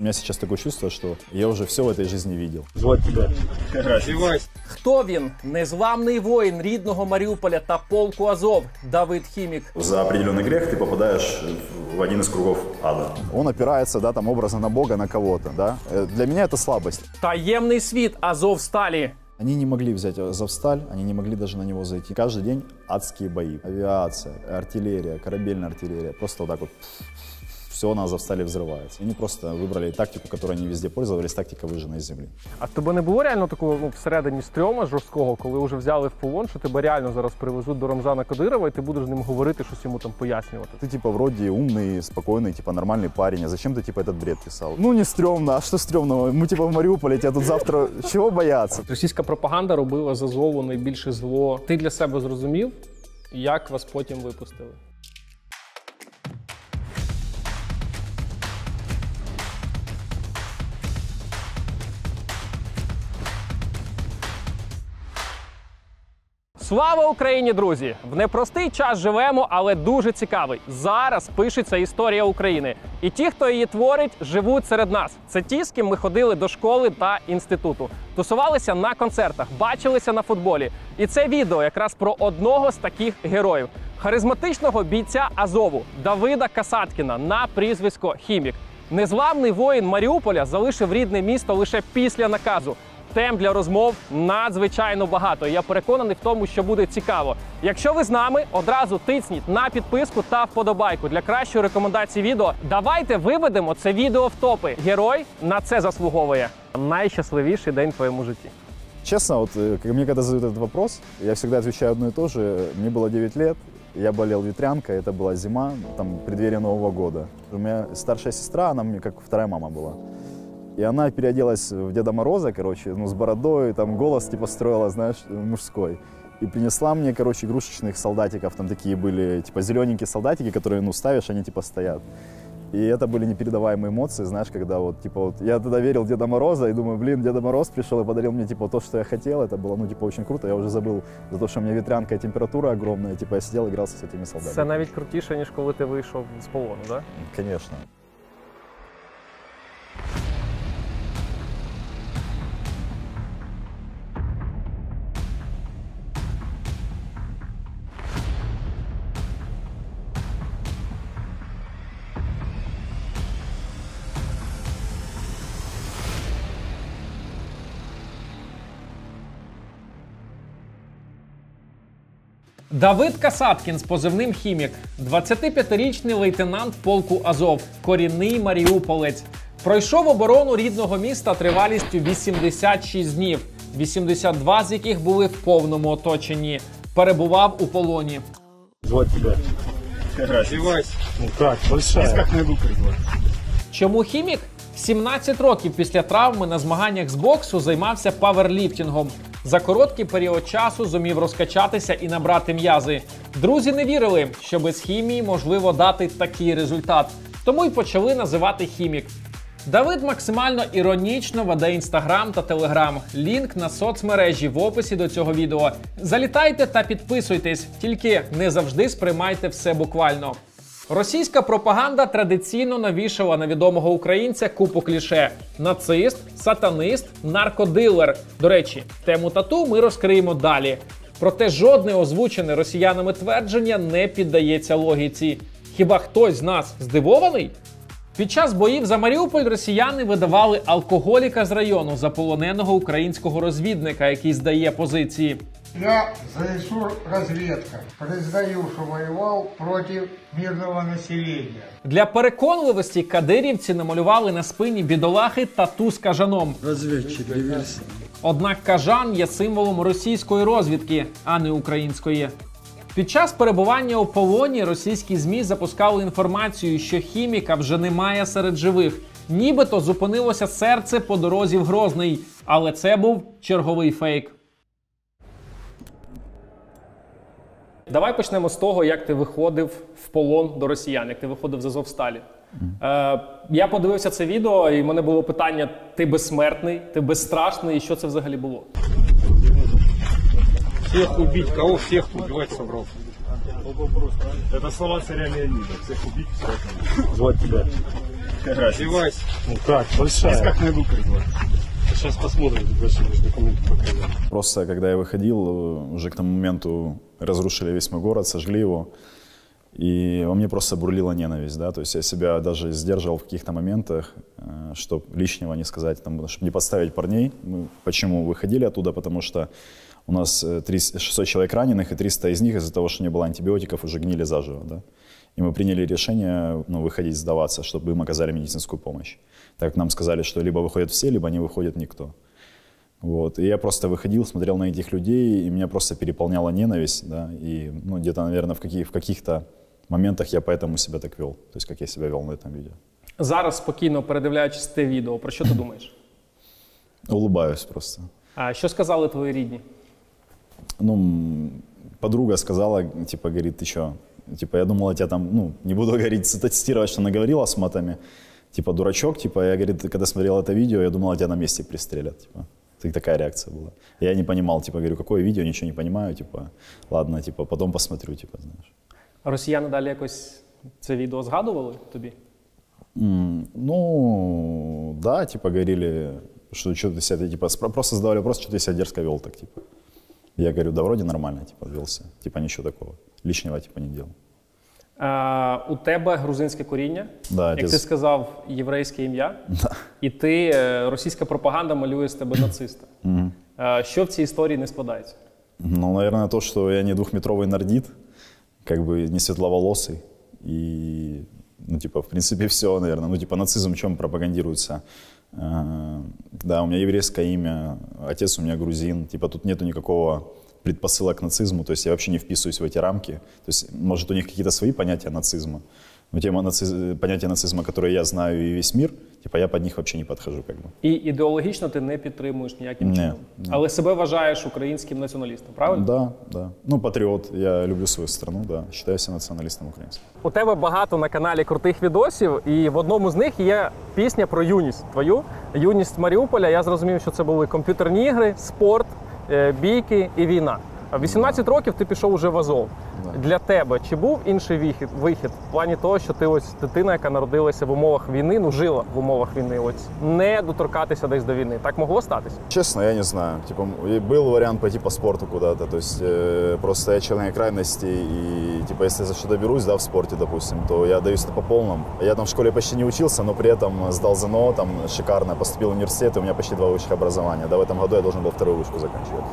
У меня сейчас такое чувство, что я уже все в этой жизни видел. Звать тебя. Развивайся. Хто він? Незламний воїн рідного Маріуполя та полку Азов Давид Хімік. За определенный грех ты попадаешь в один из кругов ада. Он опирается, да, там образно на Бога, на кого-то, да. Э, Для меня это слабость. Таємний світ Азовсталі. Они не могли взять Азовсталь, они не могли даже на него зайти. Каждый день адские бои. Авиация, артиллерия, корабельная артиллерия. Просто вот так вот все на Азовстале взрывается. Они просто выбрали тактику, которой они везде пользовались, тактика выжженной земли. А в тебе не було реально такого ну, всередині стрьома жорсткого, коли вже взяли в полон, що тебе реально зараз привезуть до Рамзана Кадирова, і ти будеш з ним говорити, щось йому там пояснювати. Ты типа вроде умный, спокойный, типа нормальный парень, а зачем ты типа этот бред писал? Ну не стрёмно, а что стрёмного? Мы типа в Мариуполе, тебя тут завтра чего бояться? Російська пропаганда робила з Азову найбільше зло. Ти для себе зрозумів, як вас потім випустили? Слава Україні, друзі! В непростий час живемо, але дуже цікавий. Зараз пишеться історія України. І ті, хто її творить, живуть серед нас. Це ті, з ким ми ходили до школи та інституту, тусувалися на концертах, бачилися на футболі. І це відео якраз про одного з таких героїв харизматичного бійця Азову Давида Касаткіна на прізвисько Хімік. Незламний воїн Маріуполя залишив рідне місто лише після наказу Тем для розмов надзвичайно багато. Я переконаний в тому, що буде цікаво. Якщо ви з нами, одразу тисніть на підписку та вподобайку для кращої рекомендації відео. Давайте виведемо це відео в топи. Герой на це заслуговує. Найщасливіший день в твоєму житті. Честно, вот э, как мне когда задают этот вопрос, я всегда отвечаю одно и то же. Мне было 9 лет, я болел ветрянкой, это была зима, там, преддверие Нового года. У меня старшая сестра, она мне как вторая мама была. И она переоделась в Деда Мороза, короче, ну, с бородой, там, голос, типа, строила, знаешь, мужской. И принесла мне, короче, игрушечных солдатиков, там такие были, типа, зелененькие солдатики, которые, ну, ставишь, они, типа, стоят. И это были непередаваемые эмоции, знаешь, когда вот, типа, вот, я тогда верил в Деда Мороза и думаю, блин, Деда Мороз пришел и подарил мне, типа, то, что я хотел, это было, ну, типа, очень круто, я уже забыл за то, что у меня ветрянка и температура огромная, типа, я сидел, игрался с этими солдатами. Це навіть крутіше, ніж коли ти вийшов з полону, так? Конечно. Давид Касаткін з позивним Хімік, 25-річний лейтенант полку Азов, корінний маріуполець. Пройшов оборону рідного міста тривалістю 86 днів, 82 з яких були в повному оточенні. Перебував у полоні. Тебя. Развивайся. Ну большая. найду призвать. Чому хімік? В 17 років після травми на змаганнях з боксу займався паверліфтингом. За короткий період часу зумів розкачатися і набрати м'язи. Друзі не вірили, що без хімії можливо дати такий результат, тому й почали називати хімік. Давид максимально іронічно веде інстаграм та телеграм. Лінк на соцмережі в описі до цього відео. Залітайте та підписуйтесь, тільки не завжди сприймайте все буквально. Російська пропаганда традиційно навішала на відомого українця купу кліше: нацист, сатанист, наркодилер. До речі, тему тату ми розкриємо далі. Проте жодне озвучене росіянами твердження не піддається логіці. Хіба хтось з нас здивований? Під час боїв за Маріуполь росіяни видавали алкоголіка з району заполоненого українського розвідника, який здає позиції. Я ЗСУ разведка. Признаю, что воевал против мирного населения. Для переконливості кадирівці намалювали на спині бідолахи тату з кажаном. Разведчик, диверсия. Однак кажан є символом російської розвідки, а не української. Під час перебування у полоні російські змі запускали інформацію, що хіміка вже немає серед живих. Нібито зупинилося серце по дорозі в Грозний, але це був черговий фейк. Давай почнемо з того, як ти виходив в полон до росіян, як ти виходив з Азовсталі. Е, я подивився це відео, і в мене було питання: ти безсмертний, ти безстрашний, і що це взагалі було? Всех убить, кого всех убивать собрался? Это слова царя Леонида. Всех убить, всех. Звать тебя. Одевайся. Ну как, большая. Как ногу придла. Сейчас посмотрим, документы показать. Просто когда я выходил, э, уже к тому моменту разрушили весь мой город, сожгли его. И во мне просто бурлила ненависть, да, то есть я себя даже сдерживал в каких-то моментах, чтобы лишнего не сказать, там, чтобы не подставить парней. Мы почему выходили оттуда? Потому что у нас 300, 600 человек раненых, и 300 из них из-за того, что не было антибиотиков, уже гнили заживо, да. И мы приняли решение ну, выходить, сдаваться, чтобы им оказали медицинскую помощь. Так как нам сказали, что либо выходят все, либо не выходит никто. Вот. И я просто выходил, смотрел на этих людей, и меня просто переполняла ненависть, да, и ну, где-то, наверное, в, каких, в каких-то моментах я поэтому себя так вел, то есть как я себя вел на этом видео. Зараз спокійно передивляючись те відео, про що ти думаєш? Улыбаюсь просто. А що сказали твої рідні? Ну, м, подруга сказала, типа, говорит, ты что, типа, я думала, тебя там, ну, не буду говорить, цитировать, что она говорила с матами, типа, дурачок, типа, я, говорит, когда смотрел это видео, я думала, тебя на месте пристрелят, типа. Так такая реакция была. Я не понимал, типа, говорю, какое видео, ничего не понимаю, типа, ладно, типа, потом посмотрю, типа, знаешь. Росіяни далі якось це відео згадували тобі? М, Ну, да, типа, говорили, что что ты себя, типа, спро- просто задавали вопрос, что ты себя дерзко вел так, типа. Я говорю, да вроде нормально, типа, велся, типа, ничего такого, лишнего, типа, не делал. А, у тебе грузинське коріння, Да, як отець- ти сказав, єврейське ім'я, і ти е, російська пропаганда малює з тебе нациста. А, що в цій історії не складається? Ну, наверное, то, что я не двухметровый нордит, как бы не светловолосый. И, ну, типа, в принципе, все, наверное. Ну, типа, нацизм в чем пропагандируется? Э, Да, у меня еврейское имя, отец у меня грузин. Типа, тут нету никакого предпосылок к нацизму, то есть я вообще не вписываюсь в эти рамки. То есть, может, у них какие-то свои понятия нацизма, но тема нациз... понятия нацизма, которые я знаю и весь мир, типа, я под них вообще не подхожу, как бы. І ідеологічно ти не підтримуєш ніяким Ні, чином. ні. Але себе вважаєш українським націоналістом, правильно? Да, да. Ну, патриот, я люблю свою страну, да, считаю себя националистом украинским. У тебе багато на каналі крутих відосів, і в одному з них є пісня про юність твою. Юність Маріуполя. Я зрозумів, що це були комп'ютерні ігри, спорт, е, бійки і війна. А в 18 років ти пішов уже в Азов. Для тебе чи був інший вихід, вихід в плані того, що ти ось дитина, яка народилася в умовах війни, ну жила в умовах війни, ось не доторкатися десь до війни. Так могло статися? Честно, я не знаю. Типа, и был вариант пойти по спорту куда-то. То есть э, просто я человек крайностей. И типа, если за что-то берусь, да, в спорте, допустим, то я даюсь это по полному. Я там в школе почти не учился, но при этом сдал ЗНО, там шикарно, поступил в университет, и у меня почти два высших образования. Да, в этом году я должен был вторую вышку заканчивать.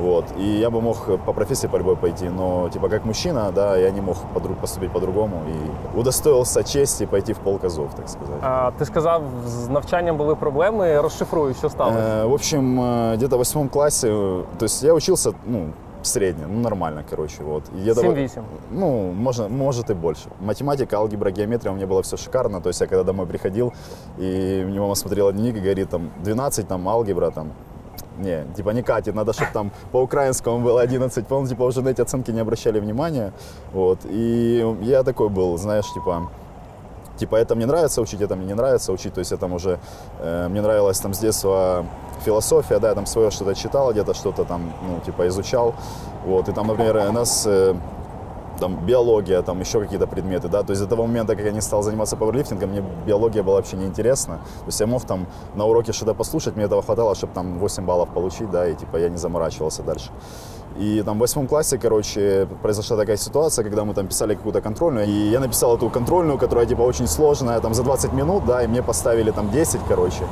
Вот. И я бы мог по профессии по любой пойти, но типа как мужчина, да, я не мог подру- поступить по-другому. И удостоился чести пойти в полк Азов, так сказать. А, ти сказав, з навчанням були проблеми. Розшифрую, що сталося. Э, В общем, э, где-то в восьмом классе, э, то есть я учился, ну, средне, ну, нормально, короче, вот. И где-то в- 7-8. Ну, можно, может и больше. Математика, алгебра, геометрия, у меня было все шикарно. То есть я когда домой приходил, и мне мама смотрела дневник и говорит, там, 12, там, алгебра, там, не, типа не катит, надо, чтобы там по украинскому было 11, по типа уже на эти оценки не обращали внимания, вот, и я такой был, знаешь, типа, типа это мне нравится учить, это мне не нравится учить, то есть я там уже, э, мне нравилась там с детства философия, да, я там свое что-то читал, где-то что-то там, ну, типа изучал, вот, и там, например, нас э, там биология, там еще какие-то предметы, да, то есть до того момента, как я не стал заниматься пауэрлифтингом, мне биология была вообще неинтересна, то есть я мог там на уроке что-то послушать, мне этого хватало, чтобы там 8 баллов получить, да, и типа я не заморачивался дальше. И там в восьмом классе, короче, произошла такая ситуация, когда мы там писали какую-то контрольную, и я написал эту контрольную, которая типа очень сложная, там за 20 минут, да, и мне поставили там 10, короче.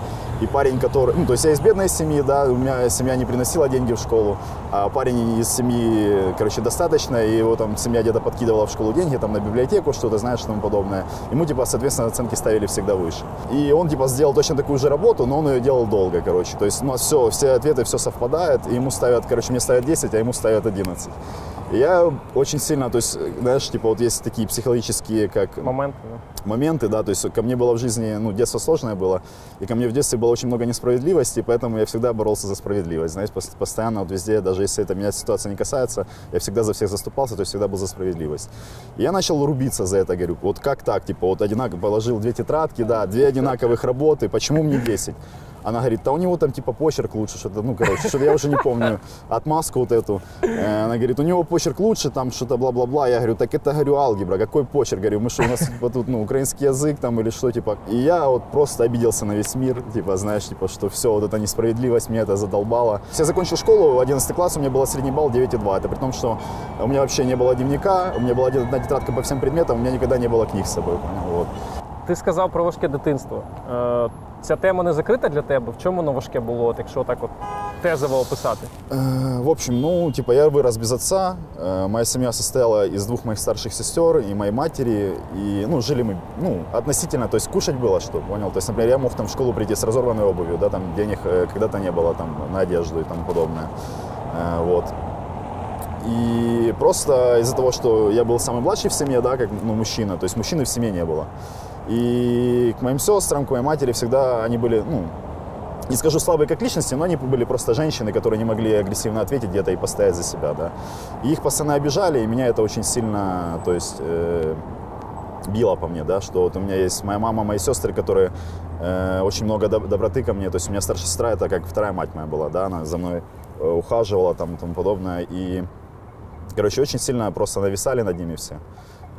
И парень, который, ну, то есть я из бедной семьи, да, у меня семья не приносила деньги в школу, а парень из семьи, короче, достаточно, и его там семья где-то подкидывала в школу деньги, там на библиотеку что-то, знаешь, и тому подобное. Ему, типа, соответственно, оценки ставили всегда выше. И он, типа, сделал точно такую же работу, но он ее делал долго, короче. То есть, ну, все, все ответы, все совпадает, и ему ставят, короче, мне ставят 10, а ему ставят 11. И я очень сильно, то есть, знаешь, типа, вот есть такие психологические, как Момент. ну. Моменты, да, то есть ко мне было в жизни, ну, детство сложное было, и ко мне в детстве было очень много несправедливости, поэтому я всегда боролся за справедливость, знаешь, пос- постоянно вот везде, даже если это меня ситуация не касается, я всегда за всех заступался, то есть всегда был за справедливость. И я начал рубиться за это, говорю, вот как так, типа, вот одинаково положил две тетрадки, да, две одинаковых работы, почему мне 10? Она говорит, да у него там типа почерк лучше, что-то, ну, короче, что-то я уже не помню, отмазку вот эту. Э, Она говорит, у него почерк лучше, там что-то бла-бла-бла. Я говорю, так это, говорю, алгебра, какой почерк? Говорю, мы что, у нас типа тут, ну, украинский язык там или что, типа. И я вот просто обиделся на весь мир, типа, знаешь, типа, что все, вот эта несправедливость, меня это задолбало. Я закончил школу, 11 класс, у меня был средний балл 9,2. Это при том, что у меня вообще не было дневника, у меня была одна тетрадка по всем предметам, у меня никогда не было книг с собой, вот. Ти сказав про важке дитинство. Ця тема не закрита для тебе. В чому воно важке було, от, якщо так от тезово описати? В общем, ну, типа, я вырос без отца. Моя семья состояла из двух моих старших сестер и моей матери. И, ну, жили мы, ну, относительно, то есть кушать было что, понял? То есть, например, я мог там в школу прийти с разорванной обувью, да, там денег э, когда-то не было там на одежду и тому подобное. Э, Вот. И просто из-за того, что я был самый младший в семье, да, как ну, мужчина, то есть мужчины в семье не было. И к моим сестрам, к моей матери всегда они были, ну, не скажу слабые как личности, но они были просто женщины, которые не могли агрессивно ответить где-то и постоять за себя, да. И их постоянно обижали, и меня это очень сильно, то есть, э, било по мне, да, что вот у меня есть моя мама, мои сестры, которые э, очень много доб- доброты ко мне, то есть у меня старшая сестра, это как вторая мать моя была, да, она за мной э, ухаживала там и тому подобное, и, короче, очень сильно просто нависали над ними все.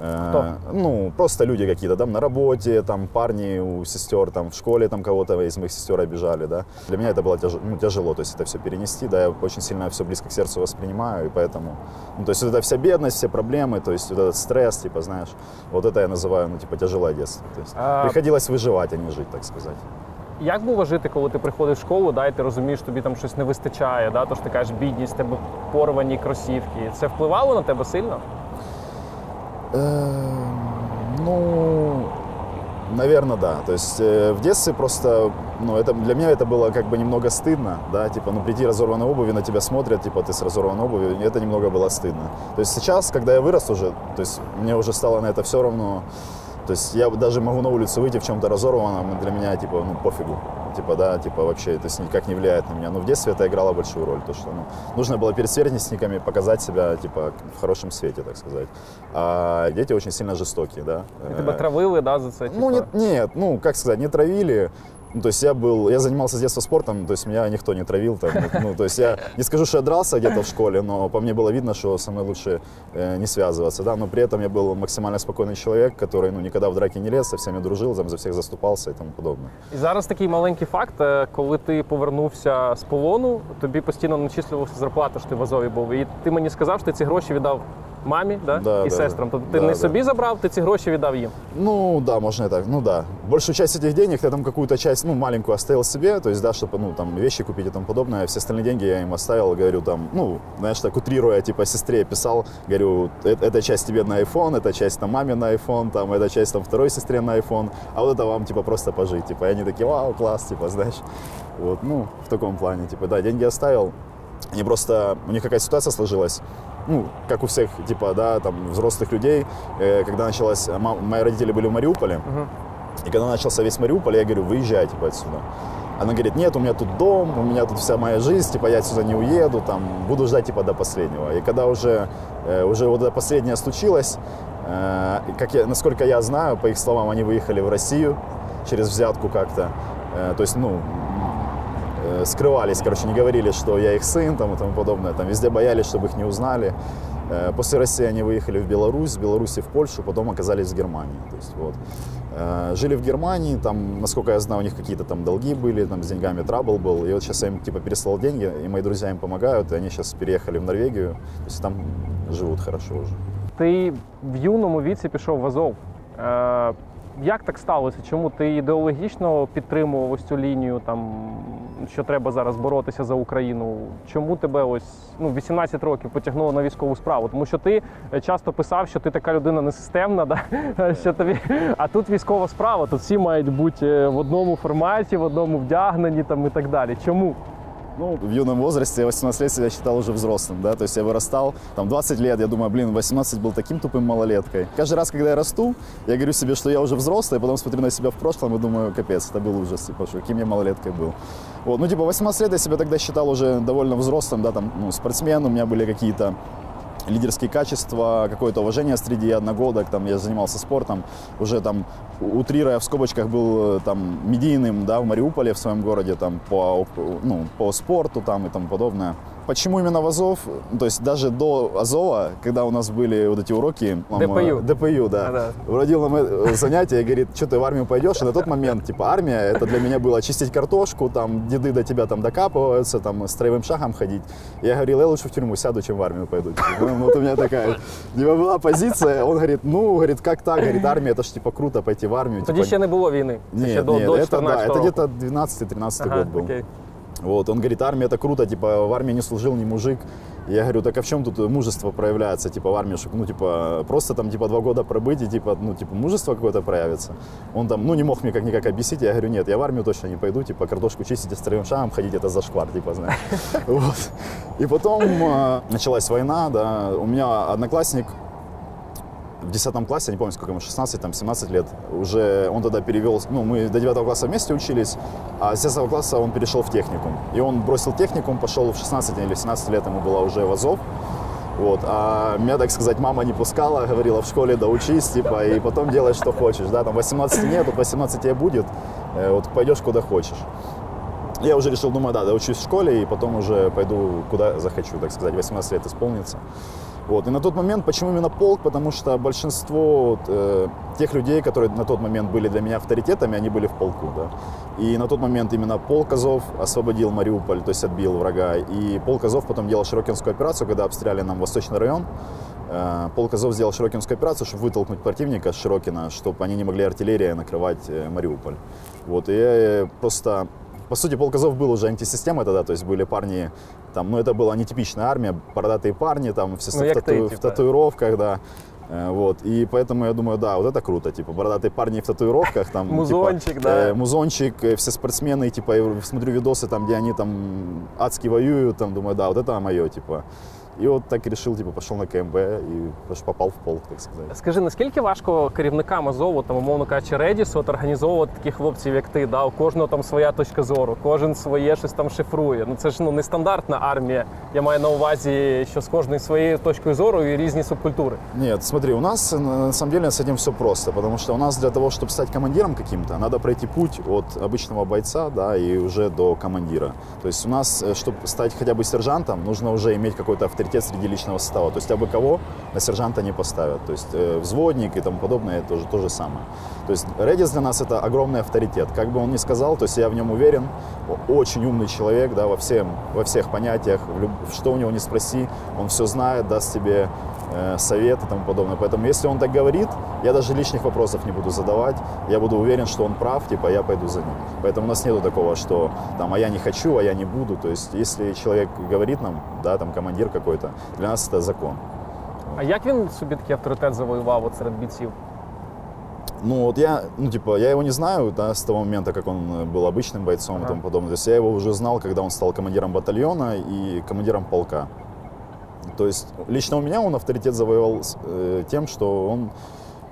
Э, Кто? Ну, просто люди какие-то, там, на работе, там, парни у сестер, там, в школе, там, кого-то из моих сестер обижали, да. Для меня это было тяж- ну, тяжело, то есть это все перенести, да, я очень сильно все близко к сердцу воспринимаю, и поэтому, ну, то есть вот эта вся бедность, все проблемы, то есть вот этот стресс, типа, знаешь, вот это я называю, ну, типа, тяжелое детство, то есть А- приходилось выживать, а не жить, так сказать. Як було жити, коли ти приходиш в школу, да, і ти розумієш, тобі там щось не вистачає, да, то ж ти кажеш, бідність, в тебе порвані кросівки. Це впливало на тебе сильно? Эм, Ну, наверное, да. То есть э, в детстве просто, ну, это для меня это было как бы немного стыдно, да, типа, ну, прийти разорванной обуви, на тебя смотрят, типа, ты с разорванной обувью, это немного было стыдно. То есть сейчас, когда я вырос уже, то есть мне уже стало на это все равно, то есть я даже могу на улицу выйти в чем-то разорванном, и для меня, типа, ну, пофигу. Типа, да, типа, вообще это с- никак не влияет на меня. Но в детстве это играло большую роль, то, что, ну, нужно было перед сверстниками показать себя, типа, в хорошем свете, так сказать. А дети очень сильно жестокие, да. І тебе Э, травили да, за це? ну, типа? нет, нет, ну, как сказать, не травили. Ну, то есть я был, я занимался с детства спортом, то есть меня никто не травил там, ну, то есть я не скажу, что я дрался где-то в школе, но по мне было видно, что со мной лучше э, не связываться, да, но при этом я был максимально спокойный человек, который, ну, никогда в драке не лез, со всеми дружил, там, за всех заступался и тому подобное. І зараз такий маленький факт, е, коли ти повернувся з полону, тобі постійно начислювалася зарплата, що ти в Азові був. І ти мені сказав, що ти ці гроші віддав мамі да? Да, і да, сестрам. да. Тобто ти Да, не да. собі забрав, ти ці гроші віддав їм. Ну, да, можно и так, ну да. Большую часть этих денег я там какую-то часть, ну, маленькую оставил себе, то есть, да, чтобы, ну, там, вещи купить и тому подобное. Все остальные деньги я им оставил, говорю, там, ну, знаешь, так утрируя, типа, сестре писал, говорю, «Э- эта часть тебе на iPhone, эта часть там маме на iPhone, там, эта часть там второй сестре на iPhone, а вот это вам, типа, просто пожить, типа, и они такие, вау, класс, типа, знаешь, вот, ну, в таком плане, типа, да, деньги оставил, они просто, у них какая ситуация сложилась, ну, как у всех, типа, да, там, взрослых людей, э, когда началась, ма- мои родители были в Мариуполе, и когда начался весь Мариуполь, я говорю, выезжай, типа, отсюда. Она говорит, нет, у меня тут дом, у меня тут вся моя жизнь, типа, я отсюда не уеду, там, буду ждать, типа, до последнего. И когда уже, э, уже вот это последнее случилось, э, как я, насколько я знаю, по их словам, они выехали в Россию через взятку как-то. Э, то есть, ну, скрывались, короче, не говорили, что я их сын там, и тому подобное. Там везде боялись, чтобы их не узнали. Э, После России они выехали в Беларусь, в Беларуси в Польшу, потом оказались в Германии. То есть, вот. Э, Жили в Германии, там, насколько я знаю, у них какие-то там долги были, там с деньгами трабл был. И вот сейчас я им типа переслал деньги, и мои друзья им помогают, и они сейчас переехали в Норвегию, то есть там живут хорошо уже. Ти в юному віці пішов в Азов. Е, як так сталося? Чому ти ідеологічно підтримував ось цю лінію, там, що треба зараз боротися за Україну? Чому тебе ось ну, 18 років потягнуло на військову справу? Тому що ти е, часто писав, що ти така людина несистемна, да? що тобі... а тут військова справа, тут всі мають бути е, в одному форматі, в одному вдягненні там, і так далі. Чому? Ну, в юном возрасте, я 18 лет себя считал уже взрослым, да, то есть я вырастал, там 20 лет, я думаю, блин, 18 был таким тупым малолеткой. Каждый раз, когда я расту, я говорю себе, что я уже взрослый, а потом смотрю на себя в прошлом и думаю, капец, это был ужас, типа, что каким я малолеткой был. Вот, ну, типа, 18 лет я себя тогда считал уже довольно взрослым, да, там, ну, спортсмен, у меня были какие-то лидерские качества, какое-то уважение среди одногодок, там я занимался спортом, уже там утрируя в скобочках был э, там медийным, да, в Мариуполе в своем городе там по, ну, по спорту там и тому подобное. Почему именно в Азов? То есть даже до Азова, когда у нас были вот эти уроки... ДПЮ. ДПЮ, да. А, да. Нам э, занятия и говорит, что ты в армию пойдешь? И на тот момент, типа, армия, это для меня было чистить картошку, там, деды до тебя там докапываются, там, строевым шагом ходить. Я говорил, я лучше в тюрьму сяду, чем в армию пойду. Типа, ну, вот у меня такая, типа, была позиция. Он говорит, ну, говорит, как так? Говорит, армия, это ж, типа, круто пойти в армию. Тоді типа, ще не було війни. Це нет, ще до, нет, до это, да, 14 это где-то 12-13 Ага, год был. окей. Вот, он говорит, армия это круто, типа в армии не служил ни мужик. Я говорю, так а в чем тут мужество проявляется, типа в армии, ну, типа, просто там, типа, два года пробыть и, типа, ну, типа, мужество какое-то проявится. Он там, ну, не мог мне как-никак объяснить, я говорю, нет, я в армию точно не пойду, типа, картошку чистить и строевым шагом ходить, это зашквар, типа, знаешь. Вот. И потом э, началась война, да, у меня одноклассник, в 10 классе, не помню, сколько ему, 16, там, 17 лет, уже он тогда перевел, ну, мы до 9 класса вместе учились, а с 10 класса он перешел в техникум. И он бросил техникум, пошел в 16 или 17 лет, ему было уже в Азов. Вот, а меня, так сказать, мама не пускала, говорила, в школе да учись, типа, и потом делай, что хочешь, да, там 18 нет, тут 18 тебе будет, э, вот пойдешь куда хочешь. Я уже решил, думаю, да, доучусь в школе, и потом уже пойду куда захочу, так сказать, 18 лет исполнится. Вот. И на тот момент, почему именно полк? Потому что большинство вот, э, тех людей, которые на тот момент были для меня авторитетами, они были в полку. Да? И на тот момент именно полк Азов освободил Мариуполь, то есть отбил врага. И полк Азов потом делал Широкинскую операцию, когда обстреляли нам Восточный район. Э, полк Азов сделал Широкинскую операцию, чтобы вытолкнуть противника с Широкина, чтобы они не могли артиллерией накрывать э, Мариуполь. Вот. И я э, просто по сути, полк Азов был уже антисистема тогда, то есть были парни, там, ну это была нетипичная армия, бородатые парни, там, все Ну, в, тату- ти, в типа. татуировках, да. Э, Вот, и поэтому я думаю, да, вот это круто, типа, бородатые парни в татуировках, там, Музончик, типа, да. э, музончик, э, все спортсмены, типа, я смотрю видосы, там, где они там адски воюют, там, думаю, да, вот это мое, типа. И вот так решил, типа, пошел на КМБ и аж попал в полк, так сказать. Скажи, наскільки важко керівникам Азову, там, умовно кажучи, Редісу, от організовувати таких хлопців, як ти, да? у кожного там своя точка зору, кожен своє щось там шифрує. Ну це ж ну не стандартна армія. Я маю на увазі, що з кожною своєю точкою зору і різні субкультури. Нет, смотри, у нас э, на самом деле с этим все просто, потому что у нас для того, чтобы стать командиром каким-то, надо пройти путь от обычного бойца, да, и уже до командира. То есть у нас, чтобы стать хотя бы сержантом, нужно уже иметь какой-то авторитет среди личного состава. То есть абы кого на сержанта не поставят. То есть э, взводник и тому подобное, это уже то же самое. То есть Редис для нас это огромный авторитет. Как бы он ни сказал, то есть я в нем уверен, очень умный человек, да, во, всем, во всех понятиях, в люб- что у него не спроси, он все знает, даст тебе совет и тому подобное. Поэтому если он так говорит, я даже лишних вопросов не буду задавать, я буду уверен, что он прав, типа я пойду за ним. Поэтому у нас нету такого, что там, а я не хочу, а я не буду. То есть если человек говорит нам, да, там командир какой-то, для нас это закон. А як він собі такий авторитет завоював от серед бійців? Ну вот я, ну типа, я его не знаю, да, с того момента, как он э, был обычным бойцом и Ага. тому подобное. То есть я его уже знал, когда он стал командиром батальона и командиром полка. То есть лично у меня он авторитет завоевал э, тем, что он,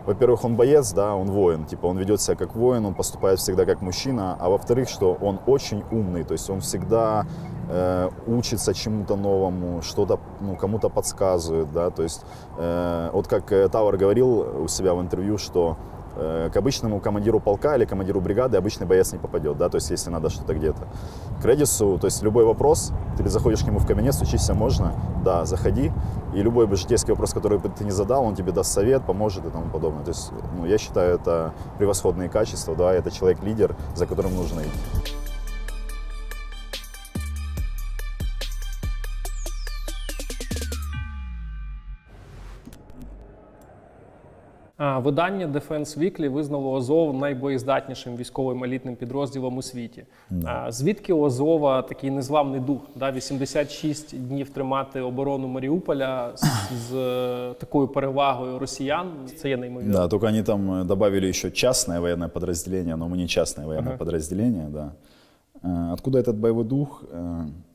во-первых, он боец, да, он воин, типа он ведет себя как воин, он поступает всегда как мужчина, а во-вторых, что он очень умный, то есть он всегда э, учится чему-то новому, что-то ну, кому-то подсказывает, да, то есть э, вот как э, Тауэр говорил у себя в интервью, что к обычному командиру полка или командиру бригады обычный боец не попадет, да, то есть если надо что-то где-то. К Редису, то есть любой вопрос, ты заходишь к нему в кабинет, стучишься можно, да, заходи, и любой житейский вопрос, который ты не задал, он тебе даст совет, поможет и тому подобное. То есть, ну, я считаю, это превосходные качества, да, это человек-лидер, за которым нужно идти. Видання Defense Weekly визнало Азов найбоєздатнішим військовим елітним підрозділом у світі. А Звідки у Азова такий незламний дух? Да, 86 днів тримати оборону Маріуполя з, з е, такою перевагою росіян. Це є неймовірно. Да, только они там э, добавили еще частное военное подразделение, но мы не частное военное подразделение, да. Э, Откуда этот боевой дух?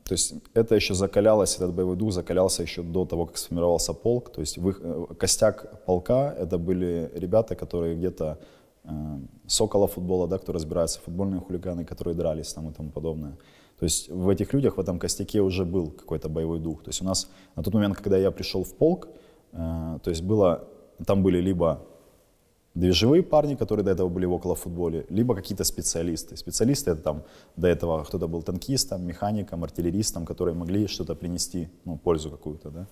То есть это еще закалялось, этот боевой дух закалялся еще до того, как сформировался полк. То есть в их, э, костяк полка это были ребята, которые где-то э, Сокола футбола, да, кто разбирается, футбольные хулиганы, которые дрались там и тому подобное. То есть в этих людях, в этом костяке уже был какой-то боевой дух. То есть у нас на тот момент, когда я пришел в полк, э, то есть было, там были либо две живые парни, которые до этого были в около футболе, либо какие-то специалисты. Специалисты это там до этого кто-то был танкистом, механиком, артиллеристом, которые могли что-то принести, ну, пользу какую-то, да.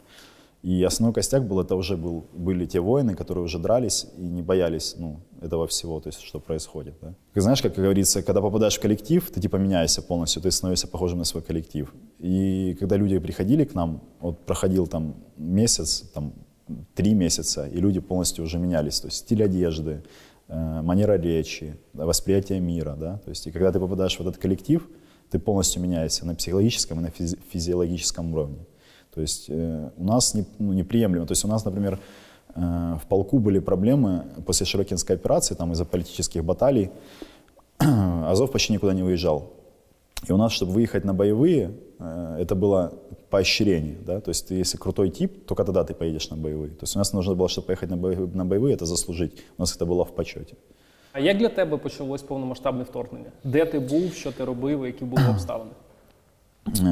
И основной костяк был, это уже был, были те воины, которые уже дрались и не боялись ну, этого всего, то есть что происходит. Да? Знаешь, как говорится, когда попадаешь в коллектив, ты типа меняешься полностью, ты становишься похожим на свой коллектив. И когда люди приходили к нам, вот проходил там месяц, там три месяца, и люди полностью уже менялись, то есть стиль одежды, э, манера речи, восприятие мира, да, то есть и когда ты попадаешь в этот коллектив, ты полностью меняешься на психологическом и на физи- физиологическом уровне. То есть э, у нас не, ну, неприемлемо. То есть у нас, например, э, в полку были проблемы после Широкинской операции, там из-за политических баталий, Азов почти никуда не выезжал. И у нас, чтобы выехать на боевые, э, это было поощрение. Да? То есть ты, если крутой тип, только тогда ты поедешь на боевые. То есть у нас нужно было, чтобы поехать на боевые, на боевые это заслужить. У нас это было в почете. А як для тебе почалось повномасштабне вторгнення? Де ти був, що ти робив, які були обставини?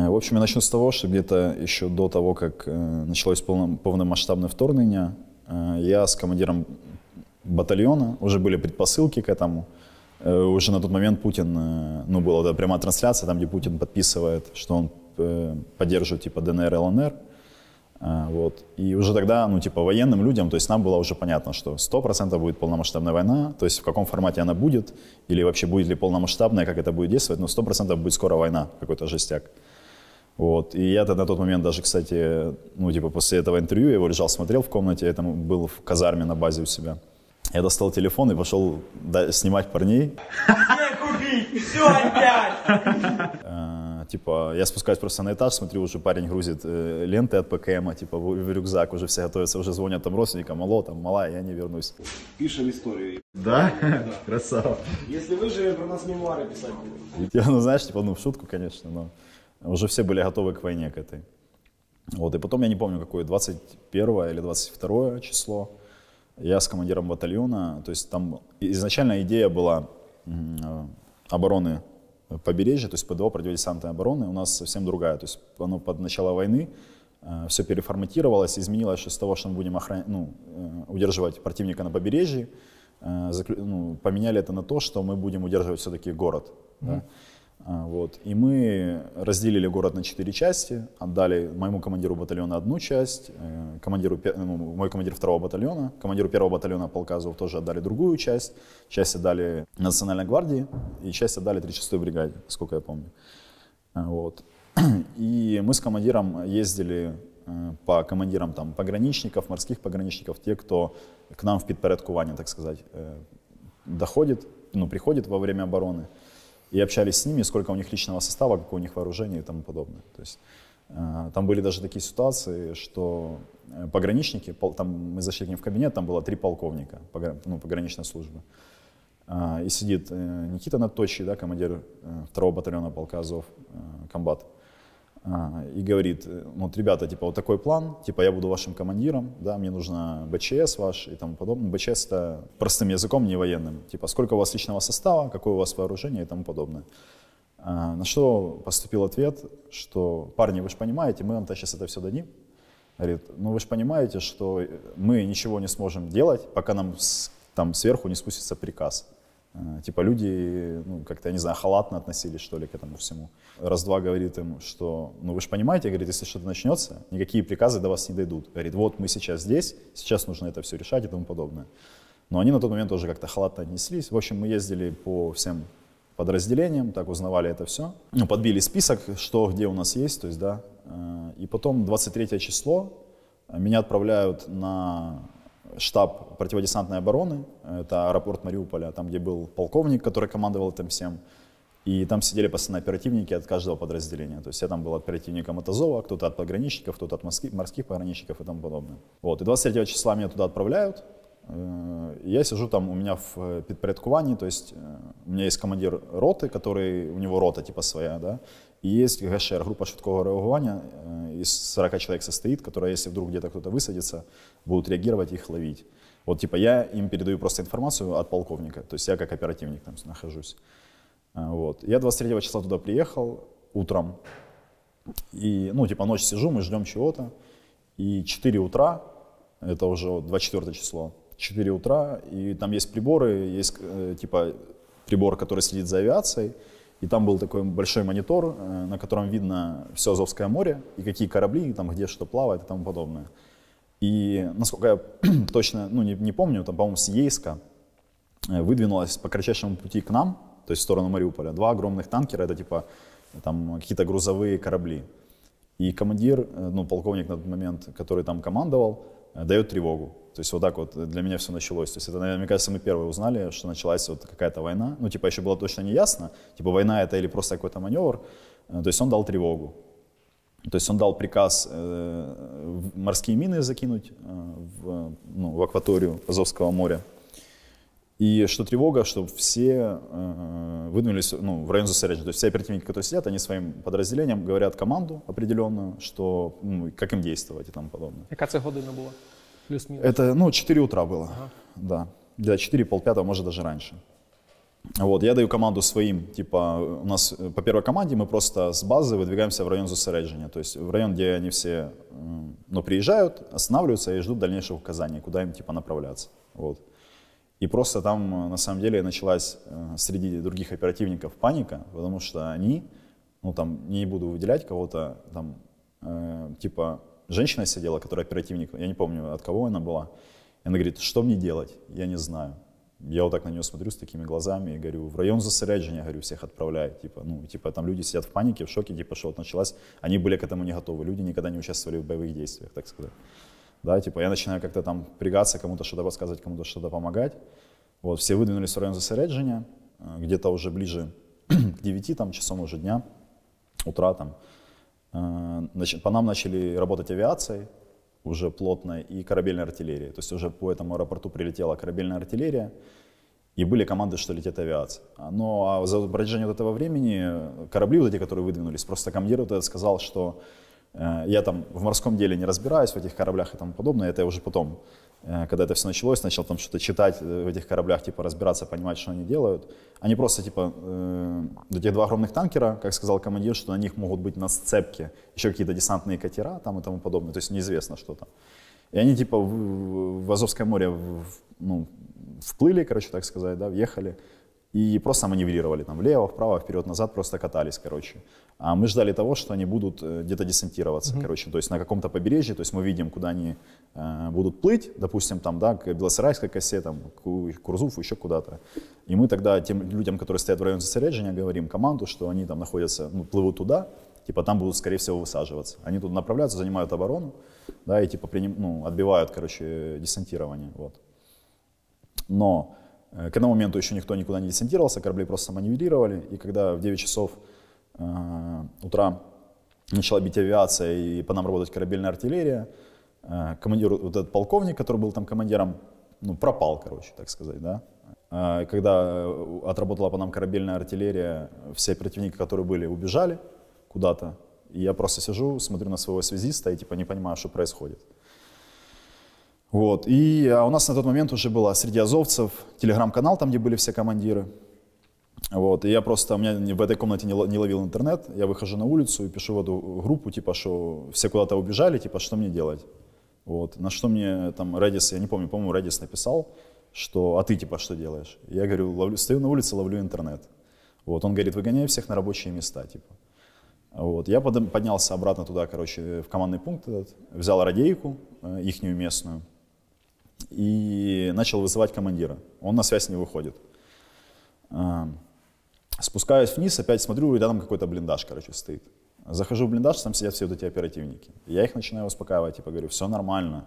В общем, я начну с того, что где-то еще до того, как началось полно- полномасштабное вторгнение, я с командиром батальона, уже были предпосылки к этому. Э, Уже на тот момент Путин, э, ну, была да, прямая трансляция, там, где Путин подписывает, что он э, поддерживает, типа, ДНР, ЛНР. Вот. И уже тогда, ну, типа, военным людям, то есть нам было уже понятно, что 100% будет полномасштабная война, то есть в каком формате она будет, или вообще будет ли полномасштабная, как это будет действовать, но 100% будет скоро война, какой-то жестяк. Вот. И я тогда на тот момент даже, кстати, ну, типа, после этого интервью, я его лежал, смотрел в комнате, я там был в казарме на базе у себя. Я достал телефон и пошел снимать парней. Э, Типа, я спускаюсь просто на этаж, смотрю, уже парень грузит э, ленты от ПКМ, типа, в, в рюкзак, уже все готовятся, уже звонят там родственникам, алло, там, мала, я не вернусь. Пишем историю. Да? Красава. Если выживем, про нас мемуары писать будем. Я, ну, знаешь, типа, ну, в шутку, конечно, но уже все были готовы к войне, к этой. Вот, и потом, я не помню, какое, 21 или 22 число, я с командиром батальона, то есть там изначально идея была э, обороны побережья, то есть ПДО, противодесантной обороны, у нас совсем другая. То есть оно под начало войны все переформатировалось, изменилось что с того, что мы будем охран... ну, э, удерживать противника на побережье, э, заклю- ну, поменяли это на то, что мы будем удерживать все-таки город. да. А, Вот. И мы разделили город на четыре части, отдали моему командиру батальона одну часть, э, командиру, ну, мой командир второго батальона, командиру первого батальона полка Азов тоже отдали другую часть, часть отдали Национальной гвардии и часть отдали 36-й бригаде, сколько я помню. А, Вот. И мы с командиром ездили э, по командирам там, пограничников, морских пограничников, те, кто к нам в підпорядкування, так сказать, э, доходит, ну, приходит во время обороны, и общались с ними, сколько у них личного состава, какое у них вооружение и тому подобное. То есть, э, там были даже такие ситуации, что э, пограничники, там мы зашли к ним в кабинет, там было три полковника ну, пограничной службы. А, И сидит э, Никита Надточий, да, командир э, второго батальона полка Азов, э, комбат, и говорит, э, вот, ребята, типа, вот такой план, типа, я буду вашим командиром, да, мне нужно БЧС ваш и тому подобное. БЧС это простым языком, не военным. Типа, сколько у вас личного состава, какое у вас вооружение и тому подобное. А, На что поступил ответ, что, парни, вы же понимаете, мы вам сейчас это все дадим. Говорит, ну вы же понимаете, что мы ничего не сможем делать, пока нам там сверху не спустится приказ. Э, Типа люди, ну, как-то, я не знаю, халатно относились, что ли, к этому всему. Раз-два говорит им, что, ну, вы же понимаете, говорит, если что-то начнется, никакие приказы до вас не дойдут. Говорит, вот мы сейчас здесь, сейчас нужно это все решать и тому подобное. Но они на тот момент тоже как-то халатно отнеслись. В общем, мы ездили по всем подразделениям, так узнавали это все. Ну, подбили список, что где у нас есть, то есть, да. Э, И потом 23 число э, меня отправляют на штаб противодесантной обороны, это аэропорт Мариуполя, там, где был полковник, который командовал этим всем. И там сидели постоянно оперативники от каждого подразделения. То есть я там был оперативником от Азова, кто-то от пограничников, кто-то от морских, пограничников и тому подобное. Вот. И 23 числа меня туда отправляют. Э, Я сижу там, у меня в э, підпорядкуванні, то есть э, у меня есть командир роты, который, у него рота типа своя, да, есть ГШР, группа швидкого реагування, э, из 40 человек состоит, которая, если вдруг где-то кто-то высадится, будут реагировать и их ловить. Вот, типа, я им передаю просто информацию от полковника, то есть я как оперативник там нахожусь. Вот. Я 23 числа туда приехал утром, и, ну, типа, ночь сижу, мы ждем чего-то, и 4 утра, это уже вот 24 число, 4 утра, и там есть приборы, есть, э, типа, прибор, который следит за авиацией, и там был такой большой монитор, э, на котором видно все Азовское море, и какие корабли, там где что плавает и тому подобное. И, насколько я точно, ну, не, не помню, там, по-моему, с Ейска э, выдвинулась по кратчайшему пути к нам, то есть в сторону Мариуполя, два огромных танкера, это типа там какие-то грузовые корабли. И командир, э, ну, полковник на тот момент, который там командовал, дает тревогу. То есть вот так вот для меня все началось. То есть это, наверное, мне кажется, мы первые узнали, что началась вот какая-то война. Ну, типа еще было точно не ясно, типа война это или просто какой-то маневр. Э, То есть он дал тревогу. То есть он дал приказ э, морские мины закинуть э, в, ну, в акваторию Азовского моря. И что тревога, чтобы все э, выдвинулись ну, в район зосереджения. То есть все оперативники, которые сидят, они своим подразделениям говорят команду определенную, что, ну, как им действовать и тому подобное. Яка це година була? Плюс-мінус. Это, ну, 4 утра было, да. Где-то 4, полпятого, может, даже раньше. Вот, я даю команду своим, типа, у нас э, по первой команде мы просто с базы выдвигаемся в район зосереджения, то есть в район, где они все, ну, приезжают, останавливаются и ждут дальнейших указаний, куда им, типа, направляться, вот. И просто там, э, на самом деле, началась э, среди других оперативников паника, потому что они, ну, там, не буду выделять кого-то, там, э, типа, женщина сидела, которая оперативник, я не помню, от кого она была, и она говорит, что мне делать, я не знаю. Я вот так на нее смотрю с такими глазами и говорю, в район зосереджения, говорю, всех отправляй. Типа, ну, типа, там люди сидят в панике, в шоке, типа, что вот началась. Они были к этому не готовы. Люди никогда не участвовали в боевых действиях, так сказать. Да, типа, я начинаю как-то там пригаться, кому-то что-то подсказывать, кому-то что-то помогать. Вот, все выдвинулись в район зосереджения, э, где-то уже ближе к 9 там, часам уже дня, утра там. Э, По нам начали работать авиацией, уже плотно, и корабельной артиллерией. То есть уже по этому аэропорту прилетела корабельная артиллерия, и были команды, что летит авиация. Но а за протяжении вот этого времени э, корабли вот эти, которые выдвинулись, просто командир вот этот сказал, что я там в морском деле не разбираюсь в этих кораблях и тому подобное. Это я уже потом, э, когда это все началось, начал там что-то читать э, в этих кораблях, типа разбираться, понимать, что они делают. Они просто типа э, эти два огромных танкера, как сказал командир, что на них могут быть на сцепке еще какие-то десантные катера там и тому подобное. То есть неизвестно, что там. И они типа в, в Азовское море в- ну, вплыли, короче, так сказать, да, въехали. И просто маневрировали там влево, вправо, вперед, назад, просто катались, короче. А мы ждали того, что они будут э, где-то десантироваться, короче, то есть на каком-то побережье, то есть мы видим, куда они э, будут плыть, допустим, там, да, к Белосарайской косе, там, к Курзуфу, еще куда-то. И мы тогда тем людям, которые стоят в районе зосереджения, говорим команду, что они там находятся, ну, плывут туда, типа там будут, скорее всего, высаживаться. Они тут направляются, занимают оборону, да, и типа приним, ну, отбивают, короче, десантирование, вот. Но к этому моменту еще никто никуда не десантировался, корабли просто маневрировали, и когда в 9 часов э, утра начала бить авиация и по нам работать корабельная артиллерия, э, командир, вот этот полковник, который был там командиром, ну, пропал, короче, так сказать, да. Э, Когда э, отработала по нам корабельная артиллерия, все оперативники, которые были, убежали куда-то, и я просто сижу, смотрю на своего связиста и типа не понимаю, что происходит. Вот. И а у нас на тот момент уже было среди азовцев телеграм-канал, там, где были все командиры. Вот. И я просто, у меня в этой комнате не, ло- не ловил интернет, я выхожу на улицу и пишу в эту группу, типа, что все куда-то убежали, типа, что мне делать? Вот. На что мне там Redis, я не помню, по-моему, Redis написал, что, а ты, типа, что делаешь? Я говорю, ловлю, стою на улице, ловлю интернет. Вот. Он говорит, выгоняй всех на рабочие места, типа. Вот. Я поднялся обратно туда, короче, в командный пункт этот, взял радейку, э, ихнюю местную, и начал вызывать командира. Он на связь не выходит. А, Спускаюсь вниз, опять смотрю, и рядом какой-то блиндаж, короче, стоит. Захожу в блиндаж, там сидят все вот эти оперативники. Я их начинаю успокаивать, типа, говорю, все нормально.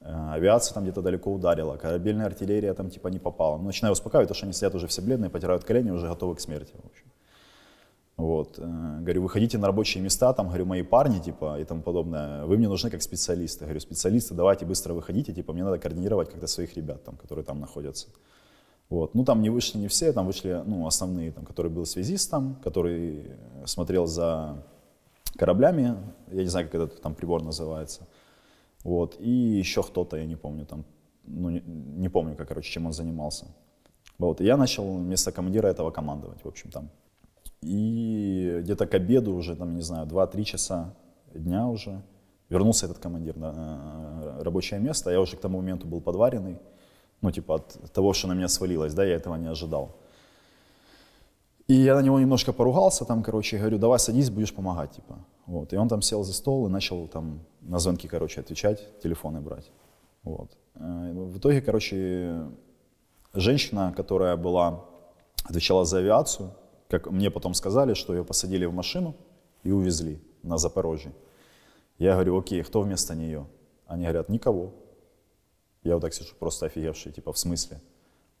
Э, Авиация там где-то далеко ударила, корабельная артиллерия там типа не попала. Ну, начинаю успокаивать, потому что они сидят уже все бледные, потирают колени, уже готовы к смерти, в общем. Вот. э, Говорю, выходите на рабочие места, там, говорю, мои парни, типа, и тому подобное. Вы мне нужны как специалисты. Говорю, специалисты, давайте быстро выходите, типа, мне надо координировать как-то своих ребят, там, которые там находятся. Вот. Ну, там не вышли не все, там вышли, ну, основные, там, который был связистом, который э, смотрел за кораблями, я не знаю, как этот там прибор называется. Вот. И еще кто-то, я не помню, там, ну, не, не помню, как, короче, чем он занимался. Вот, и я начал вместо командира этого командовать, в общем, там. И где-то к обеду уже, там, не знаю, 2-3 часа дня уже вернулся этот командир на рабочее место. Я уже к тому моменту был подваренный, ну, типа от того, что на меня свалилось, да, я этого не ожидал. И я на него немножко поругался, там, короче, говорю, давай садись, будешь помогать, типа. Вот. И он там сел за стол и начал там на звонки, короче, отвечать, телефоны брать. Вот. Э, в итоге, короче, женщина, которая была, отвечала за авиацию, как мне потом сказали, что ее посадили в машину и увезли на Запорожье. Я говорю, окей, кто вместо нее? Они говорят, никого. Я вот так сижу, просто офигевший, типа, в смысле?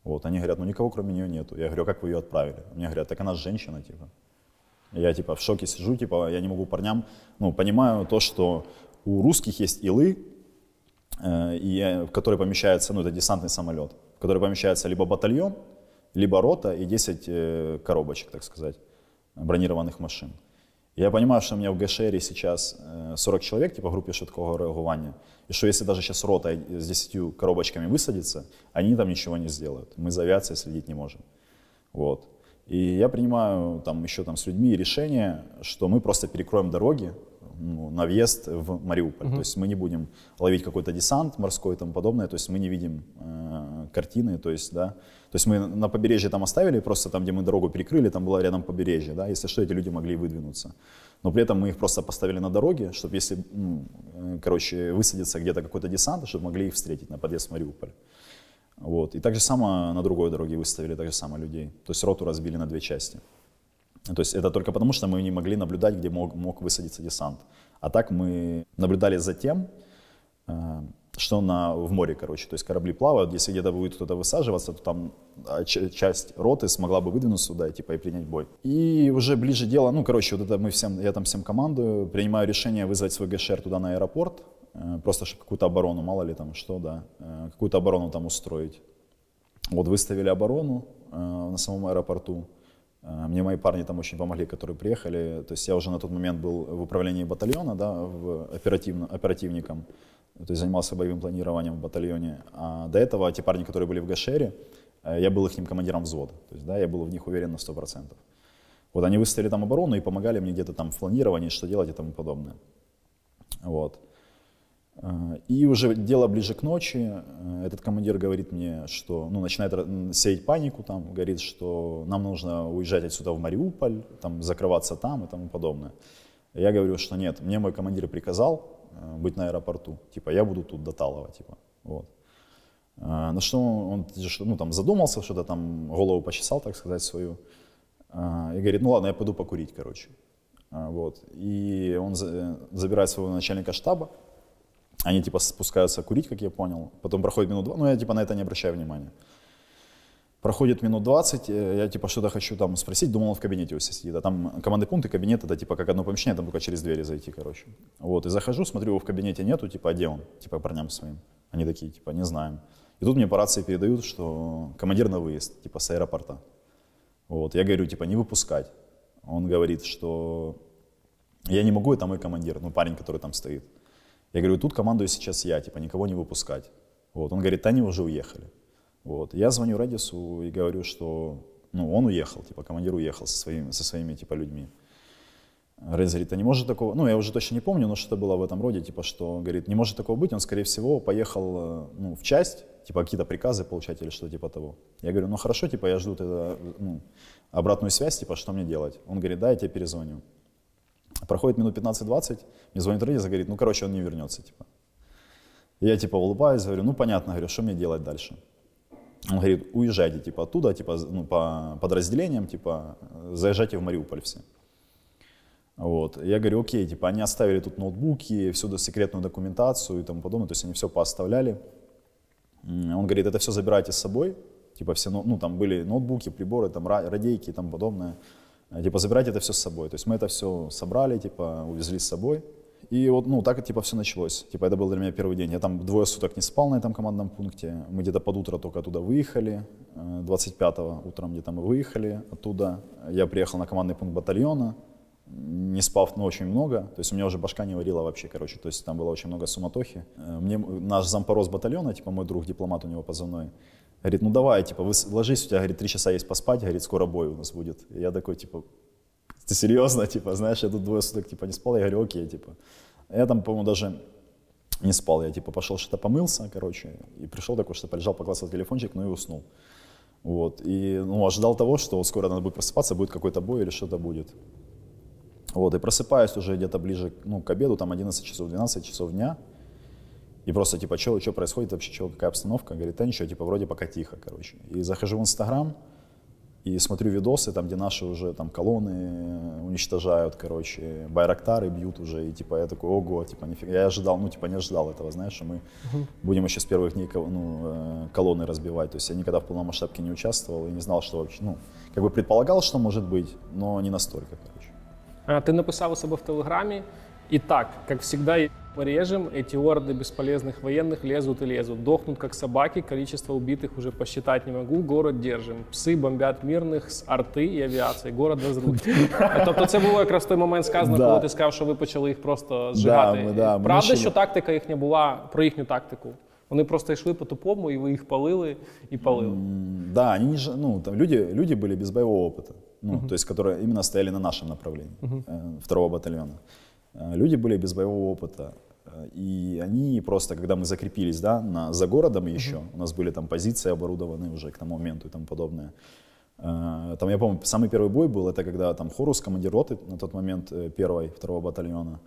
Вот, они говорят, ну никого кроме нее нету. Я говорю, «А как вы ее отправили? Мне говорят, так она женщина, типа. Я, типа, в шоке сижу, типа, я не могу парням, ну, понимаю то, что у русских есть илы, э, и, в которые помещается, ну, это десантный самолет, в который помещается либо батальон, либо рота и 10 э, коробочек, так сказать, бронированных машин. Я понимаю, что у меня в ГШР сейчас 40 э, человек, типа группе швидкого реагування, и что если даже сейчас рота с 10 коробочками высадится, они там ничего не сделают. Мы за авиацией следить не можем. Вот. И я принимаю там еще там с людьми решение, что мы просто перекроем дороги ну, на въезд в Мариуполь. Uh-huh. То есть мы не будем ловить какой-то десант морской и тому подобное, то есть мы не видим э, картины, то есть, да, то есть мы на побережье там оставили, просто там, где мы дорогу перекрыли, там было рядом побережье, да, если что, эти люди могли выдвинуться. Но при этом мы их просто поставили на дороге, чтобы если, ну, э, короче, высадится где-то какой-то десант, чтобы могли их встретить на подъезд в Мариуполь. Вот. И так же само на другой дороге выставили, так же само людей. То есть роту разбили на две части. То есть это только потому, что мы не могли наблюдать, где мог, мог высадиться десант. А так мы наблюдали за тем, э, что на, в море, короче, то есть корабли плавают, если где-то будет кто-то высаживаться, то там а, часть роты смогла бы выдвинуться сюда и, типа, и принять бой. И уже ближе дело, ну, короче, вот это мы всем, я там всем командую, принимаю решение вызвать свой ГШР туда на аэропорт, э, просто чтобы какую-то оборону, мало ли там что, да, э, какую-то оборону там устроить. Вот выставили оборону на самом аэропорту, мне мои парни там очень помогли, которые приехали. То есть я уже на тот момент был в управлении батальона, да, в оперативно, оперативником, то есть занимался боевым планированием в батальоне. А до этого те парни, которые были в Гашере, э, я был их командиром взвода. То есть, да, я был в них уверен на 100%. Вот они выставили там оборону и помогали мне где-то там в планировании, что делать и тому подобное. Вот. Э, и уже дело ближе к ночи, э, этот командир говорит мне, что, ну, начинает сеять панику, там, говорит, что нам нужно уезжать отсюда в Мариуполь, там, закрываться там и тому подобное. Я говорю, что нет, мне мой командир приказал э, быть на аэропорту, типа, я буду тут до Талова, типа, вот. На что он ну, там, задумался, что-то там голову почесал, так сказать, свою, и говорит, ну ладно, я пойду покурить, короче. Вот. И он забирает своего начальника штаба, они типа спускаются курить, как я понял. Потом проходит минут два, но я типа на это не обращаю внимания. Проходит минут 20, э, я типа что-то хочу там спросить, думал, он в кабинете у сидит. А там командный пункт и кабинет, это типа как одно помещение, там только через двери зайти, короче. Вот, и захожу, смотрю, его в кабинете нету, типа, а где он? Типа парням своим. Они такие, типа, не знаем. И тут мне по рации передают, что командир на выезд, типа, с аэропорта. Вот, я говорю, типа, не выпускать. Он говорит, что я не могу, это мой командир, ну, парень, который там стоит. Я говорю, тут командую сейчас я, типа никого не выпускать. Вот. Он говорит, они уже уехали. Вот. Я звоню Редису и говорю, что ну, он уехал, типа командир уехал со своими, со своими типа, людьми. Редис говорит, а не может такого, ну я уже точно не помню, но что-то было в этом роде, типа что, говорит, не может такого быть, он скорее всего поехал э, ну, в часть, типа какие-то приказы получать или что-то типа того. Я говорю, ну хорошо, типа я жду тогда, ну, обратную связь, типа что мне делать? Он говорит, да, я тебе перезвоню. Проходит минут 15-20, мне звонит и говорит, ну, короче, он не вернется, типа. Я, типа, улыбаюсь, говорю, ну, понятно, говорю, что мне делать дальше? Он говорит, уезжайте, типа, оттуда, типа, ну, по подразделениям, типа, заезжайте в Мариуполь все. Вот. Я говорю, окей, типа, они оставили тут ноутбуки, всю секретную документацию и тому подобное, то есть они все пооставляли. Он говорит, это все забирайте с собой, типа, все, ну, там были ноутбуки, приборы, там, радейки и тому подобное. Э, типа, забирать это все с собой. То есть мы это все собрали, типа, увезли с собой. И вот, ну, так, типа, все началось. Типа, это был для меня первый день. Я там двое суток не спал на этом командном пункте. Мы где-то под утро только оттуда выехали. 25-го э, утром где-то мы выехали оттуда. Я приехал на командный пункт батальона. не спав, ну, очень много. То есть у меня уже башка не варила вообще, короче. То есть там было очень много суматохи. Э, Мне наш зампорос батальона, типа мой друг, дипломат у него позывной, говорит, ну давай, типа, вы ложись, у тебя, говорит, три часа есть поспать, говорит, скоро бой у нас будет. И я такой, типа, ты серьезно, типа, знаешь, я тут двое суток, типа, не спал, я говорю, окей, типа. Я там, по-моему, даже не спал, я, типа, пошел что-то помылся, короче, и пришел такой, что полежал, поклассил телефончик, ну и уснул. Вот, и, ну, ожидал того, что скоро надо будет просыпаться, будет какой-то бой или что-то будет. Вот, и просыпаюсь уже где-то ближе ну, к обеду, там 11 часов, 12 часов дня. И просто, типа, что происходит вообще, чё, какая обстановка? Говорит, да ничего, типа, вроде пока тихо, короче. И захожу в Инстаграм, и смотрю видосы, там, где наши уже там колонны уничтожают, короче, байрактары бьют уже, и типа я такой, ого, типа нифига, я ожидал, ну типа не ожидал этого, знаешь, что мы будем еще с первых дней ну, э, колонны разбивать, то есть я никогда в полномасштабке не участвовал и не знал, что вообще, ну, как бы предполагал, что может быть, но не настолько, короче. А, Ты написал у себе в Телеграмі. И так, как всегда, мы режем, эти орды бесполезных военных лезут и лезут. Дохнут, как собаки, количество убитых уже посчитать не могу, город держим. Пси бомбят мирних з арти і авіації, город розруть. Тобто це було якраз в той момент сказано, Да. коли ти сказав, що ви почали їх просто зжигати. ми, да, ми Правда, почали. що тактика їхня була про їхню тактику? Вони просто йшли по тупому, і ви їх палили і палили. Да, они не, ж- ну, там люди, люди были без боевого опыта, ну, то есть, которые именно стояли на нашем направлении, э, второго батальона. Э, Люди были без боевого опыта, э, и они просто, когда мы закрепились, да, на, за городом еще, у нас были там позиции оборудованы уже к тому моменту и тому подобное. Э, Там, я помню, самый первый бой был, это когда там Хорус, командир роты на тот момент первой, второго батальона,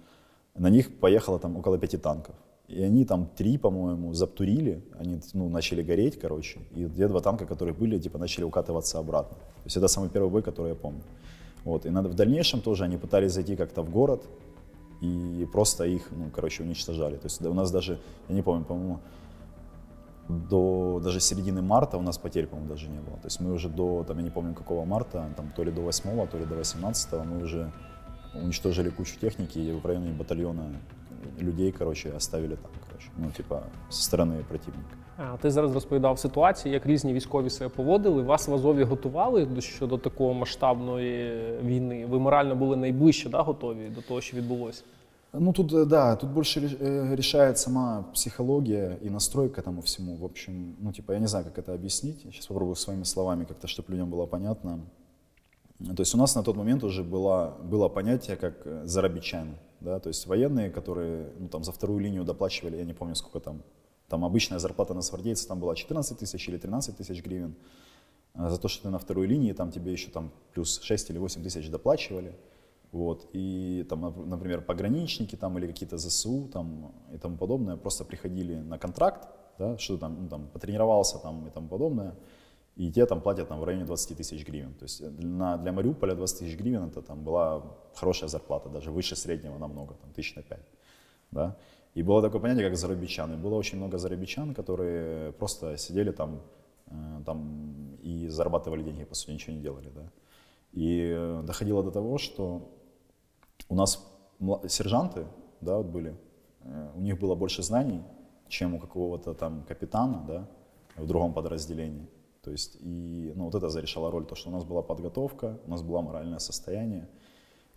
на них поехало там около пяти танков. И они там три, по-моему, заптурили, они ну, начали гореть, короче, и те два танка, которые были, типа начали укатываться обратно. То есть это самый первый бой, который я помню. Вот. И надо, в дальнейшем тоже они пытались зайти как-то в город, и просто их, ну, короче, уничтожали. То есть да, у нас даже, я не помню, по-моему, до даже середины марта у нас потерь, по-моему, даже не было. То есть мы уже до, там, я не помню, какого марта, там, то ли до 8, то ли до 18 мы уже уничтожили кучу техники и в районе батальона людей, короче, оставили там, короче, ну, типа, со стороны противника. А, Ти зараз розповідав ситуації, як різні військові себе поводили. Вас в Азові готували до щодо такої масштабної війни. Ви морально були найближче да, готові до того, що відбулося. Ну, тут, э, да, тут больше реш- э, решает сама психология и настрой к этому всему. В общем, ну, типа, я не знаю, как это объяснить. Сейчас попробую своими словами как-то, чтобы людям было понятно. То есть у нас на тот момент уже было, было понятие как э, зарабичан, да, то есть военные, которые ну, там, за вторую линию доплачивали, я не помню сколько там, там обычная зарплата на свардейца там была 14 тысяч или 13 тысяч гривен, а за то, что ты на второй линии, там тебе еще там плюс 6 или 8 тысяч доплачивали, вот, и там, нап- например, пограничники там или какие-то ЗСУ там и тому подобное просто приходили на контракт, да, что там, ну, там потренировался там и тому подобное, и те там платят там, в районе 20 тысяч гривен. То есть на, для Мариуполя 20 тысяч гривен это там была хорошая зарплата, даже выше среднего намного, там тысяч на 5. Да? И было такое понятие, как зарабичан. И было очень много зарабичан, которые просто сидели там, э, там и зарабатывали деньги, по сути, ничего не делали. Да? И э, доходило до того, что у нас сержанты, да, вот были, э, у них было больше знаний, чем у какого-то там капитана, да, в другом подразделении. То есть, и, ну, вот это зарешало роль, то, что у нас была подготовка, у нас было моральное состояние,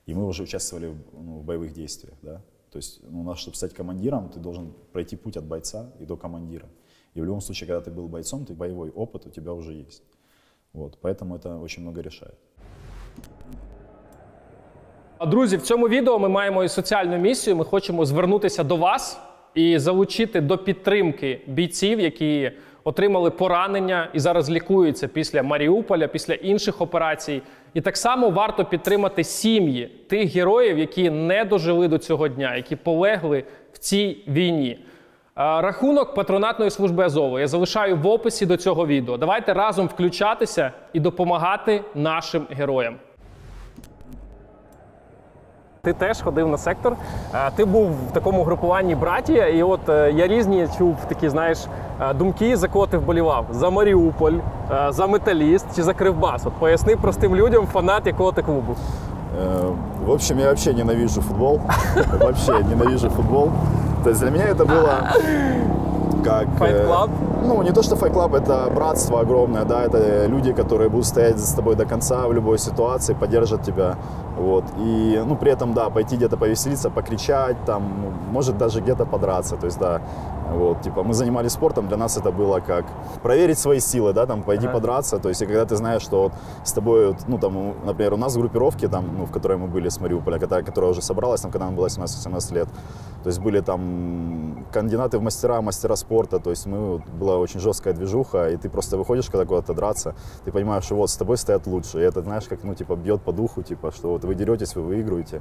и мы уже участвовали в, ну, в боевых действиях, да. То есть, ну, у нас, чтобы стать командиром, ты должен пройти путь от бойца и до командира. И в любом случае, когда ты был бойцом, ты боевой опыт у тебя уже есть. Вот, поэтому это очень много решает. А, Друзі, в цьому відео ми маємо і соціальну місію. Ми хочемо звернутися до вас і залучити до підтримки бійців, які отримали поранення і зараз лікуються після Маріуполя, після інших операцій. І так само варто підтримати сім'ї тих героїв, які не дожили до цього дня, які полегли в цій війні. Рахунок патронатної служби Азову я залишаю в описі до цього відео. Давайте разом включатися і допомагати нашим героям. Ти теж ходив на сектор. Е, Ти був в такому групуванні братія, і от е, я різні чув такі, знаєш, е, думки, за кого ти вболівав: за Маріуполь, е, за Металіст чи за Кривбас. От поясни простим людям, фанат якого ти клубу. Э, В общем, я вообще ненавижу футбол. Вообще ненавижу футбол. То есть для меня это было как... Fight э, Club? Ну, не то, что Fight Club, это братство огромное, да, это люди, которые будут стоять с тобой до конца в любой ситуации, поддержат тебя. Вот. И, ну, при этом, да, пойти где-то повеселиться, покричать, там, может даже где-то подраться. То есть, да, вот, типа, мы занимались спортом, для нас это было как проверить свои силы, да, там, пойти Ага. подраться. То есть, и когда ты знаешь, что вот с тобой, ну, там, например, у нас в группировке, там, ну, в которой мы были с Мариуполя, которая, которая уже собралась, там, когда нам было 17-18 лет, то есть были там кандидаты в мастера, мастера спорта, то есть мы, была очень жесткая движуха, и ты просто выходишь когда куда-то драться, ты понимаешь, что вот с тобой стоят лучше, и это, знаешь, как, ну, типа, бьет по духу, типа, что вот вы деретесь, вы выигрываете,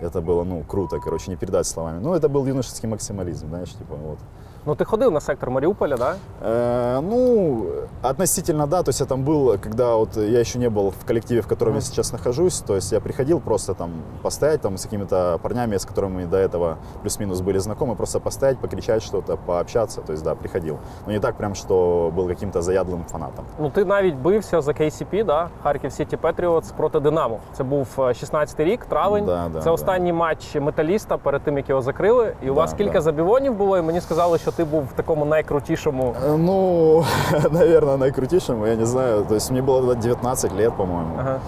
это было, ну, круто, короче, не передать словами. Ну, это был юношеский максимализм, знаешь, типа, вот. Ну ти ходив на сектор Маріуполя, да? Э, ну, относительно, да. То есть я там был, когда вот я еще не был в коллективе, в котором я сейчас нахожусь. То есть я приходил просто там постоять там с какими-то парнями, с которыми до этого плюс-минус были знакомы, просто постоять, покричать что-то, пообщаться. То есть да, приходил. Но не так прям, что был каким-то заядлым фанатом. Ну ти навіть бився за KCP, да? Харків Сіті Петріотс проти Динамо. Це був е, 16-й рік, травень. Да, да, Це да. останній матч металіста перед тим, як його закрили. І у Да, вас кілька да. забівонів було, і мені сказали, що ти був в такому найкрутішому. Э, Ну, наверное, наикрутейшему, я не знаю. То есть мне было тогда 19 лет, по-моему. Ага.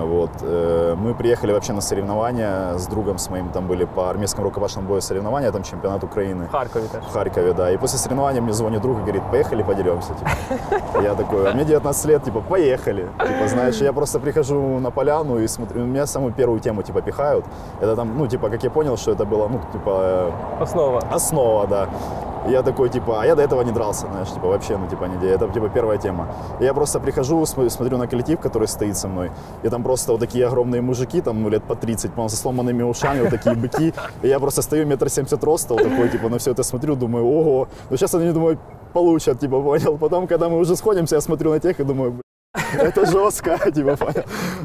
Э, Вот. э, Мы приехали вообще на соревнования с другом с моим. Там были по армейскому рукопашному бою соревнования, там чемпионат Украины. В Харкові теж. В Харькове, да. И после соревнования мне звонит друг и говорит, поехали подеремся. Типа. Я такой, а мне 19 лет, типа, поехали. Типа, знаешь, я просто прихожу на поляну и смотрю, меня самую первую тему, типа, пихают. Это там, ну, типа, как я понял, что это было, ну, типа, Основа. основа, да. Я такой, типа, а я до этого не дрался, знаешь, типа, вообще, ну, типа, нигде. Это, типа, первая тема. И я просто прихожу, см- смотрю на коллектив, который стоит со мной, и там просто вот такие огромные мужики, там, ну, лет по 30, по-моему, со сломанными ушами, вот такие быки. И я просто стою метр семьдесят роста, вот такой, типа, на все это смотрю, думаю, ого. Ну, сейчас они, думаю, получат, типа, понял. Потом, когда мы уже сходимся, я смотрю на тех и думаю, «Блин, это жестко, типа, понял.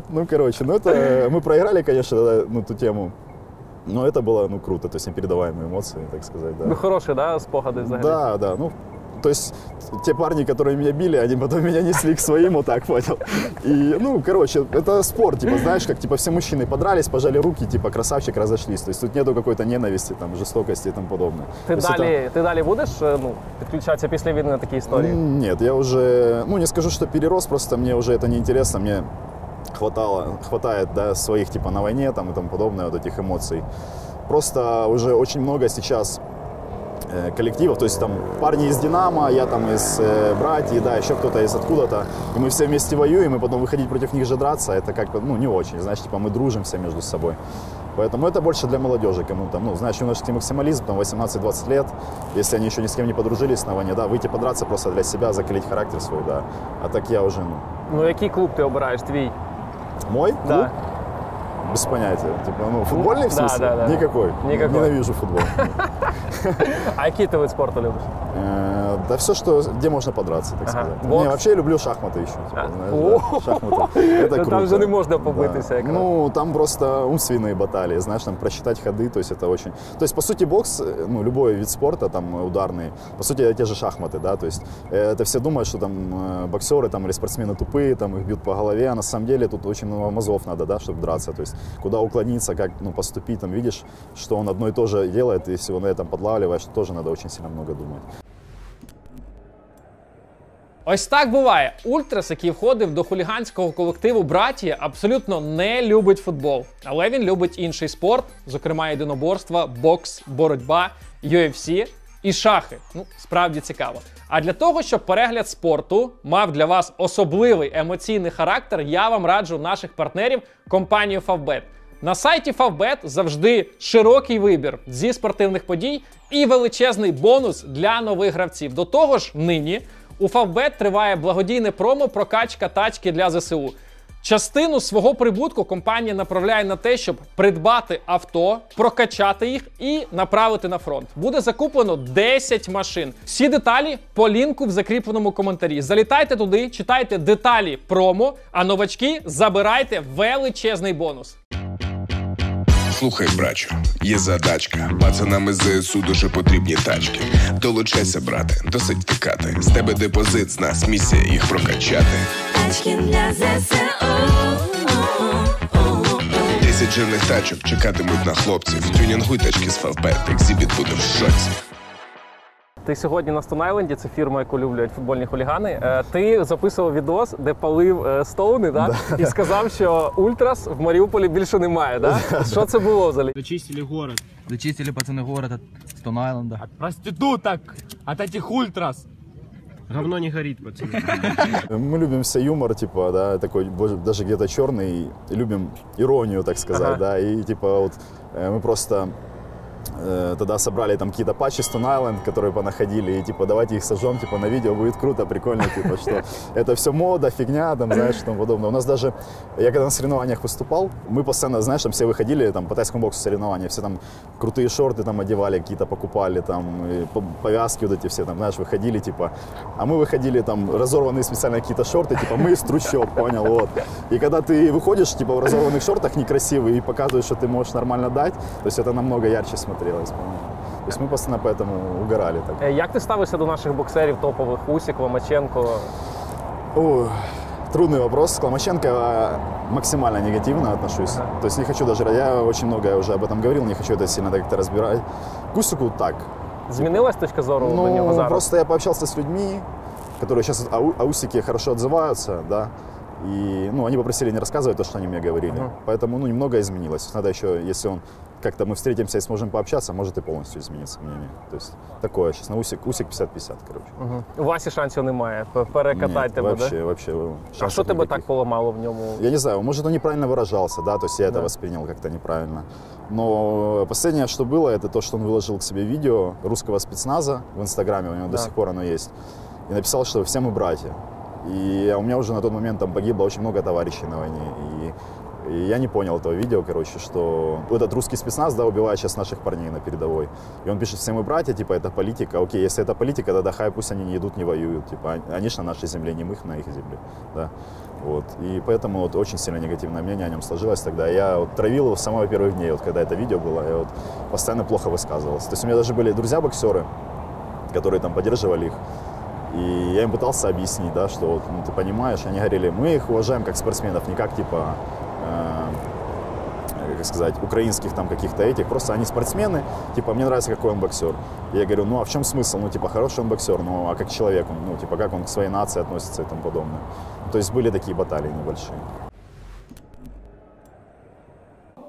Ну, короче, ну, это, мы проиграли, конечно, ну, ту тему. Но это было, ну, круто, то есть непередаваемые эмоции, так сказать, да. Ну, хороші, да, спогади взагалі. Да, да, ну, то есть те парни, которые меня били, они потом меня несли к своим, вот так, понял. И, ну, короче, это спорт, типа, знаешь, как, типа, все мужчины подрались, пожали руки, типа, красавчик, разошлись. То есть тут нету какой-то ненависти, там, жестокости и тому подобное. Ти То есть это- далі, ти далі будеш е, ну, підключатися після війни на такі історії? М, Нет, я уже, ну не скажу, что перерос, просто мне уже это не интересно, мне хватало, хватает, да, своих типа на войне там и тому подобное, вот этих эмоций. Просто уже очень много сейчас э, коллективов, то есть там парни из Динамо, я там из э, братьев, да, еще кто-то из откуда-то, и мы все вместе воюем, и потом выходить против них же драться, это как бы, ну, не очень, знаешь, типа мы дружимся между собой. Поэтому это больше для молодежи, кому там, ну, знаешь, юношеский максимализм, там 18-20 лет, если они еще ни с кем не подружились на войне, да, выйти подраться просто для себя, закалить характер свой, да. А так я уже, ну, Ну, який клуб ти обираєш твій? Мой клуб, Да. Без понятия. Типа, ну, футбольный в Да, смысле? да, да. Никакой. Никакой. Ненавижу футбол. А який ти вид спорту любиш? Э, Да все, что, где можно подраться, так сказать. Не, вообще я люблю шахматы еще. типа, А, да, шахматы. Это Ну, там круто. же не можно побытися Да. Ну, там просто умственные баталии, знаешь, там просчитать ходы, то есть это очень... То есть, по сути, бокс, э, ну, любой вид спорта, там, ударный, по сути, это те же шахматы, да, то есть э, это все думают, что там э, боксеры там, или спортсмены тупые, там, их бьют по голове, а на самом деле тут очень много мозгов надо, да, чтобы драться, то есть куда уклониться, как, ну, поступить, там, видишь, что он одно и то же делает, и если он на этом подлавливаешь, тоже надо очень сильно много думать. Ось так буває. Ультрас, який входив до хуліганського колективу братія, абсолютно не любить футбол, але він любить інший спорт, зокрема єдиноборства, бокс, боротьба, UFC і шахи. Ну, справді цікаво. А для того, щоб перегляд спорту мав для вас особливий емоційний характер, я вам раджу наших партнерів компанію Favbet. На сайті Favbet завжди широкий вибір зі спортивних подій і величезний бонус для нових гравців. До того ж, нині у Favbet триває благодійне промо прокачка тачки для ЗСУ. Частину свого прибутку компанія направляє на те, щоб придбати авто, прокачати їх і направити на фронт. Буде закуплено 10 машин. Всі деталі по лінку в закріпленому коментарі. Залітайте туди, читайте деталі промо, а новачки забирайте величезний бонус. Слухай, брачу, є задачка. Пацанам із ЗСУ дуже потрібні тачки. Долучайся, брате, досить втикати. З тебе депозит, з нас місія їх прокачати. Тачки для ЗСУ. Десять жирних тачок чекатимуть на хлопців. Тюнінгуй тачки з Фавбет, екзібіт буде в шоці. Ти сьогодні на Stone Island, це фірма, яку люблять футбольні хулігани. Е, Ти записував відос, де палив е, стоуни, да? і сказав, що ультрас в Маріуполі більше немає. Да? Що це було взагалі? Зачистили город. Зачистили пацаны город от Стон Айленда. Проституток! От этих ультрас! Говно не горит, пацаны. Мы любим все юмор, типа, да, такой, даже где-то черный, любим иронию, так сказать, Ага. да, и типа вот э, мы просто э, тогда собрали там какие-то патчи Stone Island, которые понаходили, и типа давайте их сожжем, типа на видео будет круто, прикольно, типа, что это все мода, фигня, там, знаешь, и тому подобное. У нас даже, я когда на соревнованиях выступал, мы постоянно, знаешь, там все выходили, там, по тайскому боксу соревнования, все там крутые шорты там одевали, какие-то покупали, там, повязки вот эти все, там, знаешь, выходили, типа, а мы выходили, там, разорванные специально какие-то шорты, типа, мы из трущоб, понял, вот. И когда ты выходишь, типа, в разорванных шортах некрасивый и показываешь, что ты можешь нормально дать, то есть это намного ярче смотрелось, понял. То есть мы постоянно поэтому угорали так. Е, Як ти ставишся до наших боксерів топових Усік, Ломаченко? Ой, трудный вопрос. К Ломаченко э, максимально негативно отношусь. То есть не хочу даже, я очень много уже об этом говорил, не хочу это сильно как-то разбирать. Кусику так. Змінилась точка зору до нього Ну, зараз? просто я пообщался с людьми, которые сейчас о, Ау- о Усике хорошо отзываются, да. И, ну, они попросили не рассказывать то, что они мне говорили. Поэтому, ну, немного изменилось. Надо еще, если он как-то мы встретимся и сможем пообщаться, может и полностью измениться мнение. То есть такое сейчас на Усик, Усик 50-50, короче. Мгм. У Васі шансів немає. П- Перекатати Нет, тебе, вообще, да? вообще. А шансов що тебе никаких. так поламало в ньому? Я не знаю, может, он неправильно выражался, да, то есть я это Да. воспринял как-то неправильно. Но последнее, что было, это то, что он выложил к себе видео русского спецназа в Инстаграме, у него Да. до сих пор оно есть, и написал, что все мы братья. И у меня уже на тот момент там погибло очень много товарищей на войне. И, и я не понял этого видео, короче, что этот русский спецназ, да, убивает сейчас наших парней на передовой. И он пишет, все мы братья, типа, это политика. Окей, если это политика, тогда хай пусть они не идут, не воюют. Типа, они же на нашей земле, не мы их на их земле. Да. Вот. И поэтому вот очень сильно негативное мнение о нем сложилось тогда. Я вот травил его с самого первых дней, вот когда это видео было, я вот постоянно плохо высказывался. То есть у меня даже были друзья-боксеры, которые там поддерживали их. И я им пытался объяснить, да, что вот, ну, ты понимаешь, они говорили, мы их уважаем как спортсменов, не как типа, как сказать, украинских там каких-то этих, просто они спортсмены, типа, мне нравится, какой он боксер. Я говорю, ну а в чем смысл? Ну, типа, хороший он боксер, ну а как человек он, ну, типа, как он к своей нации относится и тому подобное. То есть были такие баталии небольшие.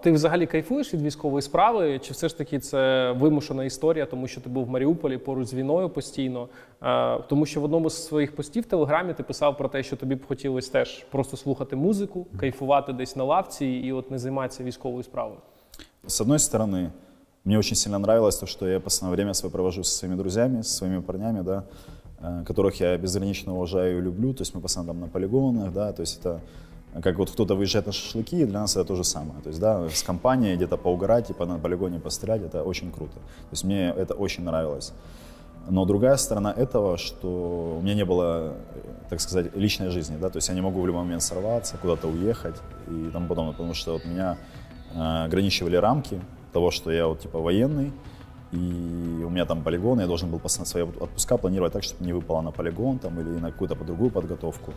Ти взагалі кайфуєш від військової справи? Чи все ж таки це вимушена історія, тому що ти був в Маріуполі поруч з війною постійно? Е, Тому що в одному з своїх постів в Телеграмі ти писав про те, що тобі б хотілося теж просто слухати музику, кайфувати десь на лавці і от не займатися військовою справою. С одной стороны, мне очень сильно нравилось то, что я постоянное время свое провожу со своими друзьями, со своими парнями, да, э, которых я безгранично уважаю и люблю. То есть мы постоянно там на полигонах, да, то есть это э, как вот кто-то выезжает на шашлыки, для нас это то же самое. То есть, да, с компанией где-то поугарать, типа на полигоне пострелять, это очень круто. То есть мне это очень нравилось. Но другая сторона этого, что у меня не было, так сказать, личной жизни, да, то есть я не могу в любой момент сорваться, куда-то уехать и тому подобное, потому что вот меня э, ограничивали рамки того, что я вот типа военный, и у меня там полигон, я должен был свои отпуска планировать так, чтобы не выпало на полигон там или на какую-то другую подготовку.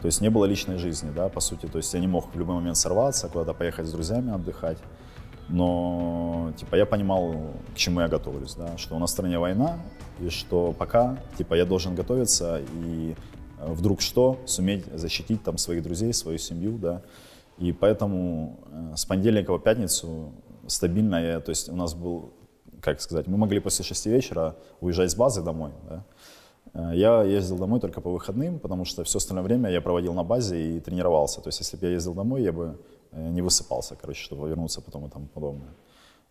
То есть не было личной жизни, да, по сути. То есть я не мог в любой момент сорваться, куда-то поехать с друзьями отдыхать. Но, типа, я понимал, к чему я готовлюсь, да, что у нас в стране война, и что пока, типа, я должен готовиться и э, вдруг что, суметь защитить там своих друзей, свою семью, да. И поэтому э, с понедельника по пятницу стабильно я, то есть у нас был, как сказать, мы могли после шести вечера уезжать с базы домой, да. Э, Я ездил домой только по выходным, потому что все остальное время я проводил на базе и тренировался. То есть, если бы я ездил домой, я бы э, не высыпался, короче, чтобы вернуться потом и тому подобное.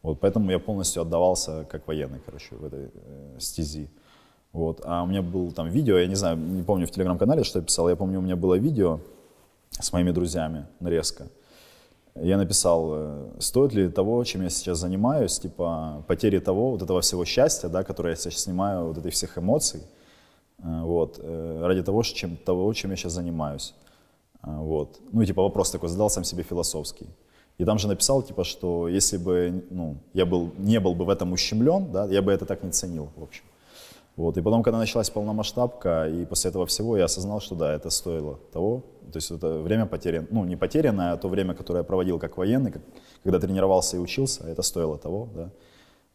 Вот, поэтому я полностью отдавался как военный, короче, в этой э, стези. Вот. А у меня был там видео, я не знаю, не помню в телеграм-канале, что я писал, я помню, у меня было видео с моими друзьями, нарезка. Я написал, э, стоит ли того, чем я сейчас занимаюсь, типа потери того, вот этого всего счастья, да, которое я сейчас снимаю, вот этих всех эмоций, вот, э, ради того, чем, того, чем я сейчас занимаюсь. А, Вот. Ну, и типа вопрос такой задал сам себе философский. И там же написал, типа, что если бы ну, я был, не был бы в этом ущемлен, да, я бы это так не ценил, в общем. Вот. И потом, когда началась полномасштабка, и после этого всего я осознал, что да, это стоило того. То есть это время потеряно, ну, не потерянное, а то время, которое я проводил как военный, как- когда тренировался и учился, это стоило того, да,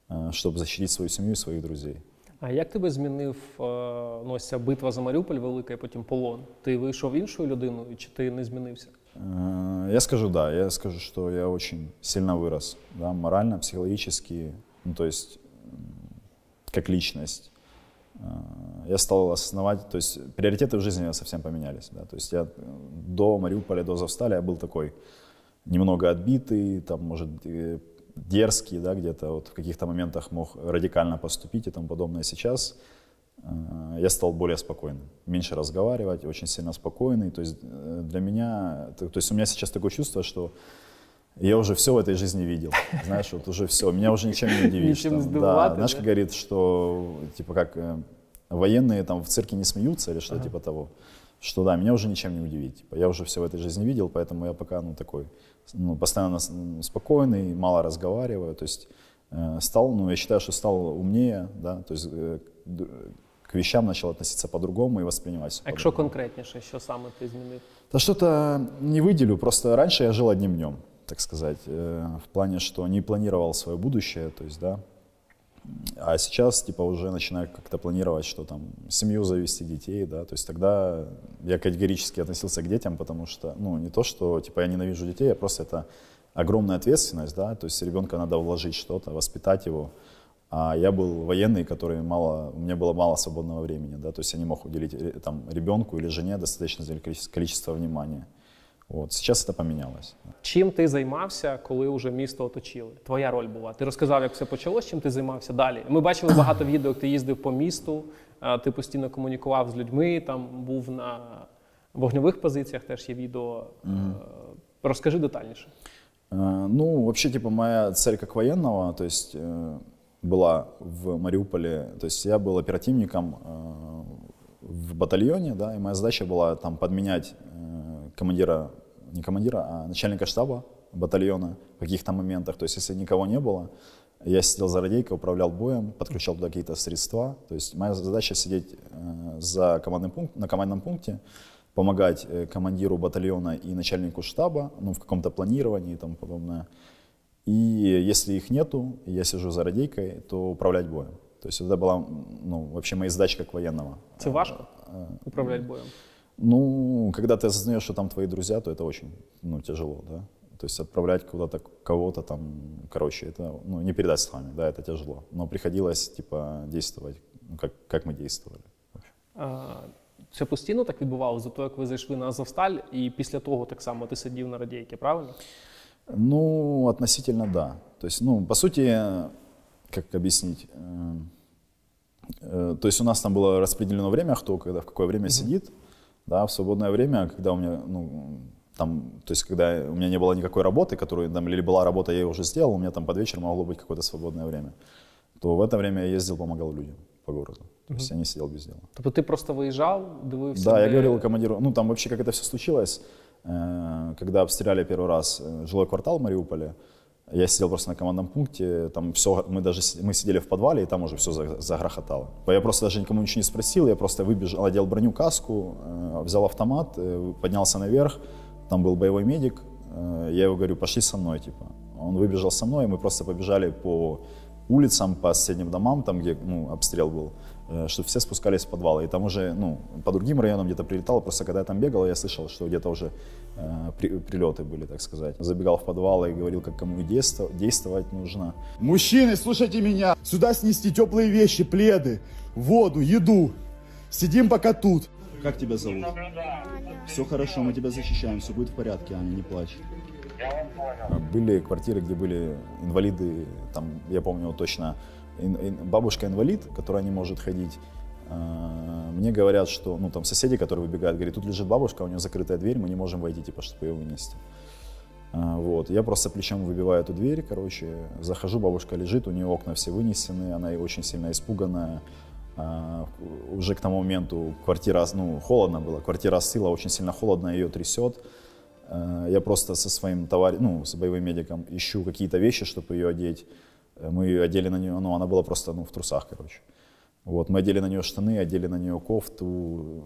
э, чтобы защитить свою семью и своих друзей. А як тебе змінив е, ну, ось ця битва за Маріуполь велика і потім полон? Ти вийшов іншою людиною, чи ти не змінився? Э, Я скажу да, я скажу, что я очень сильно вырос, да, морально, психологически, ну, то есть м, как личность. Э, Я стал осознавать, то есть приоритеты в жизни совсем поменялись, да, то есть я э, до Мариуполя, до Завстали я был такой немного отбитый, там, может, э, дерзкий, да, где-то вот в каких-то моментах мог радикально поступить и тому подобное. Сейчас э, я стал более спокойным, меньше разговаривать, очень сильно спокойный. То есть э, для меня, то, то есть у меня сейчас такое чувство, что я уже все в этой жизни видел, знаешь, вот уже все, меня уже ничем не удивишь. Ничем там. да, знаешь, да? как говорит, что типа как э, военные там в цирке не смеются или что-то типа того. Что да, меня уже ничем не удивить. Типа, я уже все в этой жизни видел, поэтому я пока ну такой, ну постоянно спокойный, мало разговариваю. То есть э, стал, ну я считаю, что стал умнее, да, то есть э, к вещам начал относиться по-другому и воспринимать всё А по-другому. конкретніше, що саме ти змінив? Да что-то не выделю, просто раньше я жил одним днем, так сказать, э, в плане, что не планировал свое будущее, то есть, да, а сейчас, типа, уже начинаю как-то планировать, что там, семью завести, детей, да, то есть тогда я категорически относился к детям, потому что, ну, не то, что, типа, я ненавижу детей, а просто это огромная ответственность, да, то есть ребенка надо вложить что-то, воспитать его, а я был военный, который мало, у меня было мало свободного времени, да, то есть я не мог уделить э, там ребенку или жене достаточное количество внимания. Вот. Сейчас это поменялось. Чим ти займався, коли вже місто оточили? Твоя роль була. Ти розказав, як все почалось, чим ти займався далі. Ми бачили багато відео, як ти їздив по місту, а, ти постійно комунікував з людьми, там був на вогневих позиціях, теж є відео. Е, Розкажи детальніше. Э, Ну, вообще, типа, моя цель как военного, то есть э, была в Мариуполе, то есть я был оперативником э, в батальоне, да, и моя задача была там подменять э, командира, не командира, а начальника штаба батальона в каких-то моментах, то есть если никого не было, я сидел за радейкой, управлял боем, подключал туда какие-то средства, то есть моя задача сидеть э, за командным пункт, на командном пункте, помогать э, командиру батальона и начальнику штаба, ну, в каком-то планировании и тому подобное. И если их нету, я сижу за радейкой, то управлять боем. То есть это была, ну, вообще моя задача как военного. Це важко управляти боєм. Ну, когда ты осознаешь, что там твои друзья, то это очень, ну, тяжело, да. То есть отправлять куда-то кого-то там, короче, это, ну, не передать словами, да, это тяжело. Но приходилось, типа, действовать, ну, как, как мы действовали. А, Це постійно так відбувалося, до того, як ви зайшли на Азовсталь, і після того так само ти сидів на радійки, правильно? Ну, относительно да. То есть, ну, по сути, как объяснить? э, э, То есть у нас там было распределено время, кто когда в какое время сидит, да, в свободное время, когда у меня, ну, там, то есть когда у меня не было никакой работы, которую там, или была работа, я ее уже сделал, у меня там под вечер могло быть какое-то свободное время, то в это время я ездил, помогал людям по городу. То есть я не сидел без дела. Тобто ти просто виїжджав, дивився. Да, я говорил командиру, ну там вообще как это все случилось, э, когда обстреляли первый раз э, жилой квартал Мариуполя, я сидел просто на командном пункте, там все, мы даже мы сидели в подвале, и там уже все загрохотало. Я просто даже никому ничего не спросил, я просто выбежал, одел броню, каску, э, взял автомат, э, поднялся наверх, там был боевой медик, э, я его говорю, пошли со мной, типа. Он выбежал со мной, и мы просто побежали по улицам, по соседним домам, там, где ну, обстрел был, чтобы все спускались в подвалы. И там уже, ну, по другим районам где-то прилетало. Просто когда я там бегал, я слышал, что где-то уже э, при- прилеты были, так сказать. Забегал в подвал и говорил, как кому действо- действовать нужно. Мужчины, слушайте меня. Сюда снести теплые вещи, пледы, воду, еду. Сидим пока тут. Как тебя зовут? Все хорошо, мы тебя защищаем, все будет в порядке, Аня, не плачь. Были квартиры, где были инвалиды, там, я помню точно, ин- ин- бабушка инвалид, которая не может ходить. А, Мне говорят, что, ну, там соседи, которые выбегают, говорят, тут лежит бабушка, у нее закрытая дверь, мы не можем войти, типа, чтобы ее вынести. А, Вот, я просто плечом выбиваю эту дверь, короче, захожу, бабушка лежит, у нее окна все вынесены, она и очень сильно испуганная. А, Уже к тому моменту квартира, ну, холодно было, квартира остыла, очень сильно холодно, ее трясет. Я просто со своим товарищем, ну, с боевым медиком ищу какие-то вещи, чтобы ее одеть. Мы ее одели на нее, ну, она была просто, ну, в трусах, короче. Вот, мы одели на нее штаны, одели на нее кофту,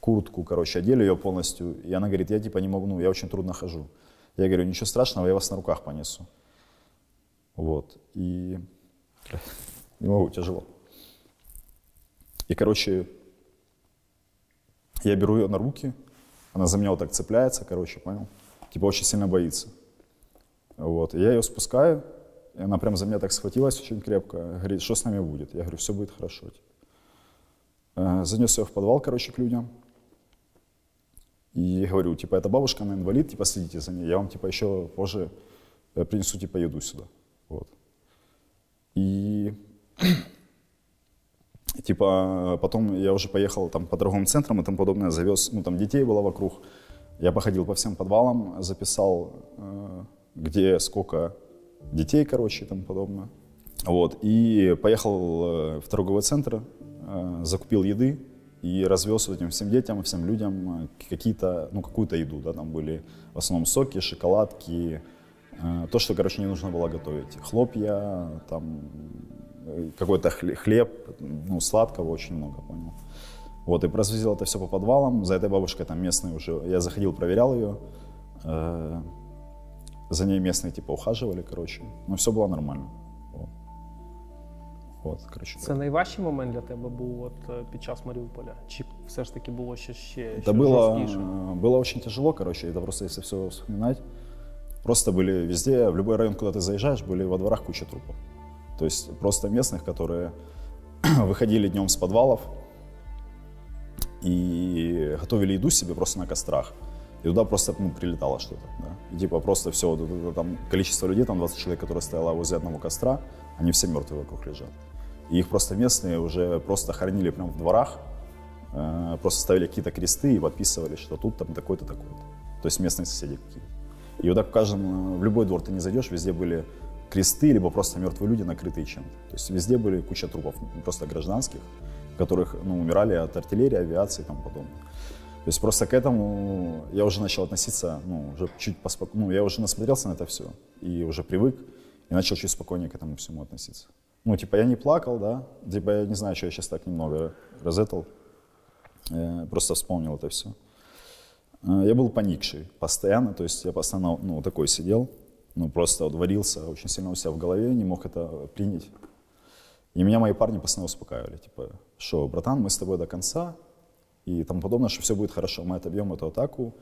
куртку, короче, одели ее полностью. И она говорит, я типа не могу, ну, я очень трудно хожу. Я говорю, ничего страшного, я вас на руках понесу. Вот, и не могу, тяжело. И, короче, я беру ее на руки, она за меня вот так цепляется, короче, понял? Типа очень сильно боится. Вот, и я ее спускаю, и она прям за меня так схватилась очень крепко, говорит, что с нами будет? Я говорю, все будет хорошо. Типа. Э, Занес ее в подвал, короче, к людям. И говорю, типа, эта бабушка, она инвалид, типа, следите за ней. Я вам, типа, еще позже э, принесу, типа, еду сюда. Вот. И типа потом я уже поехал там по торговым центрам и тому подобное, завез, ну там детей было вокруг. Я походил по всем подвалам, записал, э, где сколько детей, короче, и тому подобное. Вот, и поехал э, в торговый центр, э, закупил еды и развез вот этим всем детям, всем людям э, какие-то, ну, какую-то еду, да, там были в основном соки, шоколадки, то, что, короче, не нужно было готовить. Хлопья, там, какой-то хле- хлеб, ну, сладкого очень много, понял. Вот, и развозил это все по подвалам. За этой бабушкой там местные уже, я заходил, проверял ее. Э, за ней местные типа ухаживали, короче. Но все было нормально. Вот, вот короче. Це найважчий момент для тебе був от е, під час Маріуполя? Чи все ж таки було ще ще Это що было, жорсткіше? э, было очень тяжело, короче, это просто если все вспоминать. Просто были везде, в любой район, куда ты заезжаешь, были во дворах куча трупов. То есть просто местных, которые выходили днем с подвалов и готовили еду себе просто на кострах. И туда просто ну, прилетало что-то. Да? И типа просто все, вот это, там количество людей, там 20 человек, которые стояло возле одного костра, они все мертвые вокруг лежат. И их просто местные уже просто хоронили прямо в дворах, э, просто ставили какие-то кресты и подписывали, что тут там такой-то, такой-то. То есть местные соседи какие-то. И вот так в каждом, э, в любой двор ты не зайдешь, везде были кресты, либо просто мертвые люди, накрытые чем-то. То есть везде были куча трупов, просто гражданских, которых ну, умирали от артиллерии, авиации и тому подобное. То есть просто к этому я уже начал относиться, ну, уже чуть поспокойнее, ну, я уже насмотрелся на это все и уже привык, и начал чуть спокойнее к этому всему относиться. Ну, типа, я не плакал, да, типа, я не знаю, что я сейчас так немного разетал, Э, просто вспомнил это все. Я был поникший постоянно, то есть я постоянно, ну, такой сидел, ну, просто вот варился очень сильно у себя в голове, не мог это принять. И меня мои парни постоянно успокаивали, типа, что, братан, мы с тобой до конца, и тому подобное, что все будет хорошо, мы отобьем эту атаку,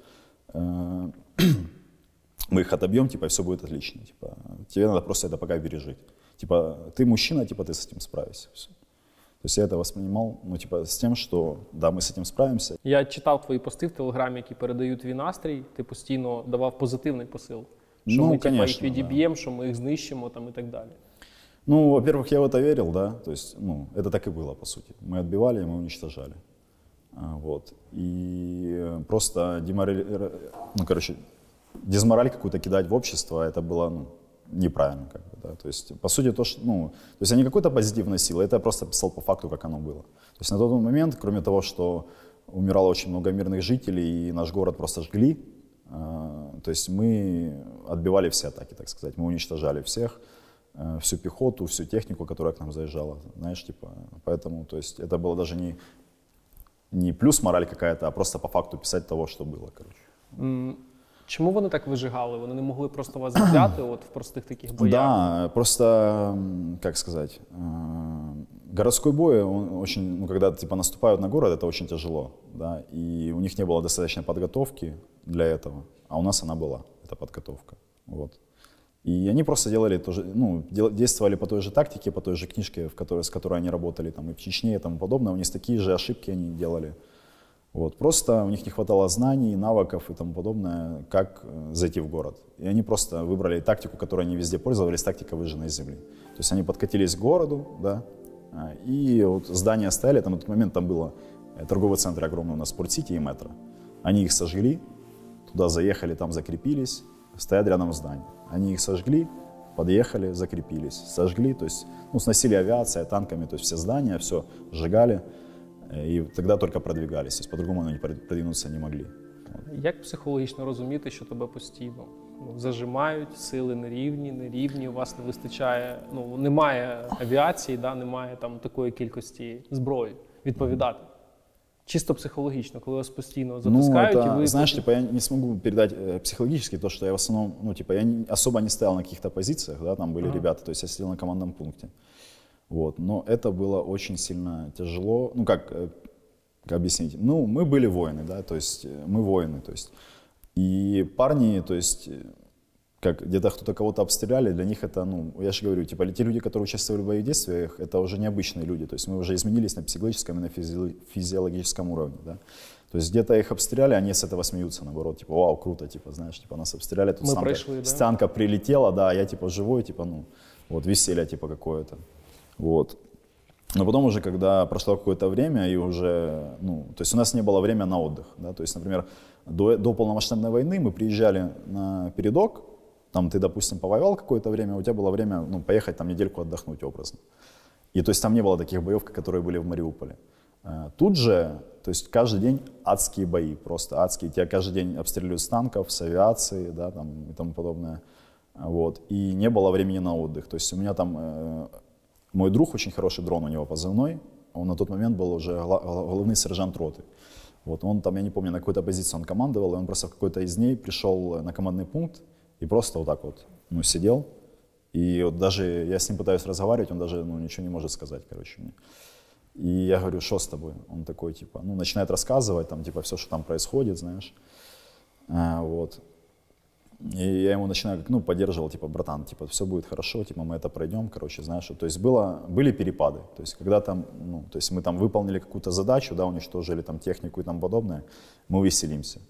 э, мы их отобьем, типа, и все будет отлично, типа, тебе надо просто это пока пережить. Типа, ты мужчина, типа, ты с этим справишься. Всё. То есть я это воспринимал, ну, типа, с тем, что, да, мы с этим справимся. Я читав твої пости в Телеграмі, які передають твій настрій. Ти постійно давав позитивний посил. Що Ну, ми типа, їх конечно, відіб'ємо, що ми їх знищимо там, і так далі. Ну, во-первых, я в это верил, да, то есть, ну, это так и было, по сути. Мы отбивали, мы уничтожали. А, Вот. И просто деморали... р- ну, короче, дезмораль какую-то кидать в общество, это было ну, неправильно, как бы, да. То есть, по сути, то, что, ну, то есть я не какой-то позитивной силы, это я просто писал по факту, как оно было. То есть на тот момент, кроме того, что умирало очень много мирных жителей, и наш город просто жгли, а, то есть мы отбивали все атаки, так сказать, мы уничтожали всех, э, всю пехоту, всю технику, которая к нам заезжала, знаешь, типа, поэтому, то есть это было даже не, не плюс мораль какая-то, а просто по факту писать того, что было, короче. Чому вони так вижигали? Вони не могли просто вас взяти от в простих таких боях? Да, просто, как сказать, э, городской бой, он очень, ну, когда типа наступают на город, это очень тяжело, да, и у них не было достаточной подготовки для этого, а у нас она была, эта подготовка, вот. И они просто делали то же, ну, действовали по той же тактике, по той же книжке, в которой, с которой они работали там и в Чечне и тому подобное, у них такие же ошибки они делали. Вот. Просто у них не хватало знаний, навыков и тому подобное, как э, зайти в город. И они просто выбрали тактику, которой они везде пользовались, тактика выжженной земли. То есть они подкатились к городу, да, а, и вот здания стояли, там на тот момент там было э, торговый центр огромный у нас, Спортсити и Метро. Они их сожгли, туда заехали, там закрепились, стоят рядом здания. Они их сожгли, подъехали, закрепились, сожгли, то есть ну, сносили авиация, танками, то есть все здания, все сжигали, э, и тогда только продвигались, то есть по-другому они прод- продвинуться не могли. Як психологічно розуміти, що тебе постійно ну, зажимають, сили нерівні, нерівні, у вас не вистачає, ну немає авіації, да, немає там такої кількості зброї відповідати. Чисто психологічно, коли вас постійно затискають, ну, это, і ви знаешь, типа я не смогу передать э, психологически то, что я в основном, ну, типа я не- особо не стоял на каких-то позициях, да, там были Ага. ребята, то есть я сидел на командном пункте. Вот. Но это было очень сильно тяжело. Ну, как, э, как объяснить? Ну, мы были воины, да, то есть э, мы воины, то есть. И парни, то есть, э, как где-то кто-то кого-то обстреляли, для них это, ну, я же говорю, типа, те люди, которые участвовали в боевых действиях, это уже необычные люди, то есть мы уже изменились на психологическом и на физи- физиологическом уровне, да. То есть где-то их обстреляли, они с этого смеются, наоборот, типа, вау, круто, типа, знаешь, типа, нас обстреляли, тут Мы станка, пришли, да? станка прилетела, да, я, типа, живой, типа, ну, вот, веселье, типа, какое-то, вот. Но потом уже, когда прошло какое-то время, и уже, ну, то есть у нас не было времени на отдых, да, то есть, например, до, до полномасштабной войны мы приезжали на передок, там ты, допустим, повоевал какое-то время, у тебя было время, ну, поехать там недельку отдохнуть образно. И то есть там не было таких боев, которые были в Мариуполе. Э, Тут же, то есть каждый день адские бои, просто адские. Тебя каждый день обстреливают с танков, с авиации, да, там и тому подобное. Вот. И не было времени на отдых. То есть у меня там э, мой друг, очень хороший дрон у него позывной, он на тот момент был уже главный сержант роты. Вот он там, я не помню, на какой-то позиции он командовал, и он просто в какой-то из дней пришел на командный пункт и просто вот так вот, ну, сидел. И вот даже я с ним пытаюсь разговаривать, он даже, ну, ничего не может сказать, короче, мне. И я говорю, что с тобой? Он такой, типа, ну, начинает рассказывать, там, типа, все, что там происходит, знаешь. А, вот. И я ему начинаю, ну, поддерживал, типа, братан, типа, все будет хорошо, типа, мы это пройдем, короче, знаешь. То есть было, были перепады. То есть когда там, ну, то есть мы там выполнили какую-то задачу, да, уничтожили там технику и там подобное, мы веселимся.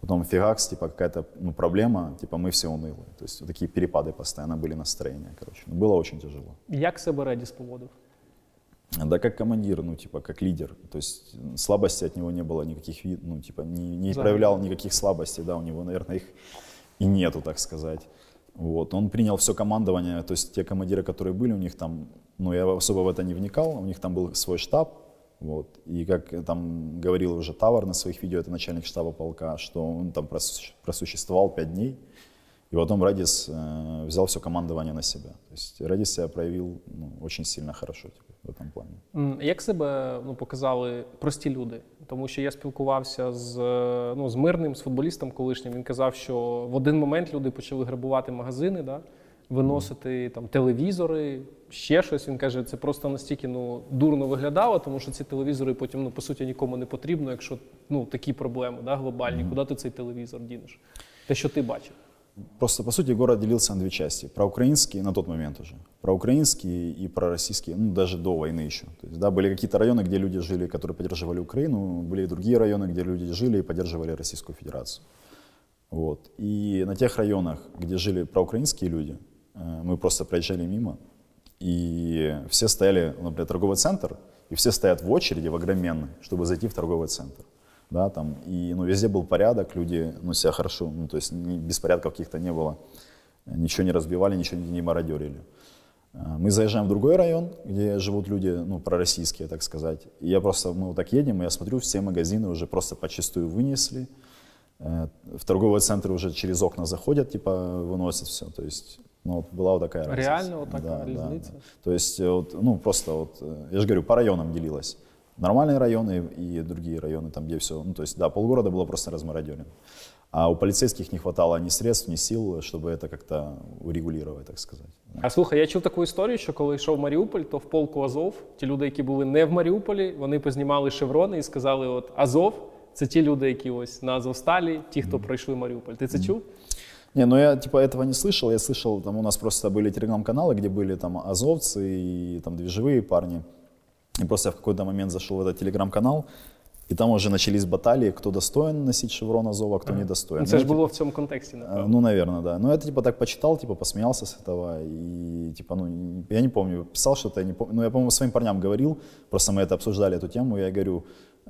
Потом фигакс, типа, какая-то, ну, проблема, типа, мы все унылые. То есть вот такие перепады постоянно были настроения, короче. Ну, Было очень тяжело. Як себе Редіс поводив? Да, как командир, ну, типа, как лидер. То есть слабости от него не было никаких, вид- ну, типа, не, не Да. проявлял никаких слабостей, да, у него, наверное, их и нету, так сказать. Вот, он принял все командование, то есть те командиры, которые были у них там, ну, я особо в это не вникал, у них там был свой штаб, вот, и как э, там говорил уже Тавар на своих видео, это начальник штаба полка, что он там прос- просуществовал пять дней, и потом Радис э, взял все командование на себя. То есть Радис себя проявил ну, очень сильно хорошо типа, в этом плане. М, Як себе ну, показали прості люди? Тому що я спілкувався з, е, ну, з мирним, з футболістом колишнім. Він казав, що в один момент люди почали грабувати магазини, да? виносити там, телевізори, ще щось. Він каже, це просто настільки ну, дурно виглядало, тому що ці телевізори потім ну, по суті нікому не потрібно, якщо ну, такі проблеми да, глобальні. Куди ти цей телевізор дінеш? Те, що ти бачив. Просто, по сути, город делился на две части. Проукраинский на тот момент уже. Проукраинский и пророссийский, ну, даже до войны еще. То есть, да, были какие-то районы, где люди жили, которые поддерживали Украину, были и другие районы, где люди жили и поддерживали Российскую Федерацию. Вот. И на тех районах, где жили проукраинские люди, э, мы просто проезжали мимо, и все стояли, ну, например, торговый центр, и все стоят в очереди, в огроменной, чтобы зайти в торговый центр. Да, там, и ну, везде был порядок, люди ну, себя хорошо, ну, то есть беспорядков каких-то не было, ничего не разбивали, ничего не мародерили. А, Мы заезжаем в другой район, где живут люди, ну, пророссийские, так сказать. И я просто, мы вот так едем, и я смотрю, все магазины уже просто почистую вынесли. Э, В торговые центры уже через окна заходят, типа, выносят все. То есть, ну, вот была вот такая разница. Реально вот такая Да, да, разница? да. То есть, э, вот, ну, просто вот, э, я же говорю, по районам делилось. Нормальные районы и другие районы, там, где все, ну, то есть, да, полгорода было просто размародерено. А у полицейских не хватало ни средств, ни сил, чтобы это как-то урегулировать, так сказать. А слухай, я чув таку історію, що коли йшов Маріуполь, то в полку Азов, ті люди, які були не в Маріуполі, вони познімали шеврони і сказали: от Азов це ті люди, які ось на Азовсталі, ті, хто пройшли Маріуполь. Ти це чув? Не, ну я типа этого не слышал. Я слышал, там у нас просто были телеграм-каналы, где были там азовцы и там движевые парни. И просто я в какой-то момент зашел в этот телеграм-канал, и там уже начались баталии, кто достоин носить шеврон Азова, а кто недостоин. Ну, це Ну, ж було в цьому контексті, типа, напевно. Ну, наверное, да. Ну, я типа так почитал, типа посмеялся с этого, и типа, ну, я не помню, писал что-то, я не помню. Ну, я, по-моему, своим парням говорил, просто мы это обсуждали, эту тему, я говорю,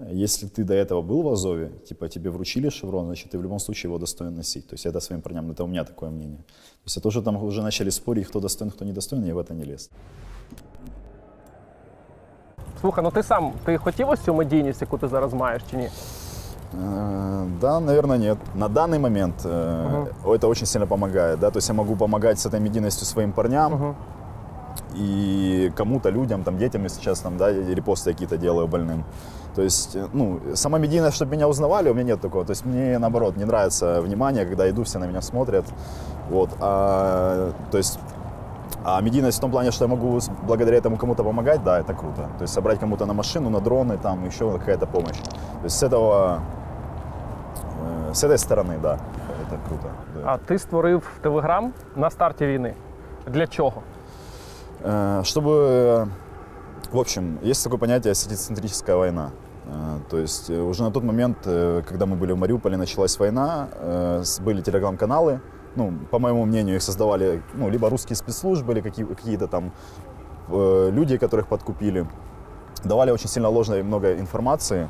если ты до этого был в Азове, типа тебе вручили шеврон, значит, ты в любом случае его достоин носить. То есть это своим парням, это у меня такое мнение. То есть это уже там уже начали спорить, кто достоин, кто недостоин, я в это не лез. Слухай, ну ти сам ти хотів ось цю медійність, яку ти зараз маєш, чи ні? Э, Да, наверное, нет. На данный момент э, это очень сильно помогает. Да? То есть я могу помогать с этой медийностью своим парням и кому-то, людям, там, детям, если сейчас там, да, я репосты какие-то делаю больным. То есть, э, ну, сама медийность, чтобы меня узнавали, у меня нет такого. То есть мне, наоборот, не нравится внимание, когда иду, все на меня смотрят. Вот. А, то есть А медийность в том плане, что я могу благодаря этому кому-то помогать, да, это круто. То есть собрать кому-то на машину, на дроны, там еще какая-то помощь. То есть с этого, э, с этой стороны, да, это круто. да. А ти створив Телеграм на старті війни. Для чого? Э, Чтобы, в общем, есть такое понятие сетицентрическая война. Э, То есть э, уже на тот момент, э, когда мы были в Мариуполе, началась война, э, были телеграм-каналы. Ну, по моему мнению, их создавали ну, либо русские спецслужбы, или какие- какие-то там люди, которых подкупили. Давали очень сильно ложной много информации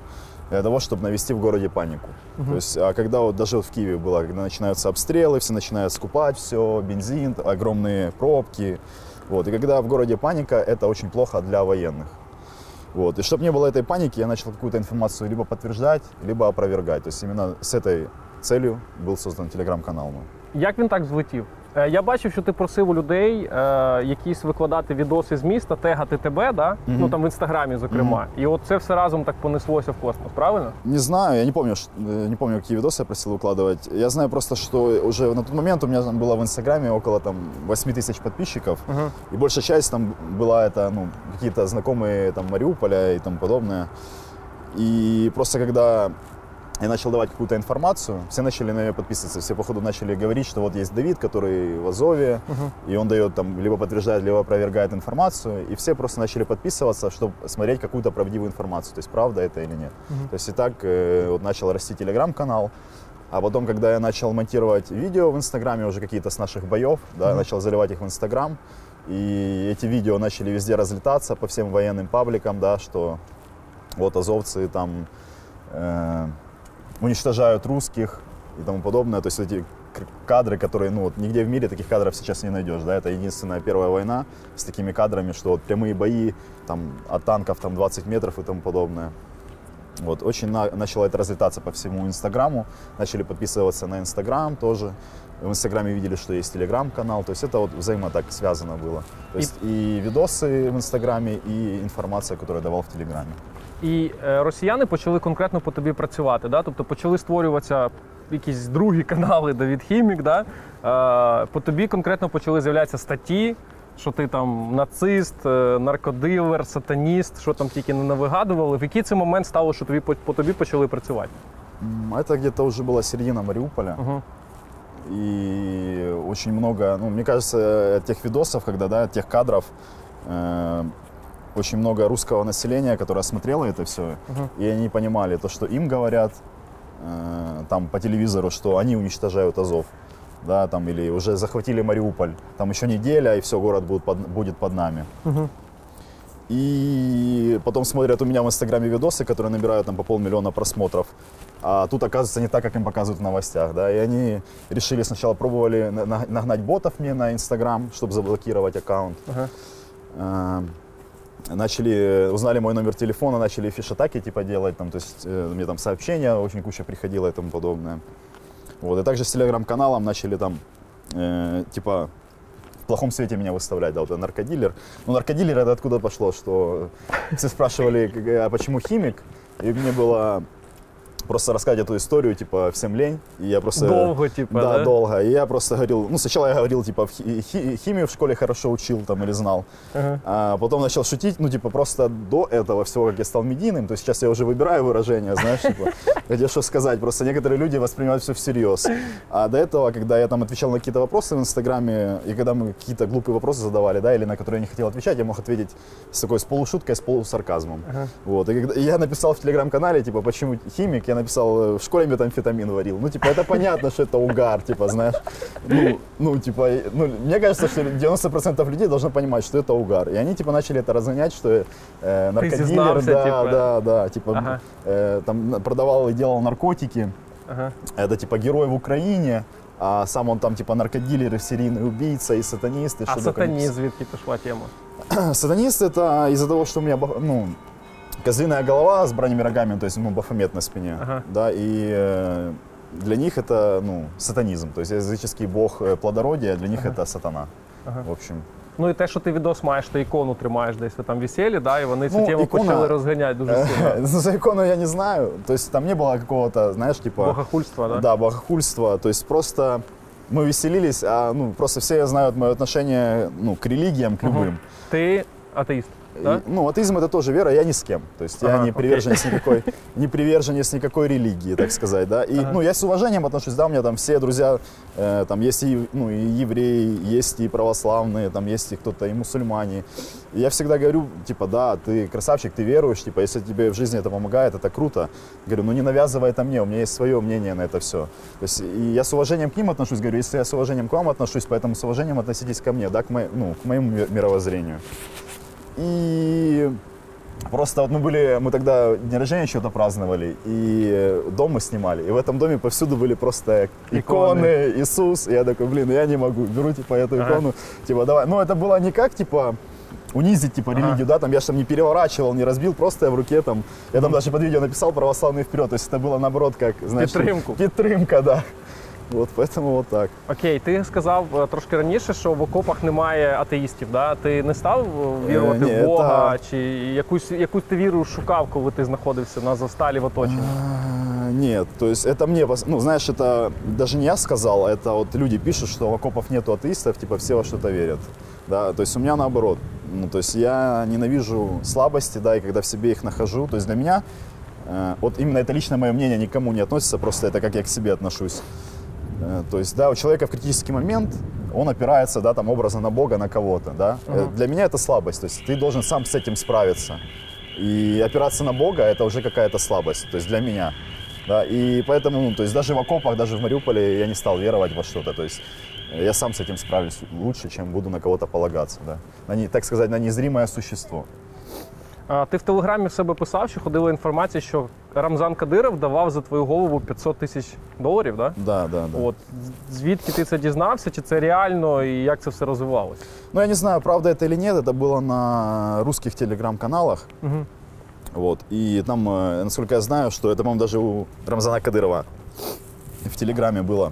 для того, чтобы навести в городе панику. Мгм. То есть, а когда вот даже вот в Киеве было, когда начинаются обстрелы, все начинают скупать все, бензин, огромные пробки. Вот. И когда в городе паника, это очень плохо для военных. Вот. И чтобы не было этой паники, я начал какую-то информацию либо подтверждать, либо опровергать. То есть именно с этой целью был создан телеграм-канал мой. Як він так злетів? Е, Я бачив, що ти просив у людей е, якісь викладати відоси з міста, тегати тебе, да? Мгм. ну там в інстаграмі, зокрема. І от це все разом так понеслося в космос, правильно? Не знаю, я не помню, ш- э, не помню, какие видосы я просил выкладывать. Я знаю просто, что уже на тот момент у меня там было в Инстаграме около там 8 тысяч подписчиков. Мгм. И большая часть там была это, ну, какие-то знакомые там Мариуполя и тому подобное. И просто когда я начал давать какую-то информацию, все начали на нее подписываться, все походу начали говорить, что вот есть Давид, который в Азове, и он дает там, либо подтверждает, либо опровергает информацию, и все просто начали подписываться, чтобы смотреть какую-то правдивую информацию, то есть правда это или нет. Мгм. То есть и так э, вот начал расти телеграм-канал, а потом, когда я начал монтировать видео в Инстаграме, уже какие-то с наших боев, да, Мгм. начал заливать их в Инстаграм, и эти видео начали везде разлетаться по всем военным пабликам, да, что вот азовцы там э, уничтожают русских и тому подобное. То есть эти кадры, которые, ну вот нигде в мире таких кадров сейчас не найдешь, да, это единственная первая война с такими кадрами, что вот прямые бои, там, от танков там 20 метров и тому подобное. Вот, очень на- начало это разлетаться по всему Инстаграму, начали подписываться на Инстаграм тоже. В Инстаграме видели, что есть Телеграм-канал, то есть это вот взаимо так связано было. То И- есть и видосы в Инстаграме, и информация, которую я давал в Телеграме. І е, росіяни почали конкретно по тобі працювати. Да? Тобто почали створюватися якісь другі канали Давід Хімік. Да? Е, по тобі конкретно почали з'являтися статті, що ти там нацист, е, наркодилер, сатаніст, що там тільки не навигадували. В який це момент стало, що тобі по, по тобі почали працювати? М, Это где-то уже была середина Мариуполя. И очень много, ну, мне кажется, тех видосов, когда, да, тех кадров, э, очень много русского населения, которое смотрело это все, Мгм. и они понимали то, что им говорят э, там по телевизору, что они уничтожают Азов, да, там, или уже захватили Мариуполь, там еще неделя, и все, город будет под, будет под нами. И потом смотрят у меня в Инстаграме видосы, которые набирают там по полмиллиона просмотров. А тут оказывается не так, как им показывают в новостях. Да? И они решили сначала пробовали на- на- нагнать ботов мне на Инстаграм, чтобы заблокировать аккаунт. А, Начали, узнали мой номер телефона, начали фиш-атаки типа делать, там, то есть э, мне там сообщения очень куча приходило и тому подобное. Вот, и также с телеграм-каналом начали там, э, типа, в плохом свете меня выставлять, да, вот я наркодилер. Ну, наркодилер это откуда пошло, что все спрашивали, как, а почему химик, и мне было просто рассказать эту историю, типа, всем лень, и я просто... Долго, типа, да? да? долго, и я просто говорил, ну, сначала я говорил, типа, в хи- хи- химию в школе хорошо учил, там, или знал, Ага. а потом начал шутить, ну, типа, просто до этого всего, как я стал медийным, то есть сейчас я уже выбираю выражения, знаешь, типа, где что сказать. Просто некоторые люди воспринимают все всерьез. А до этого, когда я там отвечал на какие-то вопросы в Инстаграме, и когда мы какие-то глупые вопросы задавали, да, или на которые я не хотел отвечать, я мог ответить с такой, с полушуткой, с полусарказмом. Ага. Вот. И, когда, и я написал в Телеграм-канале, типа, почему химик, я написал, э, в школе метамфетамин варил. Ну, типа, это понятно, что это угар, типа, знаешь. Ну, ну, типа, и- ну, мне кажется, что 90% людей должно понимать, что это угар. И они, типа, начали это разгонять, что э, наркодилер, признался, да, типа. да, да, типа, Ага. э, там на- продавал и делал наркотики. Ага. Это, типа, герой в Украине, а сам он там, типа, наркодилер, и серийный убийца, и сатанист, и А что только не сатаніст звідки пішла тема? Сатанист это из-за того, что у меня, бах- ну, козлиная голова с бранными рогами, то есть, ну, бафомет на спине, Ага. да, и э, для них это, ну, сатанизм, то есть языческий бог э, плодородия, для них Ага. это сатана, Ага. в общем. Ну і те, що ти відос маєш, ти ікону тримаєш десь ви там веселі, да, і вони цю Ну, тему ікона- почали розганяти дуже Э, сильно. ну, За икону я не знаю, то есть там не было какого-то, знаешь, типа... Богохульства, да? Да, богохульства, то есть просто мы веселились, а ну, просто все знают мое отношение ну, к религиям, к любым. Ти атеїст. Да? И, ну, атеизм это тоже вера, я ни с кем. То есть я Ага, не окей. приверженец никакой, не приверженец никакой религии, так сказать, да. И, Ага. ну, я с уважением отношусь, да, у меня там все друзья, э, там есть и, ну, и евреи, есть и православные, там есть и кто-то, и мусульмане. И я всегда говорю, типа, да, ты красавчик, ты веруешь, типа, если тебе в жизни это помогает, это круто. Говорю, ну не навязывай это мне, у меня есть свое мнение на это все. То есть и я с уважением к ним отношусь, говорю, если я с уважением к вам отношусь, поэтому с уважением относитесь ко мне, да, к, мо- ну, к моему ми- мировоззрению. И просто вот мы были, мы тогда день рождения что-то праздновали, и дом мы снимали, и в этом доме повсюду были просто иконы, Иконы. Иисус, и я такой, блин, я не могу, беру типа эту Ага. икону, типа давай, ну это было не как типа унизить типа Ага. религию, да, там я же там не переворачивал, не разбил, просто я в руке там, я там даже под видео написал православный вперед, то есть это было наоборот как, знаешь, Підтримку. Підтримка, да. Вот поэтому вот так. Окей, ти сказав е, трошки раніше, що в окопах немає атеїстів. Да? Ти не став е, вірувати Е, ні, в Бога, та- чи якусь, якусь ти віру шукав, коли ти знаходився на Засталі в оточенні? А, Нет, то есть это мне, пос- ну знаешь, это даже не я сказал, это вот люди пишут, что в окопах нету атеистов, типа все во что-то верят. Да, то есть у меня наоборот. Ну, то есть я ненавижу слабости, да, и когда в себе их нахожу, то есть для меня, э, вот именно это личное мое мнение никому не относится, просто это как я к себе отношусь. Э, То есть, да, у человека в критический момент он опирается, да, там образно на Бога, на кого-то, да. Э, Для меня это слабость, то есть ты должен сам с этим справиться. И опираться на Бога это уже какая-то слабость, то есть для меня. Да, и поэтому, ну, то есть даже в окопах, даже в Мариуполе я не стал веровать во что-то, то есть я сам с этим справлюсь лучше, чем буду на кого-то полагаться, да. На, не, так сказать, на незримое существо. А, Ти в телеграмі в себе писав, що ходила інформація, що Рамзан Кадиров давав за твою голову 500 тисяч доларів, да? Да, да, да. От з- звідки ти це дізнався, чи це реально і як це все розвивалося? Ну, я не знаю, правда это или нет, это было на русских телеграм-каналах. Мгм. Вот. И там, э, насколько я знаю, что это, по-моему, даже у Рамзана Кадырова в Телеграме было,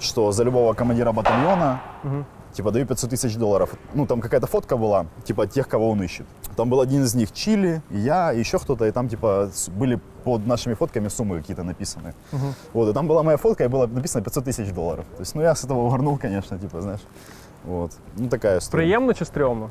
что за любого командира батальона Мгм. Типа даю 500 тысяч долларов. Ну, там какая-то фотка была, типа тех, кого он ищет. Там был один из них Чили, я, еще кто-то, и там типа были под нашими фотками суммы какие-то написаны. Мгм. Вот, и там была моя фотка, и было написано 500 тысяч долларов. То есть, ну, я с этого угорнул, конечно, типа, знаешь. Вот. Ну, такая история. Приємно чи стрьомно?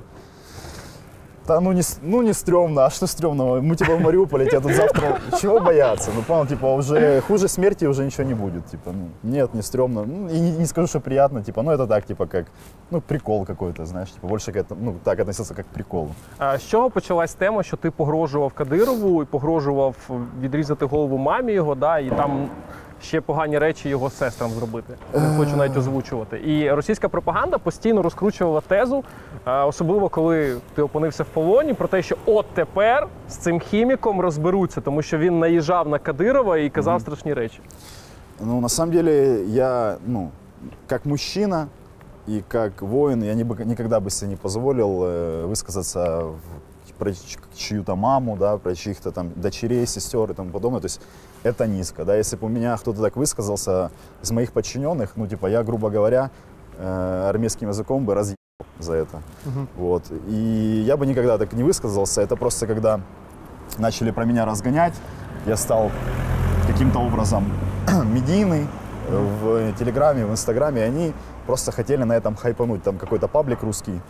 Да ну не, с- ну не стрёмно, а что стрёмного? Мы типа в Мариуполе, тебя тут завтра... Чего бояться? Ну, понял, типа уже хуже смерти уже ничего не будет, типа, ну, нет, не стрёмно. Ну, и не, не скажу, что приятно, типа, ну это так, типа, как, ну, прикол какой-то, знаешь, типа, больше к этому, ну, так относился как к приколу. А з чого почалась тема, що ти погрожував Кадирову і погрожував відрізати голову мамі його, да, і там ще погані речі його сестрам зробити. Не хочу навіть озвучувати. І російська пропаганда постійно розкручувала тезу, а, особливо коли ти опинився в полоні, про те, що от тепер з цим хіміком розберуться, тому що він наїжджав на Кадирова і казав страшні речі. Ну, на самом деле, я, ну, как мужчина и как воин, я не бы, никогда бы себе не позволил э, высказаться в- про чью-то маму, да, про чьих-то там дочерей, сестер и тому подобное. То есть это низко, да. Если бы у меня кто-то так высказался из моих подчиненных, ну, типа, я, грубо говоря, э, армейским языком бы разъебал за это. Вот. И я бы никогда так не высказался. Это просто когда начали про меня разгонять, я стал каким-то образом медийный в Телеграме, в Инстаграме, и они просто хотели на этом хайпануть, там какой-то паблик русский.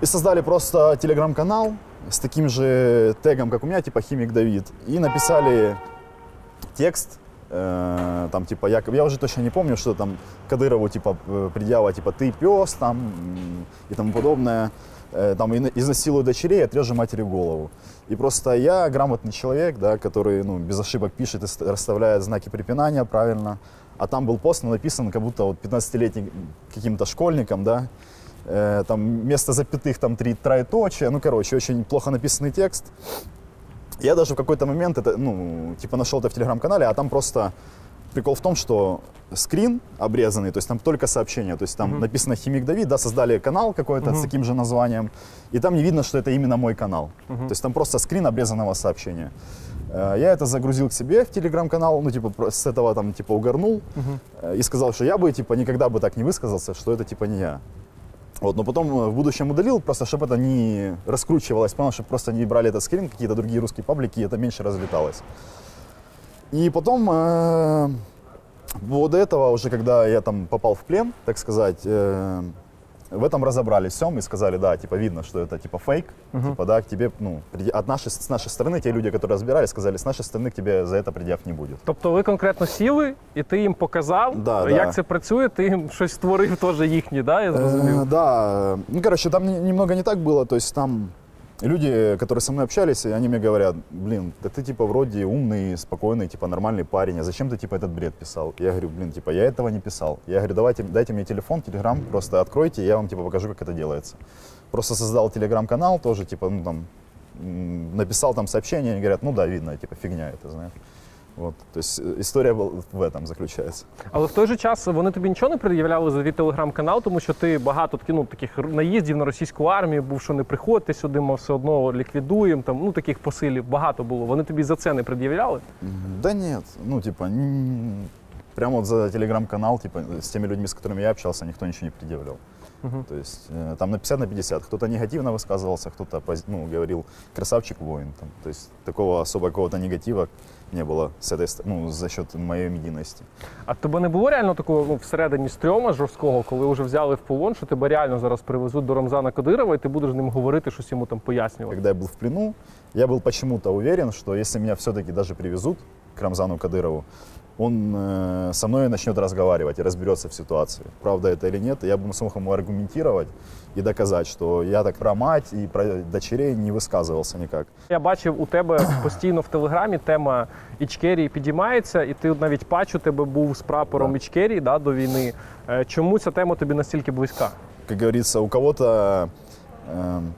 И создали просто телеграм-канал с таким же тегом, как у меня, типа Химик Давид, и написали текст, э, там типа, я, я уже точно не помню, что там Кадырову типа э, предъява, типа ты пес там и тому подобное, Э, там изнасилую дочерей, отрежу матери голову. И просто я грамотный человек, да, который ну, без ошибок пишет и ст- расставляет знаки препинания правильно, а там был пост написан как будто вот 15-летним каким-то школьником, да, Э, там вместо запятых там три троеточия, ну, короче, очень плохо написанный текст. Я даже в какой-то момент это, ну, типа нашел это в телеграм-канале, а там просто прикол в том, что скрин обрезанный, то есть там только сообщение, то есть там Мгм. написано Химик Давид, да, создали канал какой-то Мгм. с таким же названием, и там не видно, что это именно мой канал. Мгм. То есть там просто скрин обрезанного сообщения. Э, Я это загрузил к себе в телеграм-канал, ну, типа, с этого там, типа, угорнул э, и сказал, что я бы, типа, никогда бы так не высказался, что это, типа, не я. Вот, но потом э, в будущем удалил, просто чтобы это не раскручивалось, понял, чтобы просто не брали этот скрин, какие-то другие русские паблики, и это меньше разлеталось. И потом, э, По поводу этого, уже когда я там попал в плен, так сказать, э, в этом разобрались всем и сказали, да, типа видно, что это типа фейк, Мгм. типа да, к тебе, ну, преди- от нашей, с нашей стороны, те люди, которые разбирались, сказали, с нашей стороны к тебе за это предъяв не будет. Тобто ви конкретно сіли, і ти їм показав, Да, як да. це працює, ти їм щось створив теж їхнє, да, я зрозумів? Э, да, ну, короче, там не- немного не так было, то есть там люди, которые со мной общались, они мне говорят, блин, да ты типа вроде умный, спокойный, типа нормальный парень, а зачем ты типа этот бред писал? Я говорю, блин, типа я этого не писал. Я говорю, давайте, дайте мне телефон, телеграм, просто откройте, я вам типа покажу, как это делается. Просто создал телеграм-канал, тоже типа, ну там, написал там сообщение, они говорят, ну да, видно, типа фигня это, знаешь. Вот, то есть э, история был- в этом заключается. Але в той же час вони тобі нічого не пред'являли за твій телеграм-канал, тому що ти багато ну, таких р- наїздів на російську армію був, що не приходьте сюди, ми все одно ліквідуємо. Там ну таких посилів багато було. Вони тобі за це не пред'являли? Да нет, ну типа, н- прямо вот за телеграм-канал, типа, с теми людьми, с которыми я общался, никто ничего не предъявлял. Мгм. То есть э, там на 50 на 50. Кто-то негативно высказывался, кто-то пози- ну, говорил красавчик воин. Там. То есть такого особо какого-то негатива не было с этой, ст- ну, за счет моей медийности. А тебе не було реально такого ну, всередині стрьома жорсткого, коли вже взяли в полон, що тебе реально зараз привезуть до Рамзана Кадирова, і ти будеш з ним говорити, щось йому там пояснювати? Когда я был в плену, я был почему-то уверен, что если меня все-таки даже привезут к Рамзану Кадырову, он э, со мной начнет разговаривать и разберется в ситуации. Правда это или нет, и я бы смог ему аргументировать и доказать, что я так про мать и про дочерей не высказывался никак. Я бачив у тебе постійно в телеграмі тема Ічкерії підіймається, і ти от навіть патч у тебе був з прапором Ічкерії да, до війни. Е, Чому ця тема тобі настільки близька? Как говорится, у кого-то, эм,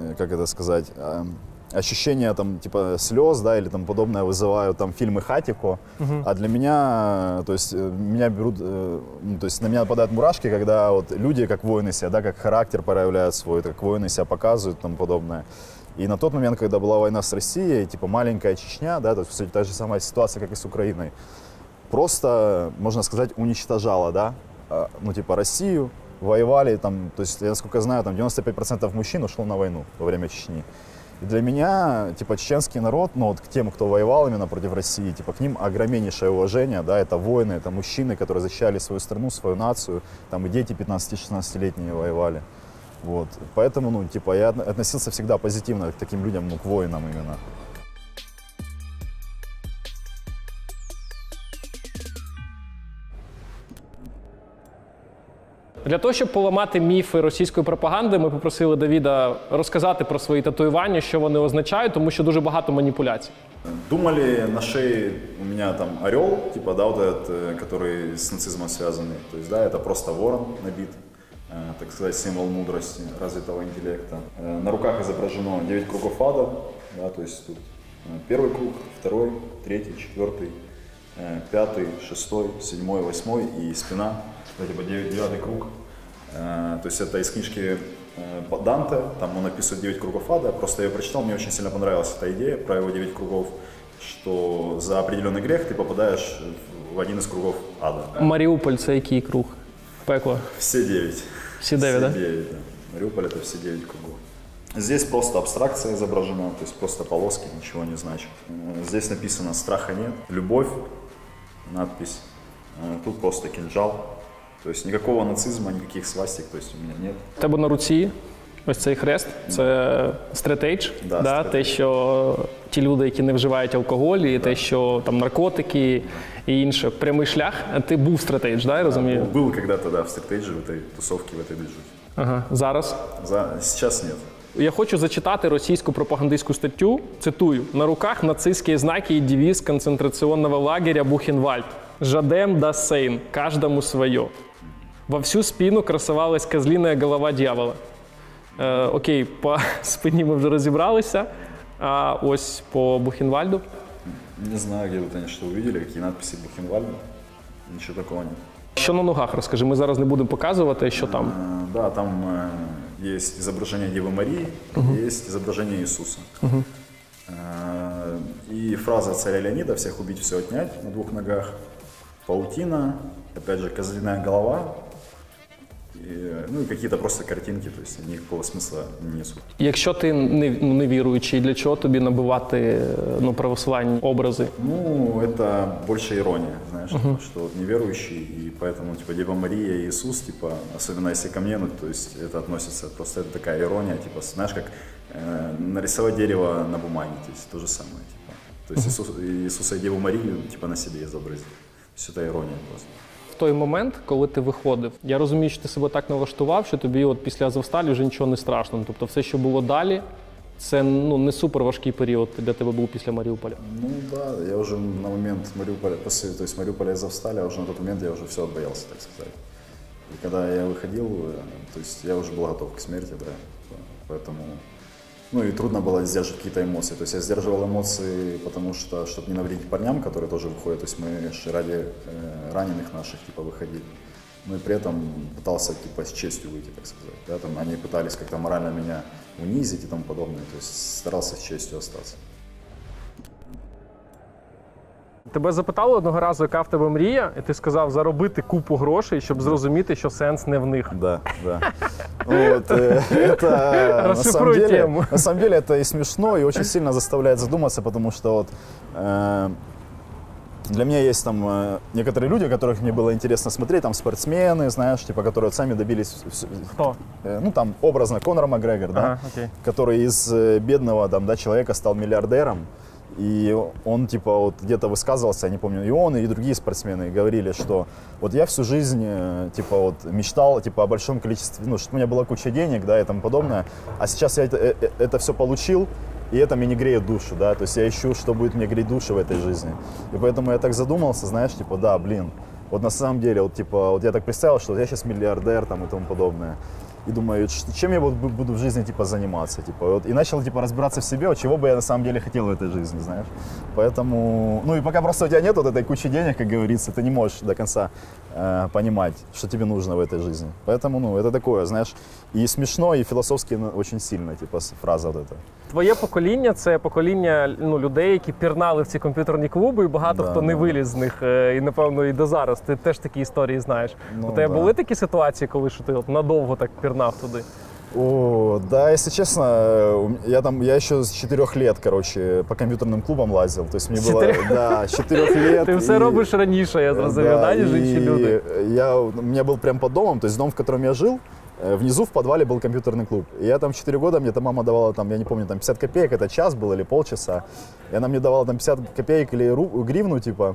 э, как это сказать, эм, ощущения там типа слез, да, или там подобное вызывают там фильмы Хатико, Мгм. а для меня, то есть э, меня берут, э, ну, то есть на меня нападают мурашки, когда вот люди как воины себя, да, как характер проявляют свой, как воины себя показывают тому подобное. И на тот момент, когда была война с Россией, типа маленькая Чечня, да, то есть кстати, та же самая ситуация, как и с Украиной, просто, можно сказать, уничтожала, да, а, ну, типа, Россию, воевали, там, то есть, я, насколько знаю, там 95% мужчин ушло на войну во время Чечни. И для меня, типа, чеченский народ, ну, вот к тем, кто воевал именно против России, типа, к ним огромнейшее уважение, да, это воины, это мужчины, которые защищали свою страну, свою нацию, там и дети 15-16-летние воевали. Вот, поэтому, ну, типа, я отно- относился всегда позитивно к таким людям, ну, к воинам именно. Для того, щоб поламати міфи російської пропаганди, ми попросили Давіда розказати про свої татуювання, що вони означають, тому що дуже багато маніпуляцій. Думали, на шее у меня там орел, типа, да, вот этот, э, который с нацизмом связанный. То есть, да, это просто ворон набит, э, так сказать, символ мудрости, развитого интеллекта. Э, На руках изображено 9 кругов ада, да, то есть тут э, первый круг, второй, третий, четвертый, э, пятый, шестой, седьмой, восьмой и спина, это типа девять- девятый круг. Э, То есть это из книжки э, Данте, там он описывает 9 кругов ада. Просто я ее прочитал, мне очень сильно понравилась эта идея про его 9 кругов, что за определенный грех ты попадаешь в один из кругов ада. Маріуполь це який круг? Пекло. Все 9. Все девять, да? 9, да. Мариуполь это все 9 кругов. Здесь просто абстракция изображена, то есть просто полоски, ничего не значит. Э, Здесь написано «страха нет», «любовь», надпись. Тут просто кинжал. То есть никакого нацизма, никаких свастик, то есть у меня нет. У тебе на руці ось цей хрест це стретейдж, Да, да, стретейдж. те, що ті люди, які не вживають алкоголь, і те, що там наркотики і інше, прямий шлях. А Ти був стретейдж, да, я розумію? Был когда-то, да, в стратегии, в этой тусовке, в этой движухе. Ага. Зараз За... Сейчас нет. Я хочу зачитати російську пропагандистську статтю. Цитую: на руках нацистські знаки і девіз концентрационного лагеря Бухенвальд. Жадем да сейн, каждому свое. Во всю спину красовалась козлиная голова дьявола. Е, окей, по спині ми вже розібралися. А ось по Бухенвальду. Не знаю, где вы, конечно, увидели, какие надписи Бухенвальда. Ничего такого нет. Що на ногах розкажи, ми зараз не будемо показувати, що там. Э, Да, там э, есть изображение Девы Марии, Мгм. есть изображение Иисуса. Мгм. Э, И фраза царя Леонида «всех убить, все отнять» на двух ногах. Паутина, опять же, козлиная голова. э, ну и какие-то просто картинки, то есть никакого смысла не несут. Якщо ти не, ну, не віруючий, для чого тобі набивати е, ну, православні образи? Ну, это больше ирония, знаешь, типа, что вот неверующий, и поэтому, типа, Дева Мария и Иисус, типа, особенно если ко мне, ну, то есть это относится, просто это такая ирония, типа, знаешь, как э, нарисовать дерево на бумаге, то есть то же самое, типа. То есть Иисус, Иисуса и Деву Марию, типа, на себе изобразить. То есть это ирония просто. В той момент, коли ти виходив, я розумію, що ти себе так налаштував, що тобі от після Азовсталі вже нічого не страшно. Тобто все, що було далі, це ну, не супер важкий період для тебе був після Маріуполя. Ну да, я уже на момент Мариуполя, после, то есть Мариуполя и Завстали, уже на тот момент я уже все отбоялся, так сказать. И когда я выходил, э, то есть я уже был готов к смерти, да, поэтому, ну и трудно было сдерживать какие-то эмоции. То есть я сдерживал эмоции, потому что, чтобы не навредить парням, которые тоже выходят, то есть мы ради э, раненых наших, типа, выходили. Ну и при этом пытался, типа, с честью выйти, так сказать. Да, там они пытались как-то морально меня унизить и тому подобное, то есть старался с честью остаться. Тебе запитали одного разу, яка в тебе мрія, і ти сказав заробити купу грошей, щоб зрозуміти, що сенс не в них. Да, да. Вот, э, это на самом, Расшифруй деле, тему. на самом деле это и смешно, и очень сильно заставляет задуматься, потому что вот э, для меня есть там э, некоторые люди, которых мне было интересно смотреть, там спортсмены, знаешь, типа, которые вот сами добились, вс- Хто? э, ну там образно Конор Макгрегор, да, Ага, окей. который из э, бедного там, да, человека стал миллиардером. И он, типа, вот где-то высказывался, я не помню, и он, и другие спортсмены говорили, что вот я всю жизнь, э, типа, вот мечтал, типа, о большом количестве, ну, что у меня была куча денег, да, и тому подобное, а сейчас я это, э, э, это все получил, и это мне не греет душу, да, то есть я ищу, что будет мне греть душу в этой жизни. И поэтому я так задумался, знаешь, типа, да, блин, вот на самом деле, вот, типа, вот я так представил, что я сейчас миллиардер, там, и тому подобное. И думаю, ш- чем я вот бу- буду в жизни, типа, заниматься, типа, вот, и начал, типа, разбираться в себе, вот, чего бы я на самом деле хотел в этой жизни, знаешь. Поэтому, ну, и пока просто у тебя нет вот этой кучи денег, как говорится, ты не можешь до конца э, понимать, что тебе нужно в этой жизни. Поэтому, ну, это такое, знаешь, и смешно, и философски ну, очень сильно, типа, с- фраза вот эта. Твоє покоління це покоління ну, людей, які пірнали в ці комп'ютерні клуби, і багато Да, хто не да. виліз з них. е, І напевно і до зараз. Ти теж такі історії знаєш. Ну, У тебе да. були такі ситуації, коли що ти от надовго так пірнав туди? О, да, если честно, э, у м- я там, я еще с четырех лет, короче, по компьютерным клубам лазил. То есть мне было, Четырех? да, с четырех лет. Ти все и- робиш раніше, я зрозумів, да, ніж інші и люди. Я, у меня был прям под домом, то есть дом, в котором я жил, э, внизу в подвале был компьютерный клуб. И я там 4 года, мне там мама давала, там, я не помню, там 50 копеек, это час был или полчаса. И она мне давала там 50 копеек или ру- гривну, типа.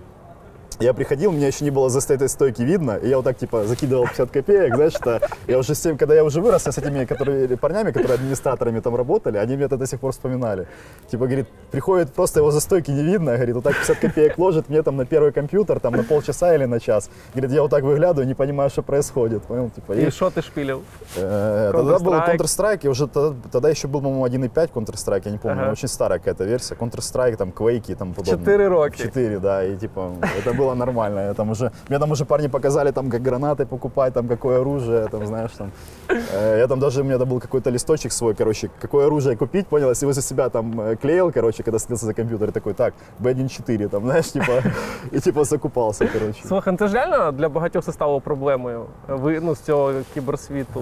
Я приходил, меня еще не было за этой стойки видно, и я вот так, типа, закидывал 50 копеек, знаешь, что я уже с тем, когда я уже вырос, я с этими которые, парнями, которые администраторами там работали, они мне это до сих пор вспоминали. Типа, говорит, приходит, просто его за стойки не видно, говорит, вот так 50 копеек ложит мне там на первый компьютер, там на полчаса или на час. Говорит, я вот так выглядываю, не понимаю, что происходит, понял, типа. І що ти шпілив? Э, Тогда был Counter-Strike. И уже тогда, еще был, по-моему, 1.5 Counter-Strike, я не помню, очень старая какая-то версия. Counter-Strike, там, Quake и там подобное. Четыре роки. Четыре, да, и типа, это было нормально. Я там уже, мне там уже парни показали, там, как гранаты покупать, там, какое оружие, там, знаешь, там. Э, Я там даже, у меня там был какой-то листочек свой, короче, какое оружие купить, понял, если вы за себя там э, клеил, короче, когда садился за компьютер, и такой, так, B1.4, там, знаешь, типа, и типа закупался, короче. Слухай, ну це ж реально для багатьох це стало проблемою. Ви ну з цього кіберсвіту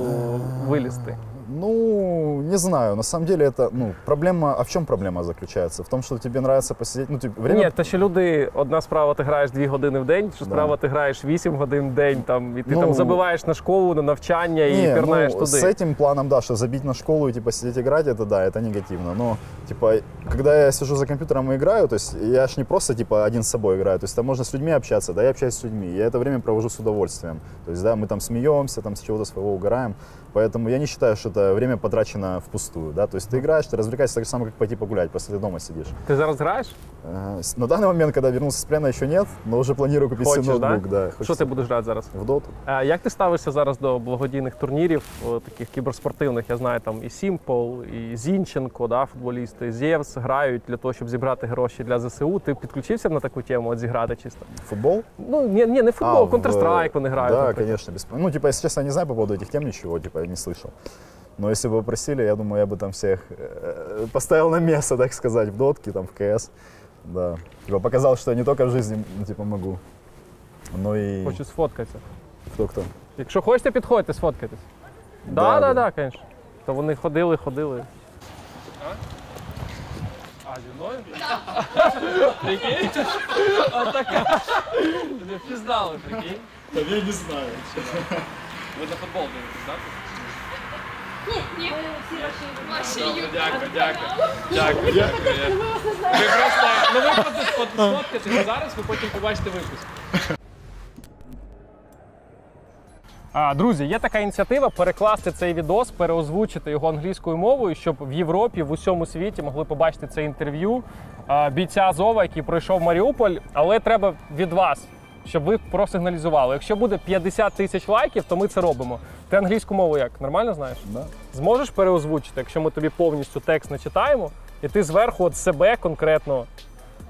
вилізти. Ну, не знаю, на самом деле это, ну, проблема, а в чем проблема заключается? В том, что тебе нравится посидеть, ну, типа, время... Ні, те, що люди, одна справа, ти граєш 2 години в день, що справа ти граєш 8 годин в день, там, і ти Ну, там забиваєш на школу, на навчання і Не, пірнаєш ну, туди. с этим планом, да, что забить на школу и типа сидеть играть, это да, это негативно. Но типа, когда я сижу за компьютером и играю, то есть я ж не просто типа один с собой играю, то есть там можно с людьми общаться, да, я общаюсь с людьми, я это время провожу с удовольствием. То есть, да, мы там смеемся, там с чего-то своего угораем. Поэтому я не считаю, что это время потрачено впустую, да, то есть ты играешь, ты развлекаешься так же самое, как пойти погулять, просто ты дома сидишь. Ти зараз граєш? Э, с- На данный момент, когда вернулся с плена, еще нет, но уже планирую купить себе Хочеш, ноутбук, да. Що Хочется ти будеш грати зараз? В доту. А як ти ставишся зараз до благодійних турнірів, о, таких кіберспортивних? Я знаю, там і Сімпл, і Зінченко, да, футболісти, Зєвс грають для того, щоб зібрати гроші для ЗСУ. Ти підключився на таку тему, от зіграти чисто? Футбол? Ну, ні, ні не футбол, в- Counter-Strike вони грають. Да, наприклад. конечно. Без... Ну, типа, если честно, я не знаю по поводу этих тем ничего, типа, я не слышал. Но если бы попросили, я думаю, я бы там всех э, поставил на место, так сказать, в дотке, там, в КС. Да. Типа, показал, что я не только в жизни, ну, типа, могу, но и... Хочу сфоткатися. Кто-кто? Якщо хочете, підходьте, сфоткайтесь. Да, Да, да, да. да, звісно. То вони ходили, ходили. А, зі мною? Прикинь? Отака. Не впізнали, прикинь. Да я не знаю. Ви на футбол дивитесь, так? Ні, Дякую, дякую. Дякую, дякую. Ви просто, ну ви просто от зараз, ви потім побачите випуск. А, друзі, є така ініціатива перекласти цей відос, переозвучити його англійською мовою, щоб в Європі, в усьому світі могли побачити це інтерв'ю а, бійця Азова, який пройшов Маріуполь. Але треба від вас, щоб ви просигналізували. Якщо буде 50 тисяч лайків, то ми це робимо. Ти англійську мову як? Нормально знаєш? Да. Зможеш переозвучити, якщо ми тобі повністю текст не читаємо, і ти зверху от себе конкретно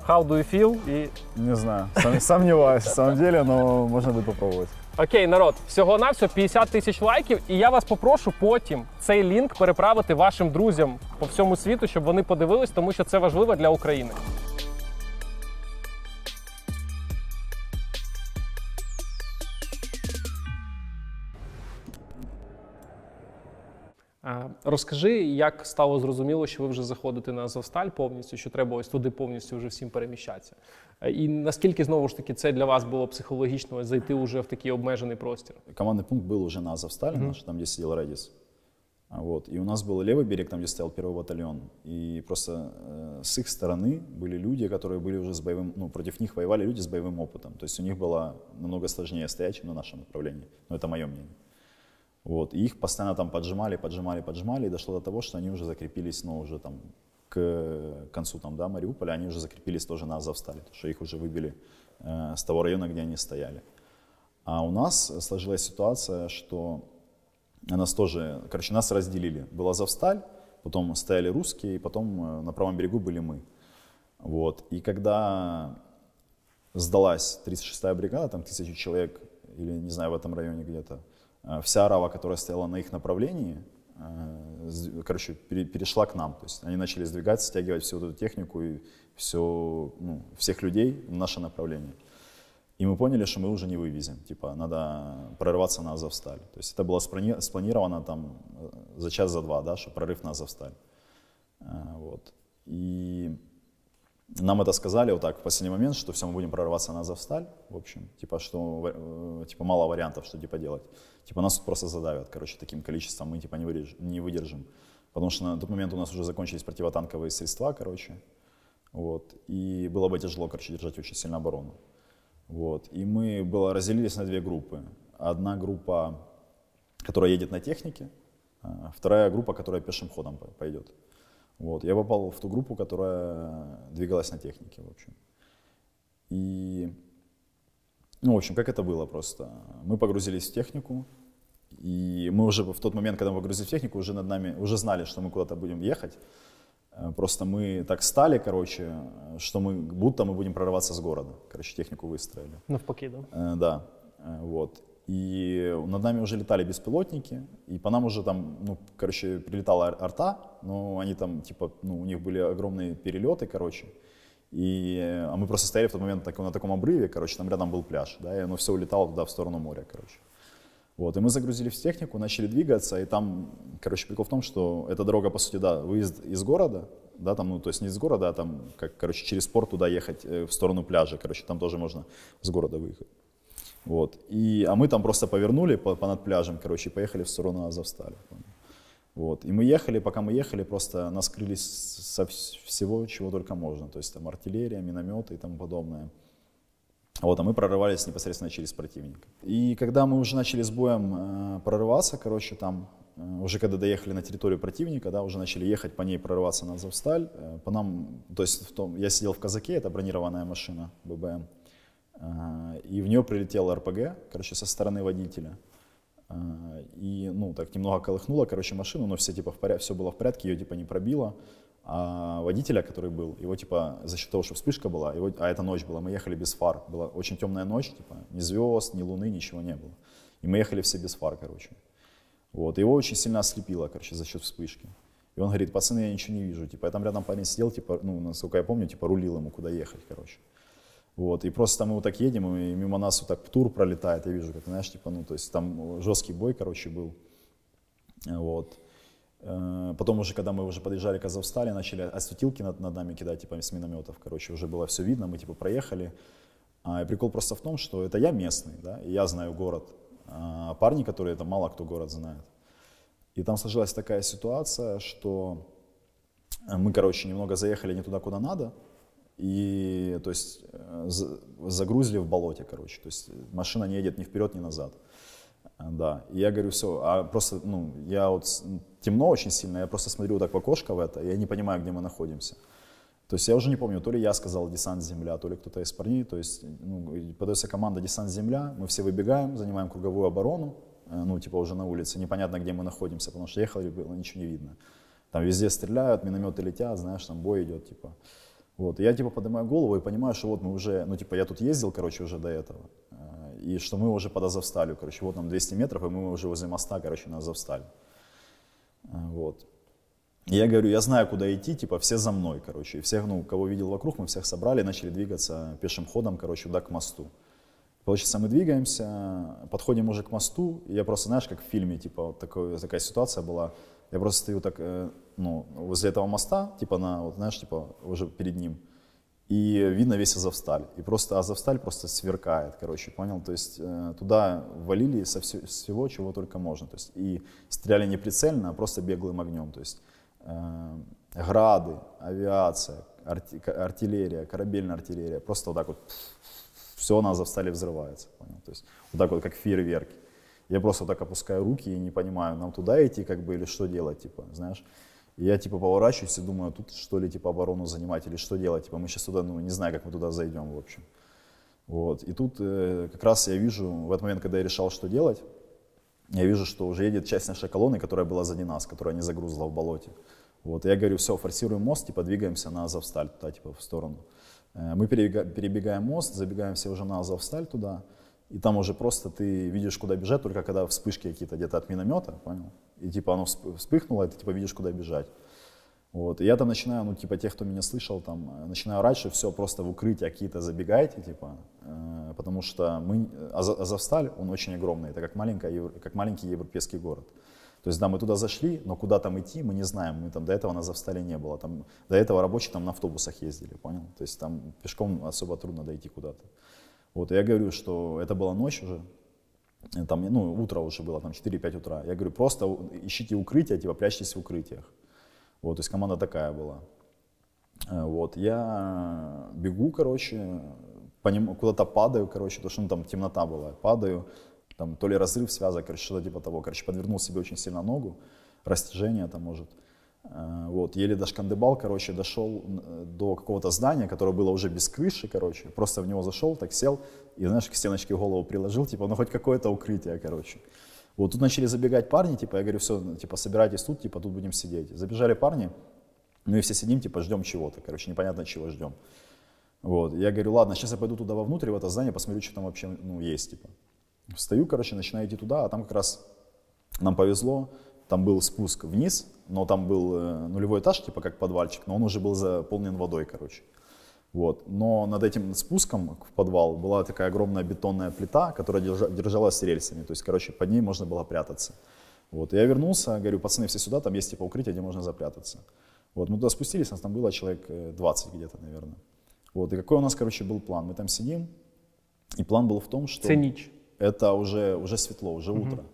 How do you feel? І Не знаю, сом- сомневаюсь, на самом деле, но можно будет попробовать. Окей, народ, всього на всього 50 тисяч лайків, і я вас попрошу потім цей лінк переправити вашим друзям по всьому світу, щоб вони подивились, тому що це важливо для України. Розкажи, як стало зрозуміло, що ви вже заходите на Азовсталь повністю, що треба ось туди повністю вже всім переміщатися. Е, І наскільки знову ж таки це для вас було психологічно ось зайти уже в такий обмежений простір? Командный пункт был уже на Азовстале наш, там, где сидел Редис. А Вот. И у нас был левый берег, там, где стоял первый батальон. И просто э, с их стороны были люди, которые были уже с боевым, ну, против них воевали люди с боевым опытом. То есть у них было намного сложнее стоять, чем на нашем направлении. Но это мое мнение. Вот. И их постоянно там поджимали, поджимали, поджимали, и дошло до того, что они уже закрепились, ну, уже там к концу там, да, Мариуполя, они уже закрепились тоже на Азовстале, потому что их уже выбили э, с того района, где они стояли. А у нас сложилась ситуация, что нас тоже, короче, нас разделили. Была Азовсталь, потом стояли русские, и потом э, на правом берегу были мы. Вот. И когда сдалась 36-я бригада, там тысячу человек, или не знаю, в этом районе где-то, вся арава, которая стояла на их направлении, э, короче, пере- перешла к нам. То есть они начали сдвигать, стягивать всю эту технику и все, ну, всех людей в наше направление. И мы поняли, что мы уже не вывезем. Типа, надо прорываться на Азовсталь. То есть это было сплани- спланировано там э, за час, за два, да, что прорыв на Азовсталь. Вот. И нам это сказали вот так в последний момент, что все, мы будем прорываться на Азовсталь, в общем, типа, что э, типа мало вариантов, что типа делать. Типа нас тут просто задавят, короче, таким количеством мы типа не, вырежем, не выдержим. Потому что на тот момент у нас уже закончились противотанковые средства, короче. Вот. И было бы тяжело, короче, держать очень сильно оборону. Вот. И мы было, разделились на две группы. Одна группа, которая едет на технике, а вторая группа, которая пешим ходом по- пойдет. Вот. Я попал в ту группу, которая двигалась на технике, в общем. И, ну, в общем, как это было просто? Мы погрузились в технику, и мы уже в тот момент, когда мы погрузились в технику, уже над нами, уже знали, что мы куда-то будем ехать. Э, Просто мы так стали, короче, э, что мы, будто мы будем прорываться с города. Короче, технику выстроили. Навпаки, да? Э, Да, э, вот. И над нами уже летали беспилотники, и по нам уже там, ну, короче, прилетала ар- арта, но они там, типа, ну, у них были огромные перелеты, короче. И, а мы просто стояли в тот момент так- на таком обрыве, короче, там рядом был пляж, да, и оно все улетало туда, в сторону моря, короче. Вот, и мы загрузились в технику, начали двигаться, и там, короче, прикол в том, что эта дорога, по сути, да, выезд из города, да, там, ну, то есть не из города, а там, как, короче, через порт туда ехать э, в сторону пляжа, короче, там тоже можно с города выехать. Вот, и, а мы там просто повернули по, понад пляжем, короче, и поехали в сторону Азовстали. Вот, и мы ехали, пока мы ехали, просто нас крыли с- со вс- всего, чего только можно, то есть там артиллерия, минометы и тому подобное. Вот, а мы прорывались непосредственно через противника. И когда мы уже начали с боем э, прорываться, короче, там, э, уже когда доехали на территорию противника, да, уже начали ехать по ней прорываться на Азовсталь, э, по нам, то есть в том, я сидел в казаке, это бронированная машина ББМ, э, и в нее прилетел РПГ, короче, со стороны водителя. Э, И, ну, так немного колыхнуло, короче, машину, но все, типа, в порядке, все было в порядке, ее, типа, не пробило. А водителя, который был, его, типа, за счет того, что вспышка была, его, а это ночь была, мы ехали без фар. Была очень темная ночь, типа, ни звезд, ни луны, ничего не было. И мы ехали все без фар, короче. Вот, его очень сильно ослепило, короче, за счет вспышки. И он говорит, пацаны, я ничего не вижу. Типа, я там рядом парень сидел, типа, ну, насколько я помню, типа, рулил ему, куда ехать, короче. Вот, и просто мы вот так едем, и мимо нас вот так тур пролетает, я вижу, как, знаешь, типа, ну, то есть там жесткий бой, короче, был. Вот. Э, Потом уже, когда мы уже подъезжали к Азовстали, начали осветилки над, над нами кидать, типа, с минометов, короче, уже было все видно, мы, типа, проехали. А, и прикол просто в том, что это я местный, да, и я знаю город, а парни, которые, это мало кто город знает. И там сложилась такая ситуация, что мы, короче, немного заехали не туда, куда надо, и, то есть, э, за- загрузили в болоте, короче, то есть машина не едет ни вперед, ни назад. Да, и я говорю, все, а просто, ну, я вот, темно очень сильно, я просто смотрю так в окошко в это, я не понимаю, где мы находимся. То есть я уже не помню, то ли я сказал десант земля, то ли кто-то из парней, то есть ну, подается команда десант земля, мы все выбегаем, занимаем круговую оборону, э, ну типа уже на улице, непонятно, где мы находимся, потому что ехали, было ничего не видно. Там везде стреляют, минометы летят, знаешь, там бой идет, типа. Вот, и я типа поднимаю голову и понимаю, что вот мы уже, ну типа я тут ездил, короче, уже до этого, э, и что мы уже под Азовсталью, короче, вот нам 200 метров, и мы уже возле моста, короче, на Азовсталь. Э, Вот. Я говорю, я знаю, куда идти, типа, все за мной, короче. И всех, ну, кого видел вокруг, мы всех собрали начали двигаться пешим ходом, короче, туда к мосту. Получается, мы двигаемся, подходим уже к мосту, и я просто, знаешь, как в фильме, типа, вот такой, такая ситуация была. Я просто стою так, э, ну, возле этого моста, типа, на, вот, знаешь, типа, уже перед ним, и видно весь Азовсталь. И просто Азовсталь просто сверкает, короче, понял? То есть э, туда валили со всего, чего только можно. То есть и стреляли не прицельно, а просто беглым огнем. То есть э, грады, авиация, артиллерия, корабельная артиллерия. Просто вот так вот все на Азовстале взрывается, понял? То есть вот так вот, как фейерверки. Я просто так опускаю руки и не понимаю, нам туда идти как бы или что делать, типа, знаешь. И я типа поворачиваюсь и думаю, тут что ли типа оборону занимать или что делать, типа мы сейчас туда, ну не знаю, как мы туда зайдем, в общем. Вот. И тут э, как раз я вижу, в этот момент, когда я решал, что делать, я вижу, что уже едет часть нашей колонны, которая была сзади нас, которая не загрузла в болоте. Вот. Я говорю, все, форсируем мост, типа двигаемся на Азовсталь, туда, типа в сторону. Э, Мы перебега- перебегаем мост, забегаем все уже на Азовсталь туда, и там уже просто ты видишь, куда бежать, только когда вспышки какие-то где-то от миномета, понял? И типа оно всп- вспыхнуло, и ты типа видишь, куда бежать. Вот. И я там начинаю, ну, типа, тех, кто меня слышал, там, э, начинаю что все, просто в укрытие какие-то забегайте, типа, э, потому что мы, Азо- Азовсталь, он очень огромный, это как, маленькая, как маленький европейский город. То есть, да, мы туда зашли, но куда там идти, мы не знаем, мы там до этого на Азовстале не было, там, до этого рабочие там на автобусах ездили, понял? То есть, там пешком особо трудно дойти куда-то. Вот, и я говорю, что это была ночь уже, э, там, ну, утро уже было, там 4-5 утра. Я говорю, просто ищите укрытие, типа, прячьтесь в укрытиях. Вот, то есть команда такая была. Э, Вот, я бегу, короче, куда-то падаю, короче, потому что ну, там темнота была, падаю, там то ли разрыв связок, короче, что-то типа того, короче, подвернул себе очень сильно ногу, растяжение там может. Э, Вот, еле дошкандыбал, короче, дошел э, до какого-то здания, которое было уже без крыши, короче, просто в него зашел, так сел и, знаешь, к стеночке голову приложил, типа, ну хоть какое-то укрытие, короче. Вот тут начали забегать парни, типа, я говорю, все, типа, собирайтесь тут, типа, тут будем сидеть. Забежали парни, ну и все сидим, типа, ждем чего-то, короче, непонятно чего ждем. Вот, я говорю, ладно, сейчас я пойду туда вовнутрь, в это здание, посмотрю, что там вообще, ну, есть, типа. Встаю, короче, начинаю идти туда, а там как раз нам повезло, там был спуск вниз, но там был э, нулевой этаж, типа как подвальчик, но он уже был заполнен водой, короче. Вот. Но над этим спуском в подвал была такая огромная бетонная плита, которая держа- держалась рельсами. То есть, короче, под ней можно было прятаться. Вот. Я вернулся, говорю, пацаны, все сюда, там есть типа укрытие, где можно запрятаться. Вот. Мы туда спустились, нас там было человек э, 20 где-то, наверное. Вот. И какой у нас, короче, был план? Мы там сидим, и план был в том, что... Це ніч. Это уже, уже светло, уже Мгм. утро.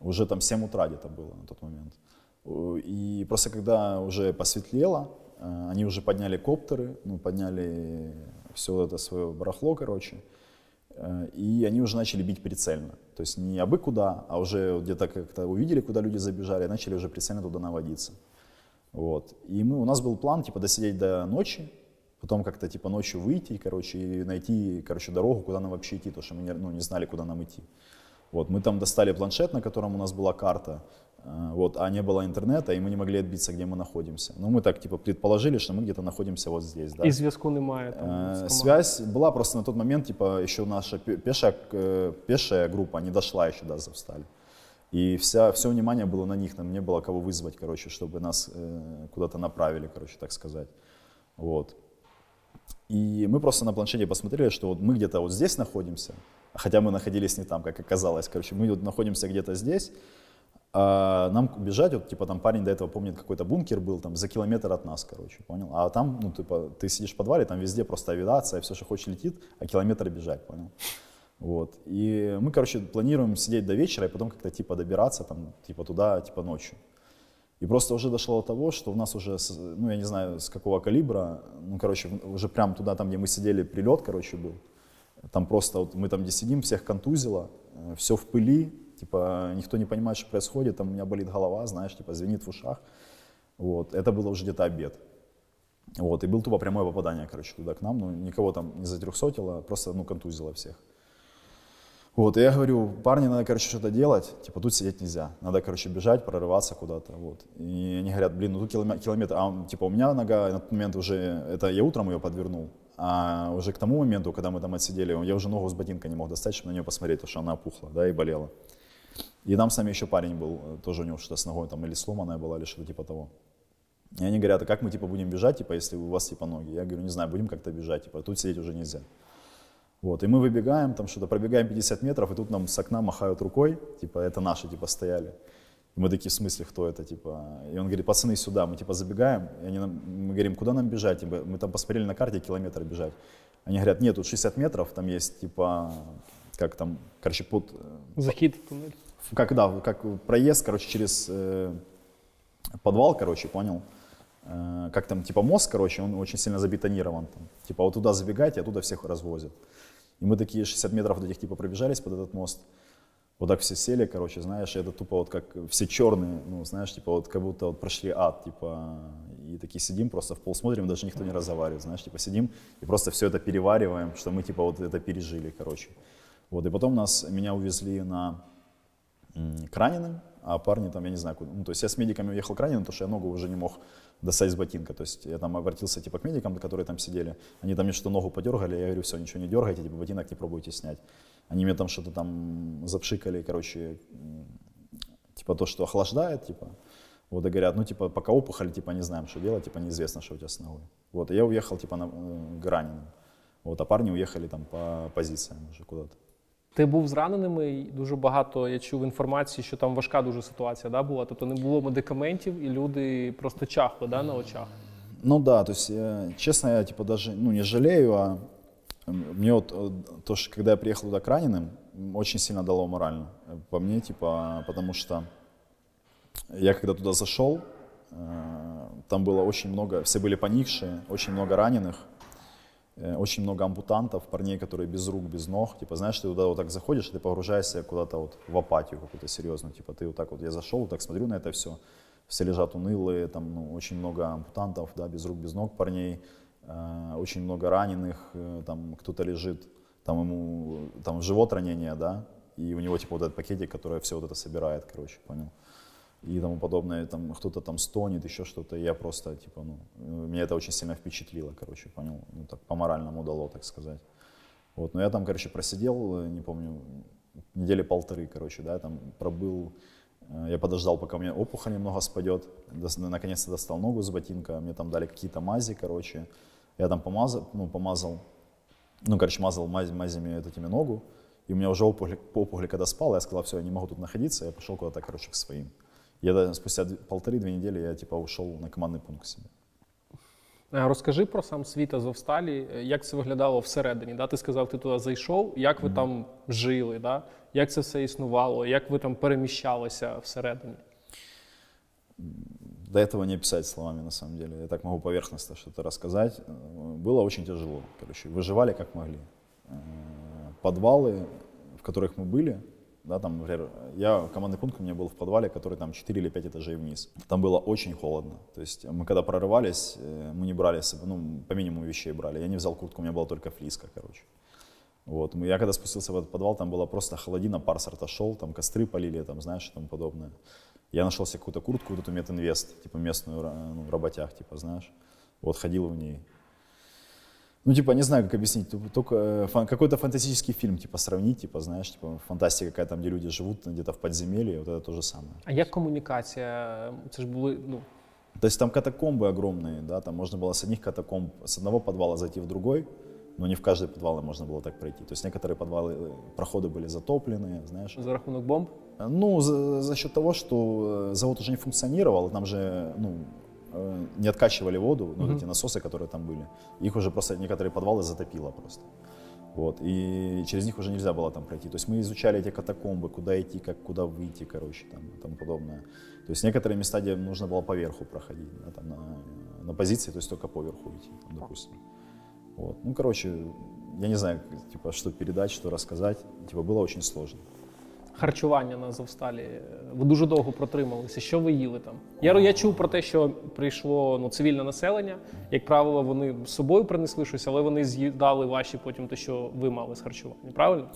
Уже там 7 утра где-то было на тот момент. И просто когда уже посветлело, э, они уже подняли коптеры, ну, подняли все это свое барахло, короче, э, и они уже начали бить прицельно. То есть не абы куда, а уже где-то как-то увидели, куда люди забежали, и начали уже прицельно туда наводиться. Вот. И мы, у нас был план, типа, досидеть до ночи, потом как-то, типа, ночью выйти, короче, и найти, короче, дорогу, куда нам вообще идти, потому что мы не, ну, не знали, куда нам идти. Вот, мы там достали планшет, на котором у нас была карта, э, вот, а не было интернета, и мы не могли отбиться, где мы находимся. Ну, мы так, типа, предположили, что мы где-то находимся вот здесь, да. І зв'язку немає там. Э. Связь была просто на тот момент, типа, еще наша пе- пешая, э, пешая группа не дошла еще до Азовстали. И вся, все внимание было на них, нам не было кого вызвать, короче, чтобы нас э, куда-то направили, короче, так сказать. Вот. И мы просто на планшете посмотрели, что вот мы где-то вот здесь находимся, хотя мы находились не там, как оказалось. Короче, мы вот находимся где-то здесь, а нам бежать, вот, типа, там парень до этого помнит, какой-то бункер был, там, за километр от нас, короче, понял? А там, ну, типа, ты сидишь в подвале, там везде просто авиация, все, что хочешь, летит, а километр бежать, понял? Вот. И мы, короче, планируем сидеть до вечера и потом как-то, типа, добираться, там, типа, туда, типа, ночью. И просто уже дошло до того, что у нас уже, ну, я не знаю, с какого калибра, ну, короче, уже прям туда, там, где мы сидели, прилет, короче, был. Там просто, вот мы там, где сидим, всех контузило, все в пыли, типа, никто не понимает, что происходит, там у меня болит голова, знаешь, типа, звенит в ушах. Вот, это было уже где-то обед. Вот, и был тупо прямое попадание, короче, туда к нам, ну, никого там не затрехсотило, просто, ну, контузило всех. Вот, и я говорю, парни, надо, короче, что-то делать, типа, тут сидеть нельзя, надо, короче, бежать, прорываться куда-то, вот. И они говорят, блин, ну тут километр, а, типа, у меня нога на тот момент уже, это я утром ее подвернул, а уже к тому моменту, когда мы там отсидели, я уже ногу с ботинка не мог достать, чтобы на нее посмотреть, потому что она опухла, да, и болела. И там с нами еще парень был, тоже у него что-то с ногой там или сломанная была, или что-то типа того. И они говорят, а как мы типа будем бежать, типа, если у вас типа ноги? Я говорю, не знаю, будем как-то бежать, типа, тут сидеть уже нельзя. Вот, и мы выбегаем, там что-то пробегаем 50 метров, и тут нам с окна махают рукой, типа, это наши, типа, стояли. И мы такие, в смысле, кто это, типа? И он говорит, пацаны, сюда. Мы, типа, забегаем, и они нам, мы говорим, куда нам бежать? Типа, мы там посмотрели на карте, километр бежать. Они говорят, нет, тут 60 метров, там есть, типа, как там, короче, под... Захід в туннель. Как, да, как проезд, короче, через э, подвал, короче, понял? Э, как там, типа, мост, короче, он очень сильно забетонирован. Там. Типа, вот туда забегайте, оттуда всех развозят. И мы такие 60 метров до этих, типа, пробежались под этот мост. Вот так все сели, короче, знаешь, это тупо вот как все черные, ну, знаешь, типа вот как будто вот прошли ад, типа, и такие сидим, просто в пол смотрим, даже никто не разговаривает, знаешь, типа сидим и просто все это перевариваем, что мы, типа, вот это пережили, короче. Вот, и потом нас, меня увезли на к а парни там, я не знаю, куда. Ну, то есть я с медиками уехал к потому что я ногу уже не мог достать с ботинка. То есть я там обратился типа к медикам, которые там сидели. Они там мне что ногу подергали, я говорю, все, ничего не дергайте, типа ботинок не пробуйте снять. Они мне там что-то там запшикали, короче, типа то, что охлаждает, типа. Вот и говорят, ну типа пока опухоль, типа не знаем, что делать, типа неизвестно, что у тебя с ногой. Вот, и я уехал типа на, э, к раненым. Вот, а парни уехали там по позициям уже куда-то. Ти був зраненими, і дуже багато я чув інформації, що там важка дуже ситуація да, була. Тобто не було медикаментів, і люди просто чахли да, на очах. Ну да, то есть, я, честно, я типа даже ну, не жалею, а мне вот э, то, что когда я приехал туда к раненым, очень сильно дало морально э, по мне, типа, потому что я когда туда зашел, э, там было очень много, все были поникшие, очень много раненых, очень много ампутантов, парней, которые без рук, без ног. Типа, знаешь, ты туда вот так заходишь, ты погружаешься куда-то вот в апатию какую-то серьезную. Типа, ты вот так вот, я зашел, вот так смотрю на это все, все лежат унылые, там, ну, очень много ампутантов, да, без рук, без ног парней, очень много раненых, э, там, кто-то лежит, там ему, там, живот ранение, да, и у него, типа, вот этот пакетик, который все вот это собирает, короче, понял. И тому подобное, там кто-то там стонет, еще что-то, я просто, типа, ну, меня это очень сильно впечатлило, короче, понял, ну, так по-моральному дало, так сказать. Вот, но я там, короче, просидел, не помню, недели полторы, короче, да, там пробыл, э, я подождал, пока у меня опухоль немного спадет, наконец-то достал ногу с ботинка, мне там дали какие-то мази, короче, я там помазал, ну, помазал, ну, короче, мазал маз, мазями этими ногу, и у меня уже опухоль, опухоль когда спал, я сказал, все, я не могу тут находиться, я пошел куда-то, короче, к своим. Я спустя полторы-дві недели я типа ушел на командний пункт себе. Розкажи про сам світ Азовсталі, як це виглядало всередині. Да? Ти сказав, ти туди зайшов, як ви mm-hmm. там жили, да? як це все існувало, як ви там переміщалися всередині? До этого не описать словами, на самом деле. Я так могу поверхностно что-то рассказать. Было очень тяжело. Короче, выживали как могли. Подвалы, в которых мы были, да, там, например, я, командный пункт у меня был в подвале, который там 4 или 5 этажей вниз. Там было очень холодно. То есть мы когда прорывались, э, мы не брали, ну, по минимуму вещей брали. Я не взял куртку, у меня была только флиска, короче. Вот. Я когда спустился в этот подвал, там была просто холодина, пар шел, там костры полили, там, знаешь, и тому подобное. Я нашел себе какую-то куртку, вот эту Метинвест, типа местную, ну, работяг, типа, знаешь. Вот, ходил в ней. Ну, типа, не знаю, как объяснить, только э, фан, какой-то фантастический фильм, типа, сравнить, типа, знаешь, типа, фантастика какая там, где люди живут где-то в подземелье, вот это то же самое. А як комунікація? Це ж були, ну, То есть там катакомбы огромные, да, там можно было с одних катакомб, с одного подвала зайти в другой, но не в каждый подвал можно было так пройти. То есть некоторые подвалы, э, проходы были затоплены, знаешь. За рахунок бомб? Ну, за, за счет того, что э, завод уже не функционировал, там же, ну, э, не откачивали воду, ну, Мгм. эти насосы, которые там были. Их уже просто некоторые подвалы затопило просто. Вот, и через них уже нельзя было там пройти. То есть мы изучали эти катакомбы, куда идти, как, куда выйти, короче, там, и тому подобное. То есть некоторые места, где нужно было поверху проходить, да, там, на, на позиции, то есть только поверху идти, там, допустим. Вот. Ну, короче, я не знаю, типа, что передать, что рассказать. Типа, было очень сложно. Харчування на Завсталі. Ви дуже довго протрималися. Що ви їли там? Я, я чув про те, що прийшло ну, цивільне населення. Як правило, вони з собою принесли щось, але вони з'їдали ваші потім те, що ви мали з харчування. Правильно?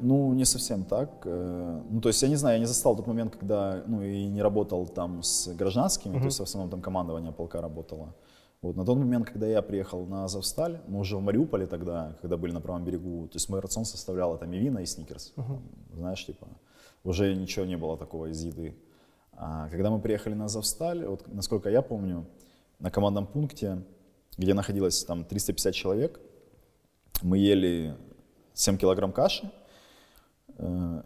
Ну, не совсем так. Э, Ну, то есть, я не знаю, я не застал тот момент, когда, ну, и не работал там с гражданскими, Мгм. то есть, в основном там командование полка работало. Вот, на тот момент, когда я приехал на Азовсталь, мы уже в Мариуполе тогда, когда были на правом берегу, то есть мой рацион составлял там и вина, и сникерс. Мгм. Там, знаешь, типа, уже ничего не было такого из еды. А когда мы приехали на Азовсталь, вот, насколько я помню, на командном пункте, где находилось там 350 человек, мы ели 7 килограмм каши, э,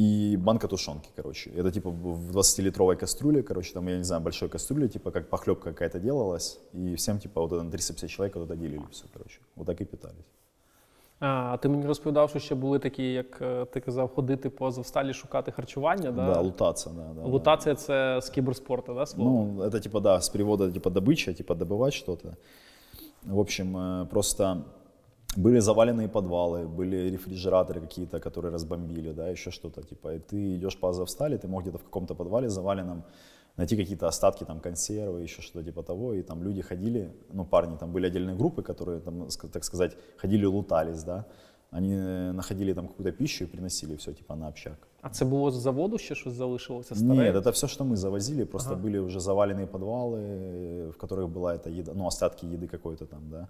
и банка тушенки, короче. Это типа в 20-литровой кастрюле, короче, там, я не знаю, большой кастрюле, типа как похлебка какая-то делалась, и всем типа вот это на 350 человек вот это делили все, короче. Вот так и питались. А ти мені розповідав, що ще були такі, як е, ти казав, ходити по Завсталі шукати харчування. Да? Да, лутаться, да, да. да. Лутація це з кіберспорту, да, слово? Ну, это типа, да, с перевода типа добыча, типа добывать что-то. В общем, э, просто были заваленные подвалы, были рефрижераторы какие-то, которые разбомбили, да, еще что-то, типа, и ты идешь по Азовстали, ты мог где-то в каком-то подвале заваленном найти какие-то остатки, там, консервы, еще что-то типа того, и там люди ходили, ну, парни, там были отдельные группы, которые, там, так сказать, ходили лутались, да, они э, находили там какую-то пищу и приносили все, типа, на общак. А це було з заводу ще щось залишилося старе? Нет, это все, что мы завозили, просто Ага. были уже заваленные подвалы, э, в которых была эта еда, ну, остатки еды какой-то там, да,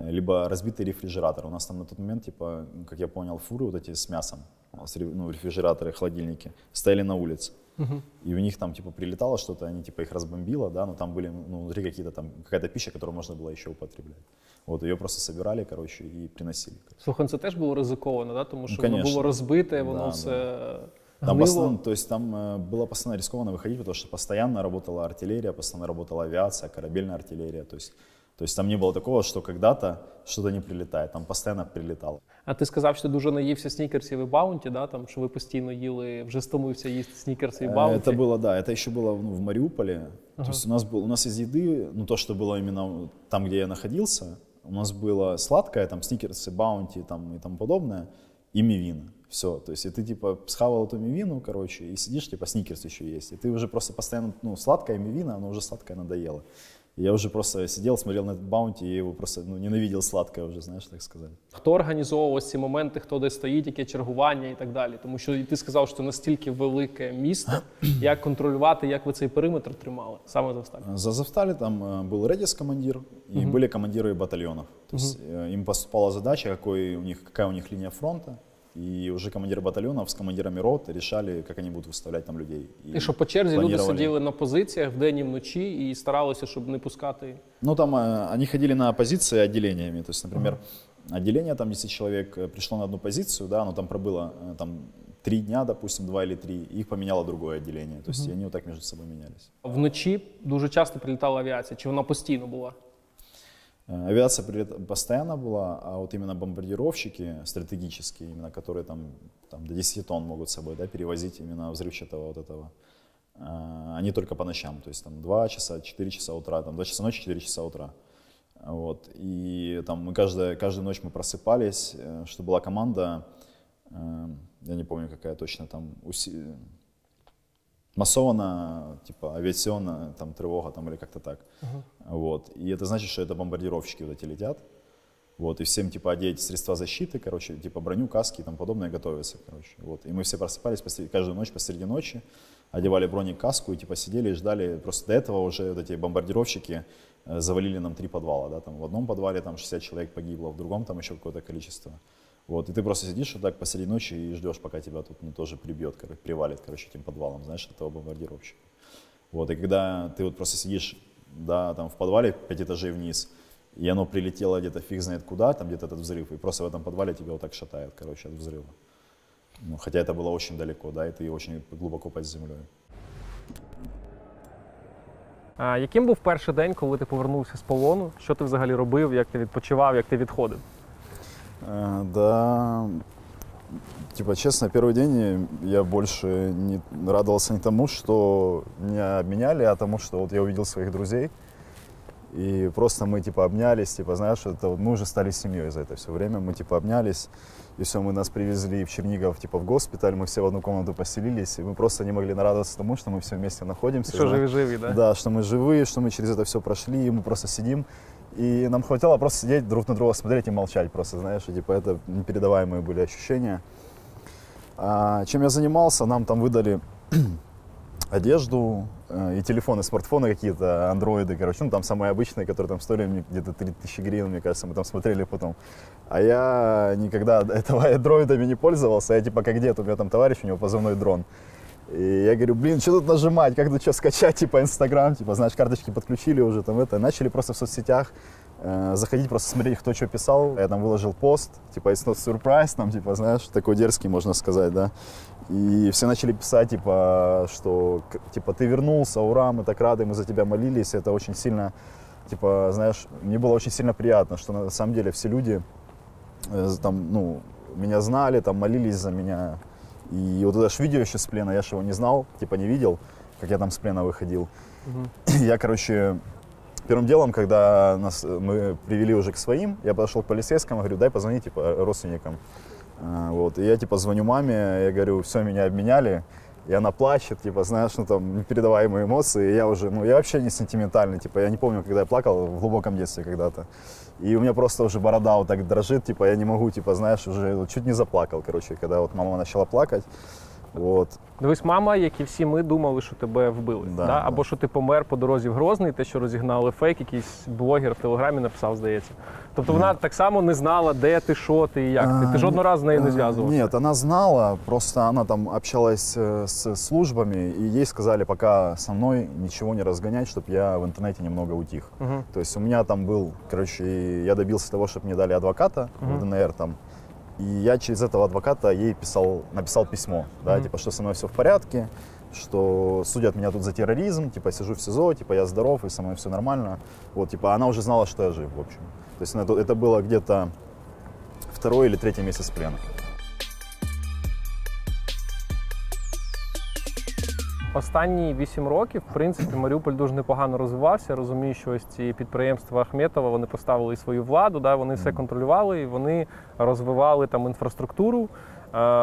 либо разбитый рефрижератор. У нас там на тот момент, типа, как я понял, фуры вот эти с мясом, ре- ну, рефрижераторы, холодильники, стояли на улице. И у них там, типа, прилетало что-то, они, типа, их разбомбило, да, но там были, ну, внутри какие-то там, какая-то пища, которую можно было еще употреблять. Вот, ее просто собирали, короче, и приносили. Слухай, ну це теж було ризиковано, да? тому що Ну, воно було розбите, воно Да, все Там, гнило. постоянно, то есть там э, было постоянно рискованно выходить, потому что постоянно работала артиллерия, постоянно работала авиация, корабельная артиллерия. То есть, то есть там не было такого, что когда-то что-то не прилетает, там постоянно прилетало. А ти сказав, що ти дуже наївся снікерсів і баунті, да? там, що ви постійно їли, вже стомився їсти снікерси і Э, баунті. Это было, да, это еще было ну, в Мариуполе. Ага. То есть у нас, был, у нас из еды, ну то, что было именно там, где я находился, у нас было сладкое, там сникерсы, баунти там, и тому подобное, и мивина. Все, то есть и ты типа схавал эту мивину, короче, и сидишь, типа сникерс еще есть. И ты уже просто постоянно, ну, сладкая мивина, она уже сладкая надоела. И я уже просто сидел, смотрел на этот баунти, и его просто ну, ненавидел сладкое уже, знаешь, так сказать. Хто організовував ось ці моменти, хто де стоїть, яке чергування і так далі? Тому що і ти сказав, що це настільки велике місто, як контролювати, як ви цей периметр тримали саме за останнє. За Завстали там э, был Редис командир и Мгм. были командиры батальонов. То есть э, им поступала задача, какой у них, какая у них линия фронта, и уже командиры батальонов с командирами рот решали, как они будут выставлять там людей. І що по черзі люди планировали. сиділи на позиціях вдень і вночі і старалися, щоб не пускати. Ну там э, они ходили на позиции отделениями, то есть, например, отделение там 10 человек э, пришло на одну позицию, да, оно там пробыло э, там три дня, допустим, два или три, и их поменяло другое отделение, то есть Мгм. и они вот так между собой менялись. Вночі дуже часто прилітала авіація, чи вона постійно була? Э, Авиация постоянно была, а вот именно бомбардировщики стратегические, именно которые там, там до 10 тонн могут с собой да, перевозить именно взрывчатого вот этого, э, они только по ночам, то есть там 2 часа, 4 часа утра, там 2 часа ночи, 4 часа утра. Вот. И там мы каждая, каждую ночь мы просыпались, э, что была команда, я не помню какая точно, там уси- массована, типа авиационная там тревога там или как-то так. Вот. И это значит, что это бомбардировщики вот эти летят. Вот, и всем типа одеть средства защиты, короче, типа броню, каски и тому подобное готовятся, короче. Вот. И мы все просыпались посреди- каждую ночь посреди ночи, одевали броник, каску и типа сидели и ждали. Просто до этого уже вот эти бомбардировщики э, завалили нам три подвала, да, там в одном подвале там 60 человек погибло, в другом там еще какое-то количество. Вот, и ты просто сидишь вот так посреди ночи и ждешь, пока тебя тут ну, тоже прибьет, короче, привалит, короче, этим подвалом, знаешь, этого бомбардировщика. Вот, и когда ты вот просто сидишь, да, там в подвале пять этажей вниз, и оно прилетело где-то фиг знает куда, там где-то этот взрыв, и просто в этом подвале тебя вот так шатает, короче, от взрыва. Ну, хотя это было очень далеко, да, и ты очень глубоко под землей. А яким був перший день, коли ти повернувся з полону? Що ти взагалі робив, як ти відпочивав, як ти відходив? Э, Да, типа, честно, первый день я больше не радовался не тому, что меня обменяли, а тому, что вот я увидел своих друзей. И просто мы, типа, обнялись, типа, знаешь, это, мы уже стали семьей за это все время, мы, типа, обнялись, и все, мы нас привезли в Чернигов, типа, в госпиталь, мы все в одну комнату поселились, и мы просто не могли нарадоваться тому, что мы все вместе находимся. Что живы-живы, да? Да, что мы живые, что мы через это все прошли, и мы просто сидим, и нам хватило просто сидеть друг на друга, смотреть и молчать просто, знаешь, и, типа, это непередаваемые были ощущения. А, чем я занимался, нам там выдали одежду э, и телефоны, смартфоны какие-то, андроиды, короче, ну там самые обычные, которые там стоили мне где-то 3000 гривен, мне кажется, мы там смотрели потом. А я никогда этого андроидами не пользовался, я типа как дед, у меня там товарищ, у него позывной дрон. И я говорю, блин, что тут нажимать, как тут что скачать, типа Инстаграм, типа, знаешь, карточки подключили уже, там это. Начали просто в соцсетях э, заходить, просто смотреть, кто что писал. Я там выложил пост, типа, it's not surprise, там, типа, знаешь, такой дерзкий, можно сказать, да. И все начали писать, типа, что, типа, ты вернулся, ура, мы так рады, мы за тебя молились. Это очень сильно, типа, знаешь, мне было очень сильно приятно, что на самом деле все люди э, там, ну, меня знали, там, молились за меня. И вот это ж видео еще с плена, я же его не знал, типа не видел, как я там с плена выходил. Я, короче, первым делом, когда нас, мы привели уже к своим, я подошел к полицейскому, говорю, дай позвони, типа, родственникам. А, Вот, и я, типа, звоню маме, я говорю, все, меня обменяли. И она плачет, типа, знаешь, ну там непередаваемые эмоции. И я уже, ну я вообще не сентиментальный, типа, я не помню, когда я плакал в глубоком детстве когда-то. И у меня просто уже борода вот так дрожит, типа, я не могу, типа, знаешь, уже чуть не заплакал, короче, когда вот мама начала плакать. Вот. Дивись, мама, як і всі ми думали, що тебе вбили. Да, Да, да. Або що ти помер по дорозі в Грозний, те, що розігнали фейк, якийсь блогер в телеграмі написав, здається. Тобто вона так само не знала, де ти, що ти і як ти. Ти А, жодного разу з нею не а, зв'язувався. Нет, она знала, просто она там общалась э, с службами, и ей сказали пока со мной ничего не разгонять, чтобы я в интернете немного утих. Мгм. То есть у меня там был, короче, и я добился того, чтобы мне дали адвоката Мгм. в ДНР там. И я через этого адвоката ей писал, написал письмо, да, Мгм. типа, что со мной все в порядке, что судят меня тут за терроризм, типа, сижу в СИЗО, типа, я здоров, и со мной все нормально. Вот, типа, она уже знала, что я жив, в общем. То есть это, это было где-то второй или третий месяц плена. Останні вісім років, в принципі, Маріуполь дуже непогано розвивався. Розумію, що ось ці підприємства Ахметова вони поставили і свою владу, да, вони все контролювали і вони розвивали там інфраструктуру. Е,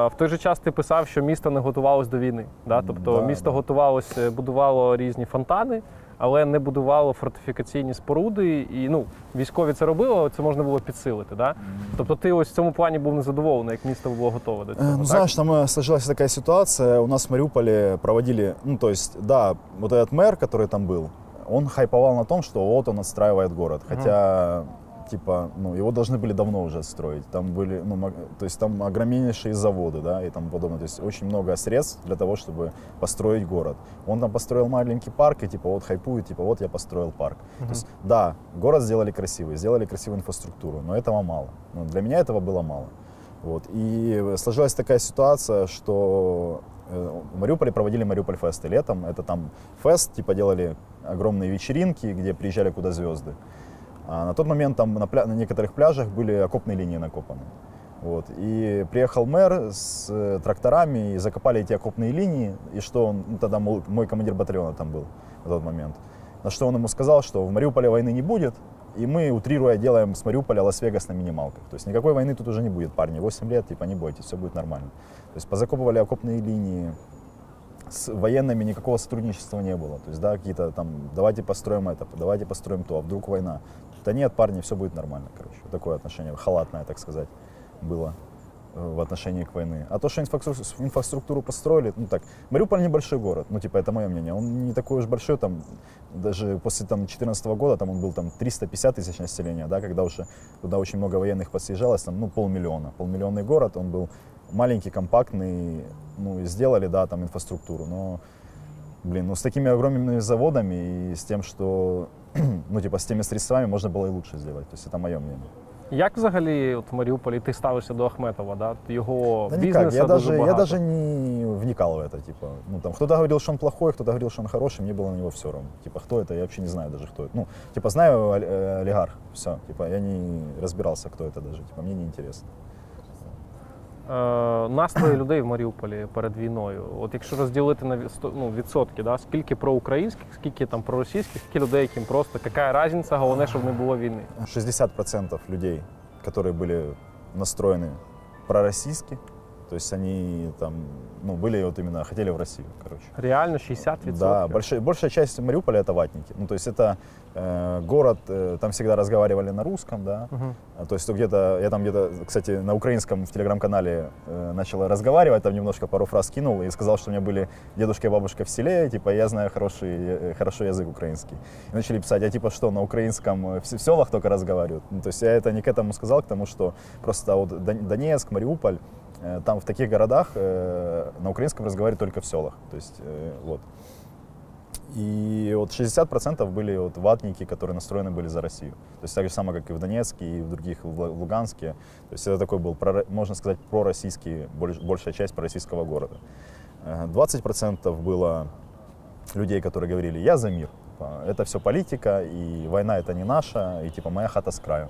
В той же час ти писав, що місто не готувалось до війни. Да? Тобто місто готувалося, будувало різні фонтани, але не будувало фортифікаційні споруди. І ну, військові це робили, але це можна було підсилити. Да? Тобто ти ось в цьому плані був незадоволений, як місто було готове до цього. Э, Ну, так? знаешь, там э, сложилась такая ситуация. У нас в Мариуполе проводили, ну, то есть, да, вот этот мэр, который там был, он хайповал на том, что вот он отстраивает город. Хотя, Типа, ну, его должны были давно уже строить. Там были, ну, то есть там огромнейшие заводы, да, и тому подобное. То есть очень много средств для того, чтобы построить город. Он там построил маленький парк, и типа вот хайпует, типа вот я построил парк. То есть, да, город сделали красивый, сделали красивую инфраструктуру, но этого мало. Ну, для меня этого было мало. Вот. И сложилась такая ситуация, что э, в Мариуполе проводили Мариуполь фесты летом. Это там фест, типа делали огромные вечеринки, где приезжали куда звезды. А на тот момент там на, пля- на некоторых пляжах были окопные линии накопаны. Вот. И приехал мэр с э, тракторами и закопали эти окопные линии. И что он, ну, тогда мол- мой командир батальона там был в тот момент. На что он ему сказал, что в Мариуполе войны не будет, и мы, утрируя, делаем с Мариуполя Лас-Вегас на минималках. То есть никакой войны тут уже не будет, парни. 8 лет, типа, не бойтесь, все будет нормально. То есть позакопывали окопные линии, с военными никакого сотрудничества не было. То есть, да, какие-то там, давайте построим это, давайте построим то, а вдруг война. Да нет, парни, все будет нормально, короче. Такое отношение, халатное, так сказать, было э, в отношении к войне. А то, что инфраструктуру, построили, ну так, Мариуполь небольшой город, ну типа это мое мнение, он не такой уж большой, там даже после там 2014 года там он был там 350 тысяч населения, да, когда уже туда очень много военных подсъезжалось, там ну полмиллиона, полмиллионный город, он был маленький, компактный, ну и сделали, да, там инфраструктуру, но Блин, ну с такими огромными заводами и с тем, что, ну типа с теми средствами можно было и лучше сделать. То есть это мое мнение. Як взагалі от в Маріуполі ти ставишся до Ахметова? Да? Його Да бізнесу никак, я дуже даже, я багато. даже не вникал в это, типа, ну там, кто-то говорил, что он плохой, кто-то говорил, что он хороший, мне было на него все равно. Типа, кто это, я вообще не знаю даже, кто это. Ну, типа, знаю оль- э, олигарх, все, типа, я не разбирался, кто это даже, типа, мне не интересно. Е, настрої людей в Маріуполі перед війною. От якщо розділити на ві- сто- ну, відсотки, да? скільки проукраїнських, скільки там проросійських, скільки людей, яким просто яка різниця, головне, щоб не було війни. 60% людей, которые были настроены пророссийски, то есть они там, ну, были вот именно, хотели в Россию, короче. Реально 60%. Да, большая, большая часть Мариуполя это ватники. Ну, то есть это э, город, э, там всегда разговаривали на русском, да. А, То есть то где-то, я там где-то, кстати, на украинском в телеграм-канале э, начал разговаривать, там немножко пару фраз кинул и сказал, что у меня были дедушка и бабушка в селе, типа, я знаю хороший, э, хорошо язык украинский. И начали писать, я типа что, на украинском э, в, селах только разговаривают. Ну, то есть я это не к этому сказал, к тому, что просто вот Дон- Донецк, Мариуполь, там в таких городах э, на украинском разговаривают только в селах. То есть э, вот. И вот 60% были вот ватники, которые настроены были за Россию. То есть так же самое, как и в Донецке, и в других, в Луганске. То есть это такой был, можно сказать, пророссийский, больш- большая часть пророссийского города. Э, 20% было людей, которые говорили, я за мир. Это все политика, и война это не наша, и типа моя хата с краю.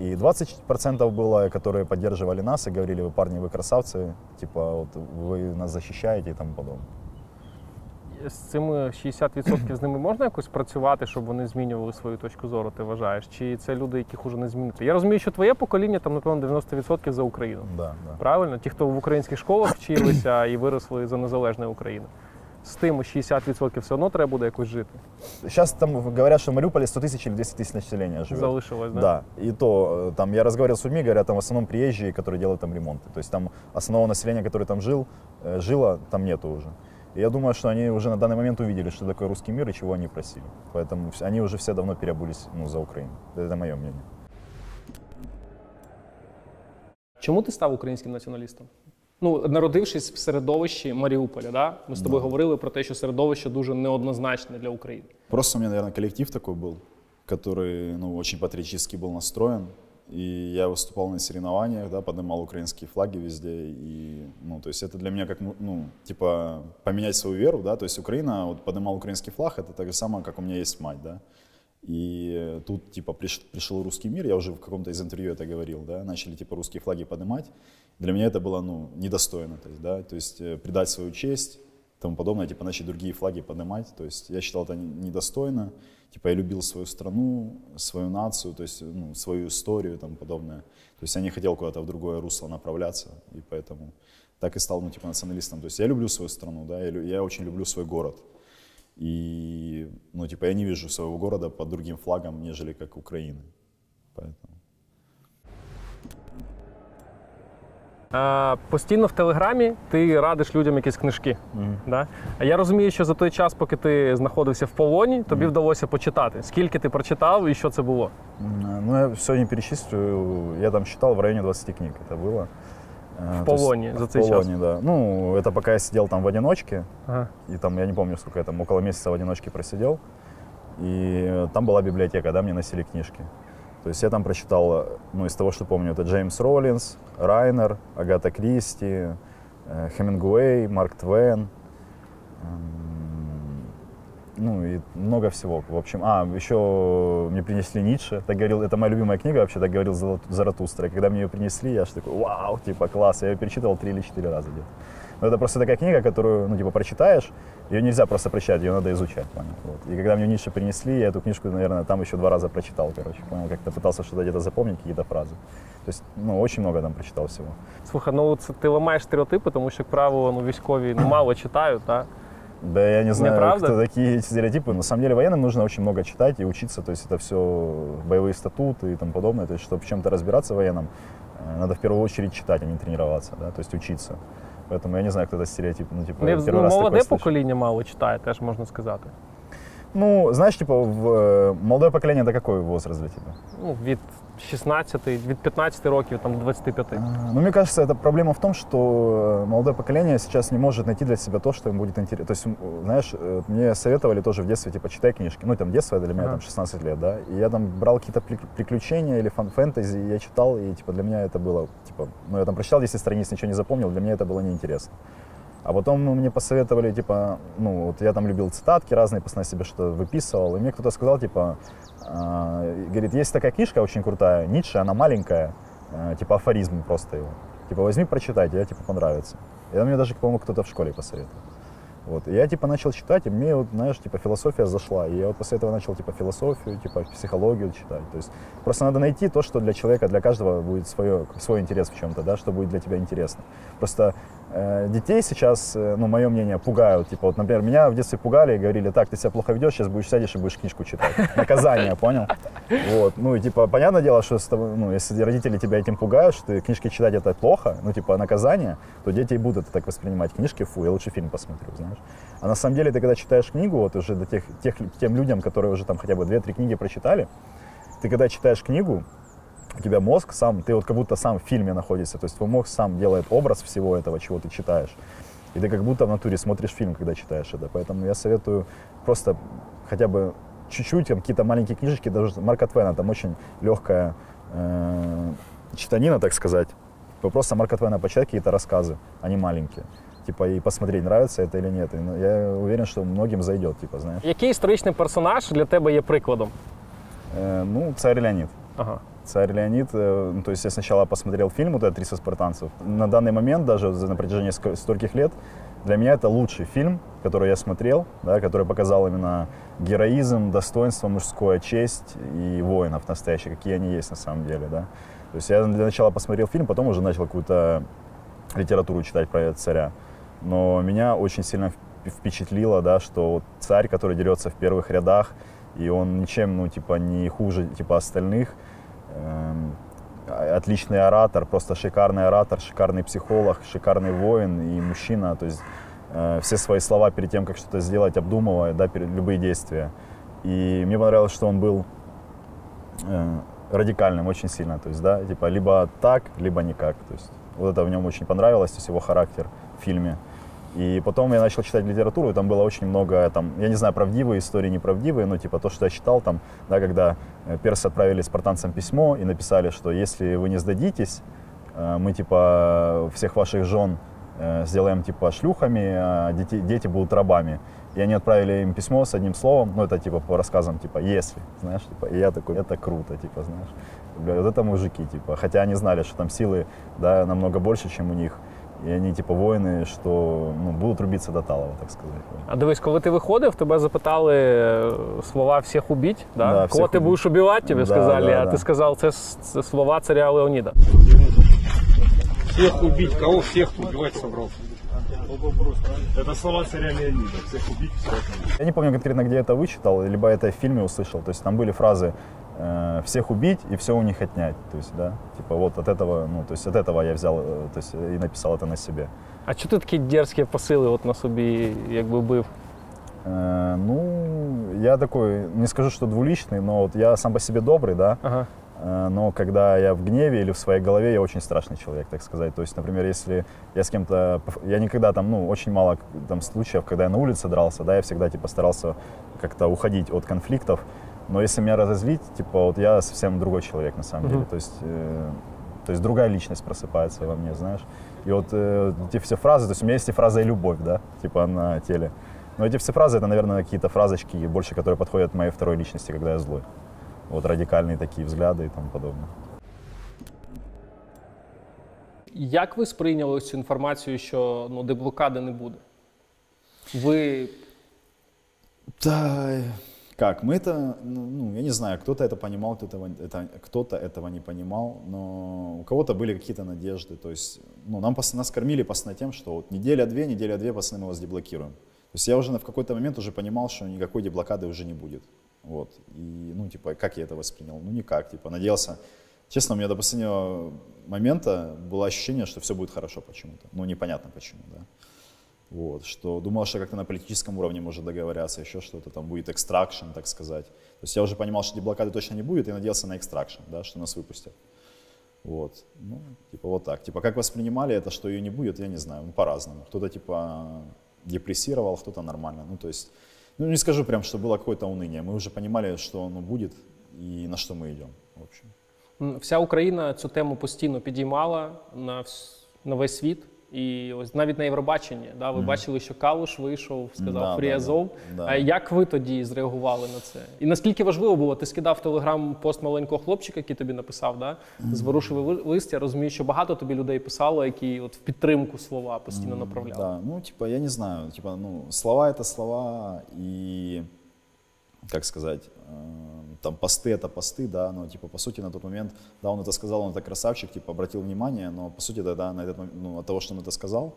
И 20% было, которые поддерживали нас и говорили, вы парни, вы красавцы, типа вот вы нас защищаете и тому подобное. З цими 60% з ними можна якось працювати, щоб вони змінювали свою точку зору, ти вважаєш? Чи це люди, яких уже не змінити? Я розумію, що твоє покоління там, напевно, 90% за Україну. Да, да. Правильно? Ті, хто в українських школах вчилися і виросли за незалежну Україну. З тим 60% все одно треба буде якось жити. Сейчас там говорят, что в Мариуполе 100 тысяч или 200 тысяч населения живет. Залишилось, да? Да. И то, э, там, я разговаривал с людьми, говорят, там в основном приезжие, которые делают там ремонты. То есть там основного населения, которое там жил, э, жило, там нету уже. И я думаю, что они уже на данный момент увидели, что такое русский мир и чего они просили. Поэтому вс- они уже все давно переобулись ну, за Украину. Это мое мнение. Чому ти став українським націоналістом? Ну, народившись в середовищі Маріуполя, да? ми з тобою Да. говорили про те, що середовище дуже неоднозначне для України. Просто у меня, наверное, коллектив такой был, который ну, очень патриотически был настроен. И я выступал на соревнованиях, да, поднимал украинские флаги везде. И, ну, то есть это для меня как, ну, ну, типа, поменять свою веру, да. То есть Украина, вот поднимал украинский флаг, это так же самое, как у меня есть мать, да. И тут, типа, приш- пришел русский мир, я уже в каком-то из интервью это говорил, да, начали, типа, русские флаги поднимать. Для меня это было, ну, недостойно, то есть, да, то есть э, предать свою честь, тому подобное, типа, начать другие флаги поднимать, то есть я считал это не- недостойно, типа, я любил свою страну, свою нацию, то есть, ну, свою историю и тому подобное, то есть я не хотел куда-то в другое русло направляться, и поэтому так и стал, ну, типа, националистом, то есть я люблю свою страну, да, я, я очень люблю свой город, и, ну, типа, я не вижу своего города под другим флагом, нежели как Украины, поэтому... Е, постійно в Телеграмі ти радиш людям якісь книжки. Да? А я розумію, що за той час, поки ти знаходився в полоні, тобі вдалося почитати. Скільки ти прочитав і що це було? М, Ну, я все не перечислю. Я там считал в районе 20 книг это было. Э, В есть полоне за В цей час? полоне, да. Ну, это пока я сидел там в одиночке. Ага. И там, я не помню, сколько я там, около месяца в одиночке просидел. И э, там была библиотека, да, мне носили книжки. То есть я там прочитал, э, ну, из того, что помню, это Джеймс Роллинс, Райнер, Агата Кристи, э, Хемингуэй, Марк Твен М, Ну и много всего. В общем, а, еще мне принесли Ницше. Так говорил, это моя любимая книга вообще, так говорил Зала- Заратустра. И когда мне ее принесли, я же такой, вау, типа, класс. Я ее перечитывал три или четыре раза где-то. Но это просто такая книга, которую, ну, типа, прочитаешь, ее нельзя просто прочитать, ее надо изучать, понял? Вот. И когда мне Ницше принесли, я эту книжку, наверное, там еще два раза прочитал, короче, понял? Как-то пытался что-то где-то запомнить, какие-то фразы. То есть, ну, очень много там прочитал всего. Слухай, ну це ти ламаєш стереотипи, тому що, як правило, ну, військові ну, мало читають, так? Да я не знаю, Неправда? кто такие эти стереотипы. На самом деле военным нужно очень много читать и учиться. То есть это все боевые статуты и тому подобное. То есть чтобы в чем-то разбираться в военном, э, надо в первую очередь читать, а не тренироваться, да, то есть учиться. Поэтому я не знаю, кто это стереотип. Ну, типа, Не, я первый ну, раз такое молоде слышу. покоління мало читає, теж можна сказати. Ну, знаешь, типа, в, э, молодое поколение это какой возраст для тебя? Ну, від 16, від 15 років там, до 25? Ну, мне кажется, это проблема в том, что э, молодое поколение сейчас не может найти для себя то, что им будет интересно. То есть, знаешь, э, мне советовали тоже в детстве, типа, читай книжки. Ну, там, детство для меня там 16 лет, да. И я там брал какие-то прик- приключения или фан фэнтези, и я читал, и, типа, для меня это было, типа, ну, я там прочитал 10 страниц, ничего не запомнил, для меня это было неинтересно. А потом мне посоветовали, типа, ну, вот я там любил цитатки разные, постоянно себе что-то выписывал. И мне кто-то сказал, типа, а, говорит, есть такая книжка очень крутая, Ницше, она маленькая, а, типа афоризм просто его. Типа, возьми, прочитай, тебе, типа, понравится. И это мне даже, по-моему, кто-то в школе посоветовал. Вот. И я, типа, начал читать, и мне, вот, знаешь, типа, философия зашла. И я вот после этого начал, типа, философию, типа, психологию читать. То есть просто надо найти то, что для человека, для каждого будет свое, свой интерес в чем-то, да, что будет для тебя интересно. Просто э, детей сейчас, э, ну, мое мнение, пугают. Типа, вот, например, меня в детстве пугали и говорили, так, ты себя плохо ведешь, сейчас будешь сядешь и будешь книжку читать. Наказание, понял? Вот. Ну, и, типа, понятное дело, что с тобой, ну, если родители тебя этим пугают, что ты книжки читать это плохо, ну, типа, наказание, то дети и будут так воспринимать. Книжки, фу, я лучше фильм посмотрю, знаешь. А на самом деле, ты когда читаешь книгу, вот уже до тех, тех, тем людям, которые уже там хотя бы 2-3 книги прочитали, ты когда читаешь книгу, у тебя мозг сам, ты вот как будто сам в фильме находишься, то есть твой мозг сам делает образ всего этого, чего ты читаешь. И ты как будто в натуре смотришь фильм, когда читаешь это. Поэтому я советую просто хотя бы чуть-чуть, какие-то маленькие книжечки, даже Марка Твена, там очень легкая э, читанина, так сказать. Вы Просто Марка Твена почитать какие-то рассказы, они маленькие. Типа, и посмотреть, нравится это или нет. И, ну, я уверен, что многим зайдет, типа, знаешь. Який історичний персонаж для тебе є прикладом? Э, ну, царь Леонид. Ага. Царь Леонид, э, ну, то есть я сначала посмотрел фильм вот этот «300 спартанцев». На данный момент, даже на протяжении стольких лет, для меня это лучший фильм, который я смотрел, да, который показал именно героизм, достоинство мужское, честь и воинов настоящих, какие они есть на самом деле, да. То есть я для начала посмотрел фильм, потом уже начал какую-то литературу читать про этого царя. Но меня очень сильно вп- впечатлило, да, что вот царь, который дерется в первых рядах, и он ничем, ну, типа, не хуже, типа, остальных, отличный оратор, просто шикарный оратор, шикарный психолог, шикарный воин и мужчина. То есть э, все свои слова перед тем, как что-то сделать, обдумывая, да, перед любые действия. И мне понравилось, что он был э, радикальным очень сильно. То есть, да, типа либо так, либо никак. То есть вот это в нем очень понравилось, то есть его характер в фильме. И потом я начал читать литературу, и там было очень много, там, я не знаю, правдивые истории, неправдивые, но типа то, что я читал, там, да, когда э, персы отправили спартанцам письмо и написали, что если вы не сдадитесь, э, мы типа всех ваших жен э, сделаем типа шлюхами, а дети, дети будут рабами. И они отправили им письмо с одним словом, ну это типа по рассказам, типа если, знаешь, типа, и я такой, это круто, типа, знаешь, вот это мужики, типа, хотя они знали, что там силы, да, намного больше, чем у них, и они типа воины, что ну, будут рубиться до талого, так сказать. А дивись, коли ти виходив, тебе запитали е, слова всіх убіть, да? Да, кого всіх ти убить. будеш убивати, тебе Да, сказали, да, а да. ти сказав, це, с- це слова царя Леоніда. Всех убить, кого всех убивать собрался? Это слова царя Леонида. Всех убить, всех убить. Я не помню конкретно, где это вычитал, либо это в фильме услышал. То есть там были фразы э, «всех убить и все у них отнять». То есть, да, типа вот от этого, ну, то есть от этого я взял, э, то есть и написал это на себе. А чого ти такі дерзкі посили от на собі якби бив? Э, ну, я такой, не скажу, что двуличный, но вот я сам по себе добрый, да. Ага. Э, Но когда я в гневе или в своей голове, я очень страшный человек, так сказать. То есть, например, если я с кем-то... поф- Я никогда там, ну, очень мало там случаев, когда я на улице дрался, да, я всегда, типа, старался как-то уходить от конфликтов. Но если меня разозлить, типа, вот я совсем другой человек, на самом Мгм. деле. То есть, э, то есть другая личность просыпается во мне, знаешь. И вот э, эти все фразы, то есть у меня есть и фраза и любовь, да, типа на теле. Но эти все фразы, это, наверное, какие-то фразочки больше, которые подходят моей второй личности, когда я злой. Вот радикальные такие взгляды и тому подобное. Як ви сприйняли цю інформацію, що ну, деблокади не буде? Ви Да, как, мы это, ну, ну, я не знаю, кто-то это понимал, кто-то это, кто-то этого не понимал, но у кого-то были какие-то надежды, то есть, ну, нам, нас кормили постоянно тем, что вот неделя-две, неделя-две, пацаны, мы вас деблокируем. То есть я уже в какой-то момент уже понимал, что никакой деблокады уже не будет, вот, и, ну, типа, как я это воспринял? Ну, никак, типа, надеялся, честно, у меня до последнего момента было ощущение, что все будет хорошо почему-то, ну, непонятно почему, да. Вот, что думал, что как-то на политическом уровне может договорятся, еще что-то, там будет экстракшн, так сказать. То есть я уже понимал, что деблокады точно не будет, и надеялся на экстракшн, да, что нас выпустят. Вот, ну, типа вот так. Типа как воспринимали это, что ее не будет, я не знаю, ну, по-разному. Кто-то типа депрессировал, кто-то нормально. Ну, то есть, ну, не скажу прям, что было какое-то уныние. Мы уже понимали, что оно будет и на что мы идем, в общем. М, Вся Україна цю тему постійно підіймала на, вс- на весь світ. І ось навіть на Євробаченні, да, ви Мгм. бачили, що Калуш вийшов, сказав Да, Free да, Азов. да. А Як ви тоді зреагували на це? І наскільки важливо було? Ти скидав телеграм пост маленького хлопчика, який тобі написав, да? зворушливий ли- лист. Я розумію, що багато тобі людей писало, які от в підтримку слова постійно направляли. Да, ну, типа, я не знаю, типа, ну, слова это слова, и, как сказать, э, там, посты это посты, да, но, типа, по сути, на тот момент, да, он это сказал, он это красавчик, типа, обратил внимание, но, по сути, да, да, на этот момент, ну, от того, что он это сказал,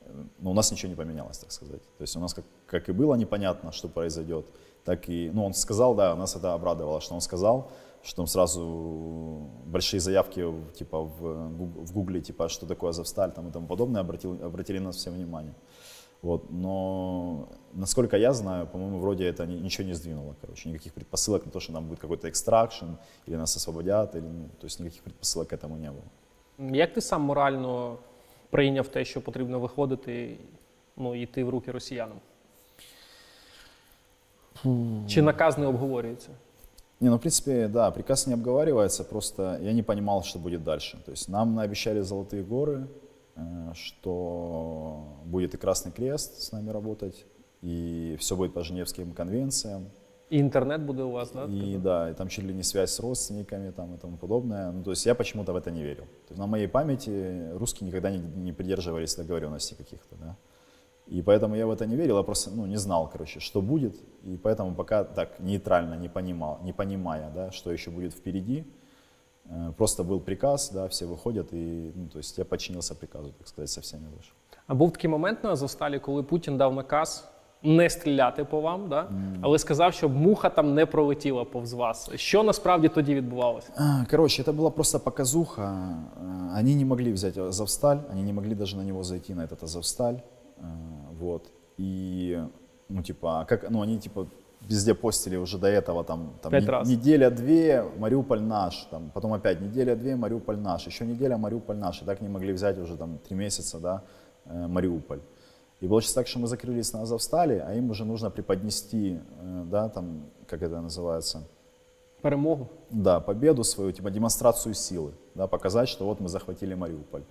э, ну, у нас ничего не поменялось, так сказать. То есть у нас как, как и было непонятно, что произойдет, так и, ну, он сказал, да, нас это обрадовало, что он сказал, что там сразу большие заявки, типа, в, Гуг- в Гугле, типа, что такое Азовсталь, там и тому подобное, обратил, обратили на нас все внимание. Вот, но, насколько я знаю, по-моему, вроде это ни- ничего не сдвинуло, короче, никаких предпосылок на то, что там будет какой-то экстракшн, или нас освободят, или, ну, то есть никаких предпосылок к этому не было. Як ти сам морально прийняв те, що потрібно виходити ну, і йти в руки росіянам? Чи наказ не обговорюється? Не, ну, в принципе, да, приказ не обговаривается, просто я не понимал, что будет дальше. То есть нам наобещали золотые горы, э, что будет и Красный Крест с нами работать, и все будет по Женевским конвенциям. І інтернет буде у вас, да? И да, и там чуть ли не связь с родственниками там, и тому подобное. Ну, то есть я почему-то в это не верил. То есть на моей памяти русские никогда не, не придерживались договоренностей каких-то, да. И поэтому я в это не верил, я просто ну, не знал, короче, что будет. И поэтому пока так нейтрально не понимал, не понимая, да, что еще будет впереди, э, просто был приказ, да, все выходят, и, ну, то есть я подчинился приказу, так сказать, со всеми вышел. А був такий момент на Азовсталі, коли Путін дав наказ не стріляти по вам, да? але сказав, щоб муха там не пролетіла повз вас. Що насправді тоді відбувалося? А, Короче, это была просто показуха. Э, Они не могли взять Азовсталь, они не могли даже на него зайти, на этот Азовсталь. Э, Вот. И, ну, типа, а как, ну, они, типа, везде постили уже до этого, там, там Пять не- раз. неделя-две, Мариуполь наш, там, потом опять неделя-две, Мариуполь наш, еще неделя, Мариуполь наш. И так не могли взять уже там три месяца, да, э, Мариуполь. И сейчас так, что мы закрылись на Азовстале, а им уже нужно преподнести, э, да, там, как это называется, Перемогу. да, победу свою, типа демонстрацию силы, да, показать, что вот мы захватили Мариуполь.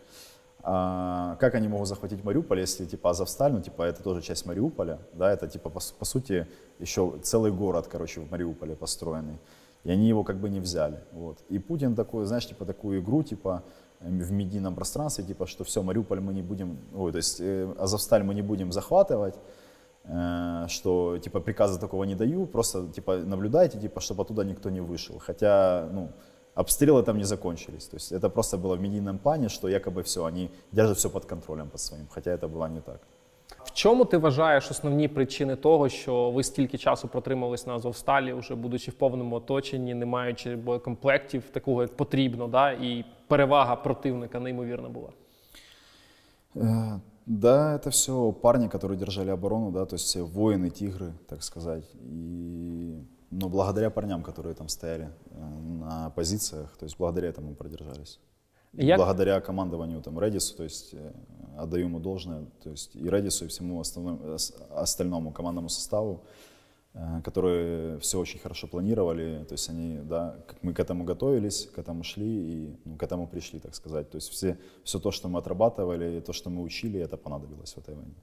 А как они могут захватить Мариуполь, если типа Азовсталь, ну типа это тоже часть Мариуполя, да, это типа по, по сути еще целый город, короче, в Мариуполе построенный, и они его как бы не взяли, вот. И Путин такой, знаешь, типа такую игру, типа эм, в медийном пространстве, типа, что все, Мариуполь мы не будем, ой, то есть э, Азовсталь мы не будем захватывать, э, что типа приказа такого не даю, просто типа наблюдайте, типа, чтобы оттуда никто не вышел. Хотя, ну, обстрелы там не закончились. То есть это просто было в медийном плане, что якобы все, они держат все под контролем под своим, хотя это было не так. В чому ти вважаєш основні причини того, що ви стільки часу протримались на Азовсталі, вже будучи в повному оточенні, не маючи боєкомплектів, такого як потрібно, да? і перевага противника неймовірна була? Э, Да, это все парни, которые держали оборону, да, то есть все воины, тигры, так сказать. И, ну, благодаря парням, которые там стояли э, на позициях, то есть благодаря этому мы продержались. Як- Благодаря командованию там Редису, то есть э, отдаю ему должное, то есть и Редису, и всему основному, э, остальному командному составу, которые все очень хорошо планировали, то есть они, да, как мы к этому готовились, к этому шли и ну, к этому пришли, так сказать. То есть все, все то, что мы отрабатывали, то, что мы учили, это понадобилось в этой войне.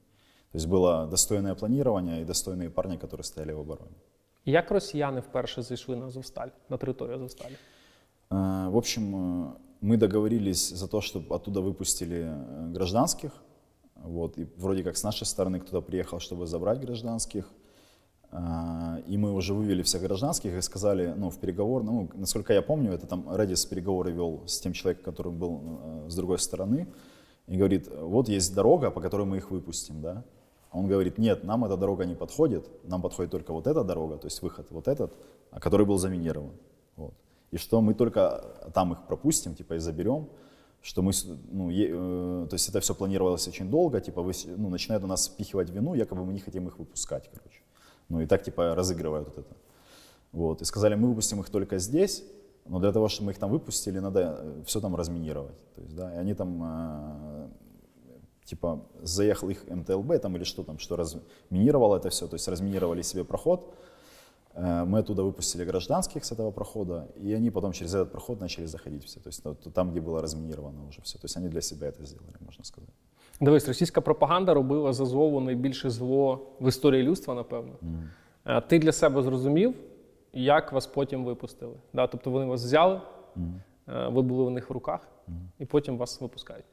То есть было достойное планирование и достойные парни, которые стояли в обороне. Як росіяни вперше зайшли на Азовсталь, на територію Азовсталі? Э, В общем, э, мы договорились за то, чтобы оттуда выпустили э, гражданских. Вот, и вроде как с нашей стороны кто-то приехал, чтобы забрать гражданских. А, И мы уже вывели всех гражданских и сказали, ну, в переговор, ну, насколько я помню, это там Редис переговоры вел с тем человеком, который был э, с другой стороны, и говорит, вот есть дорога, по которой мы их выпустим, да. Он говорит, нет, нам эта дорога не подходит, нам подходит только вот эта дорога, то есть выход вот этот, а который был заминирован. Вот. И что мы только там их пропустим, типа, и заберем, что мы, ну, е- э, то есть это все планировалось очень долго, типа вы ну, начинают у нас впихивать вину, якобы мы не хотим их выпускать, короче. Ну и так типа разыгрывают вот это. Вот, и сказали, мы выпустим их только здесь, но для того, чтобы мы их там выпустили, надо все там разминировать. То есть, да, и они там, э, типа, заехал их МТЛБ там или что там, что разминировало это все, то есть разминировали себе проход, Э, Мы оттуда выпустили гражданских с этого прохода, и они потом через этот проход начали заходить все. То есть ну, там, где было разминировано уже все. То есть они для себя это сделали, можно сказать. Дивись, російська пропаганда робила з Азову найбільше зло в історії людства, напевно. Е, Ти для себе зрозумів, як вас потім випустили. Да? Тобто вони вас взяли, е, ви були у них в руках, і потім вас випускають.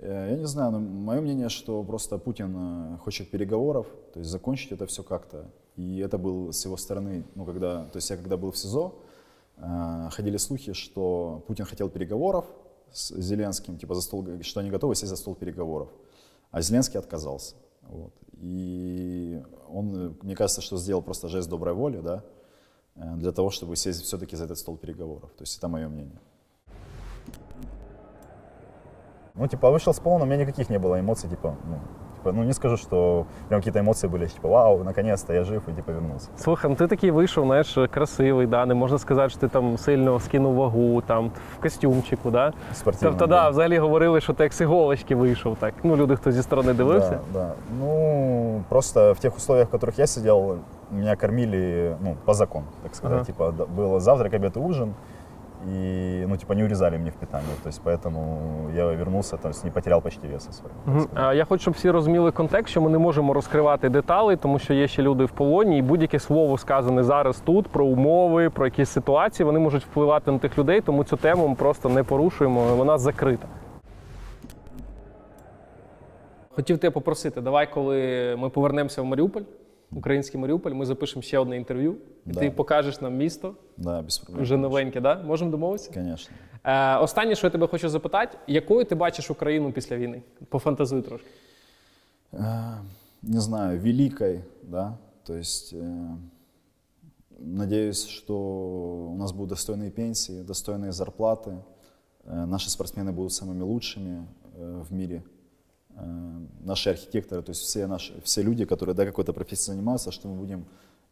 Э, Я не знаю, но мое мнение, что просто Путин э, хочет переговоров, то есть закончить это все как-то. И это был с его стороны, ну когда, то есть я когда был в СИЗО, э, ходили слухи, что Путин хотел переговоров с Зеленским, типа за стол, что они готовы сесть за стол переговоров, а Зеленский отказался. Вот. И он, мне кажется, что сделал просто жест доброй воли, да, для того, чтобы сесть все-таки за этот стол переговоров. То есть это мое мнение. Ну, типа, вышел с полом, у меня никаких не было эмоций, типа, ну, типа, ну, не скажу, что прям какие-то эмоции были, типа, вау, наконец-то я жив и, типа, вернулся. Слухай, ну ти такий вийшов, знаєш, красивий, да? не можна сказати, що ти там сильно скинув вагу, там в костюмчику. Да? Спортивно, тобто, да, да. взагалі говорили, що ти як з іголочки вийшов. Так. Ну, люди, хто зі сторони дивився. Да, да. Ну, просто в тех условиях, в которых я сидел, меня кормили, ну, по закону, так сказать. Ага. Типа, да, был завтрак, обед и ужин, и, ну, типа, не урезали мне в питании. То есть, поэтому я вернулся, то есть, не потерял почти веса своего. А Я хочу, щоб всі розуміли контекст, що ми не можемо розкривати деталі, тому що є ще люди в полоні, і будь-яке слово сказане зараз тут про умови, про якісь ситуації, вони можуть впливати на тих людей, тому цю тему ми просто не порушуємо, вона закрита. Хотів тебе попросити, давай, коли ми повернемося в Маріуполь, український Маріуполь, ми запишемо ще одне інтерв'ю, і Да. ти покажеш нам місто. Да, без проблем. Вже новеньке, да? Можемо домовитися? Конечно. Е, останнє, що я тебе хочу запитати, якою ти бачиш Україну після війни? Пофантазуй трошки. Э, не знаю, великой, да, то есть э, надеюсь, что у нас будут достойные пенсии, достойные зарплаты, э, наши спортсмены будут самыми лучшими э, в мире, э, наши архитекторы, то есть все, наши, все люди, которые да, какой-то профессией занимаются, что мы будем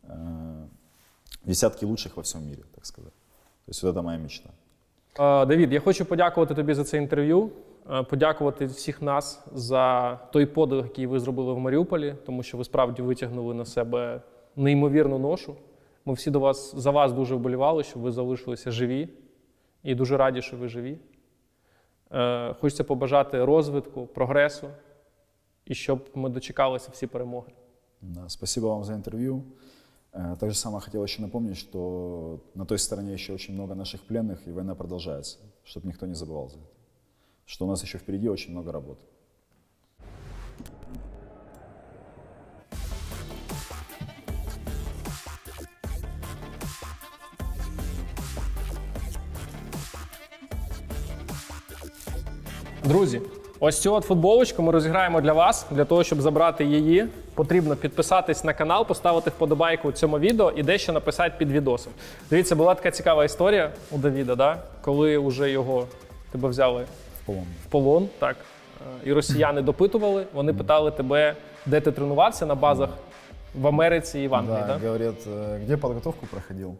э, десятки лучших во всем мире, так сказать. То есть вот это моя мечта. Е, Давід, я хочу подякувати тобі за це інтерв'ю, е, подякувати всіх нас за той подвиг, який ви зробили в Маріуполі, тому що ви справді витягнули на себе неймовірну ношу. Ми всі до вас за вас дуже вболівали, щоб ви залишилися живі, і дуже раді, що ви живі. Е, Хочеться побажати розвитку, прогресу, і щоб ми дочекалися всі перемоги. Да, спасибо вам за интервью. Э, Также самое хотел еще напомнить, что на той стороне еще очень много наших пленных, и война продолжается, чтобы никто не забывал за это. Что у нас еще впереди очень много работы. Друзі, ось цю от футболочку ми розіграємо для вас. Для того, щоб забрати її, потрібно підписатись на канал, поставити вподобайку цьому відео і дещо написати під відосом. Дивіться, була така цікава історія у Давіда, да? коли вже його тебе взяли В полон. в полон, так. е, І росіяни допитували, вони питали тебе, де ти тренувався на базах в Америці і в Англії. Да, Да? говорят, э, где подготовку проходил?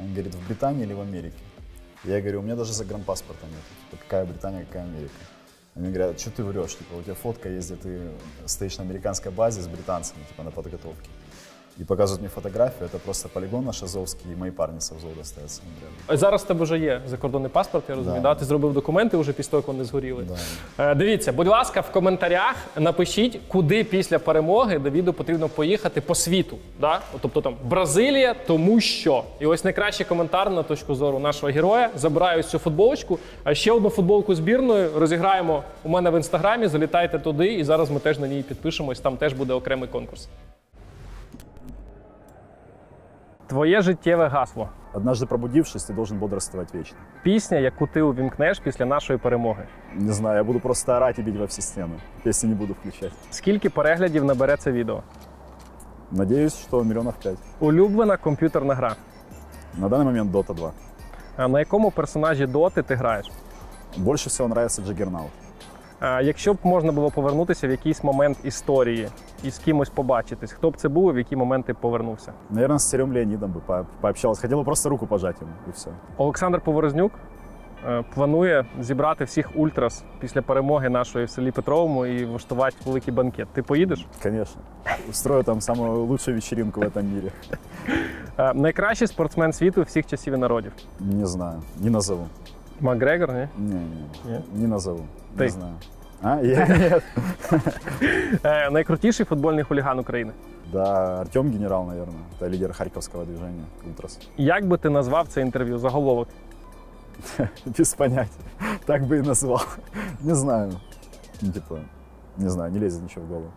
Он говорит, в Британии или в Америке? Я говорю, у меня даже загранпаспорта нет. Типа, какая Британия, какая Америка? Они говорят, что ты врешь? Типа, у тебя фотка есть, где ты стоишь на американской базе с британцами, типа, на подготовке. И показывают мне фотографию, это просто полигон наш Азовский, и мои парни с Азова остаются. Они Зараз в тебе вже є закордонний паспорт, я розумію. Да. Да. Ти зробив документи вже після того, як вони згоріли. Да. Е, Дивіться, будь ласка, в коментарях напишіть, куди після перемоги Давіду потрібно поїхати по світу. Да? Тобто там Бразилія, тому що. І ось найкращий коментар на точку зору нашого героя. Забираю цю футболочку. А ще одну футболку збірною розіграємо у мене в інстаграмі. Залітайте туди, і зараз ми теж на ній підпишемось. Там теж буде окремий конкурс. Твоє життєве гасло. Однажды пробудившись, ты должен бодрствовать вечно. Пісня, яку ти увімкнеш після нашої перемоги. Не знаю, я буду просто орать и бить во все стены. Песни не буду включать. Скільки переглядів набере це відео? Надеюсь, что миллионов пять. Улюблена комп'ютерна гра. На данный момент Dota 2. А на якому персонажі доти ти граєш? Больше всего нравится Джаггернаут. А якщо б можна було повернутися в якийсь момент історії і з кимось побачитись, хто б це був і в які моменти повернувся? Наверное, с Царем Леонидом бы по- пообщался. Хотел бы просто руку пожать ему, и все. Олександр Поворознюк е, планує зібрати всіх ультрас після перемоги нашої в селі Петровому і влаштувати великий банкет. Ти поїдеш? Конечно. Устрою там самую лучшую вечеринку в этом мире. Е, Найкращий спортсмен світу всіх часів і народів. Не знаю, не назову. Макгрегор, ні? Не, не, Нет? не назову. Ты? Не знаю. А, я нет. Е, Найкрутіший футбольний хуліган України. Да, Артем Генерал, наверное. Это лидер харьковского движения Ультрас. Як би ти назвав це інтерв'ю заголовок? Без понятия. Так бы и назвал. Не знаю. Ну, типа, не знаю, не лезет ничего в голову.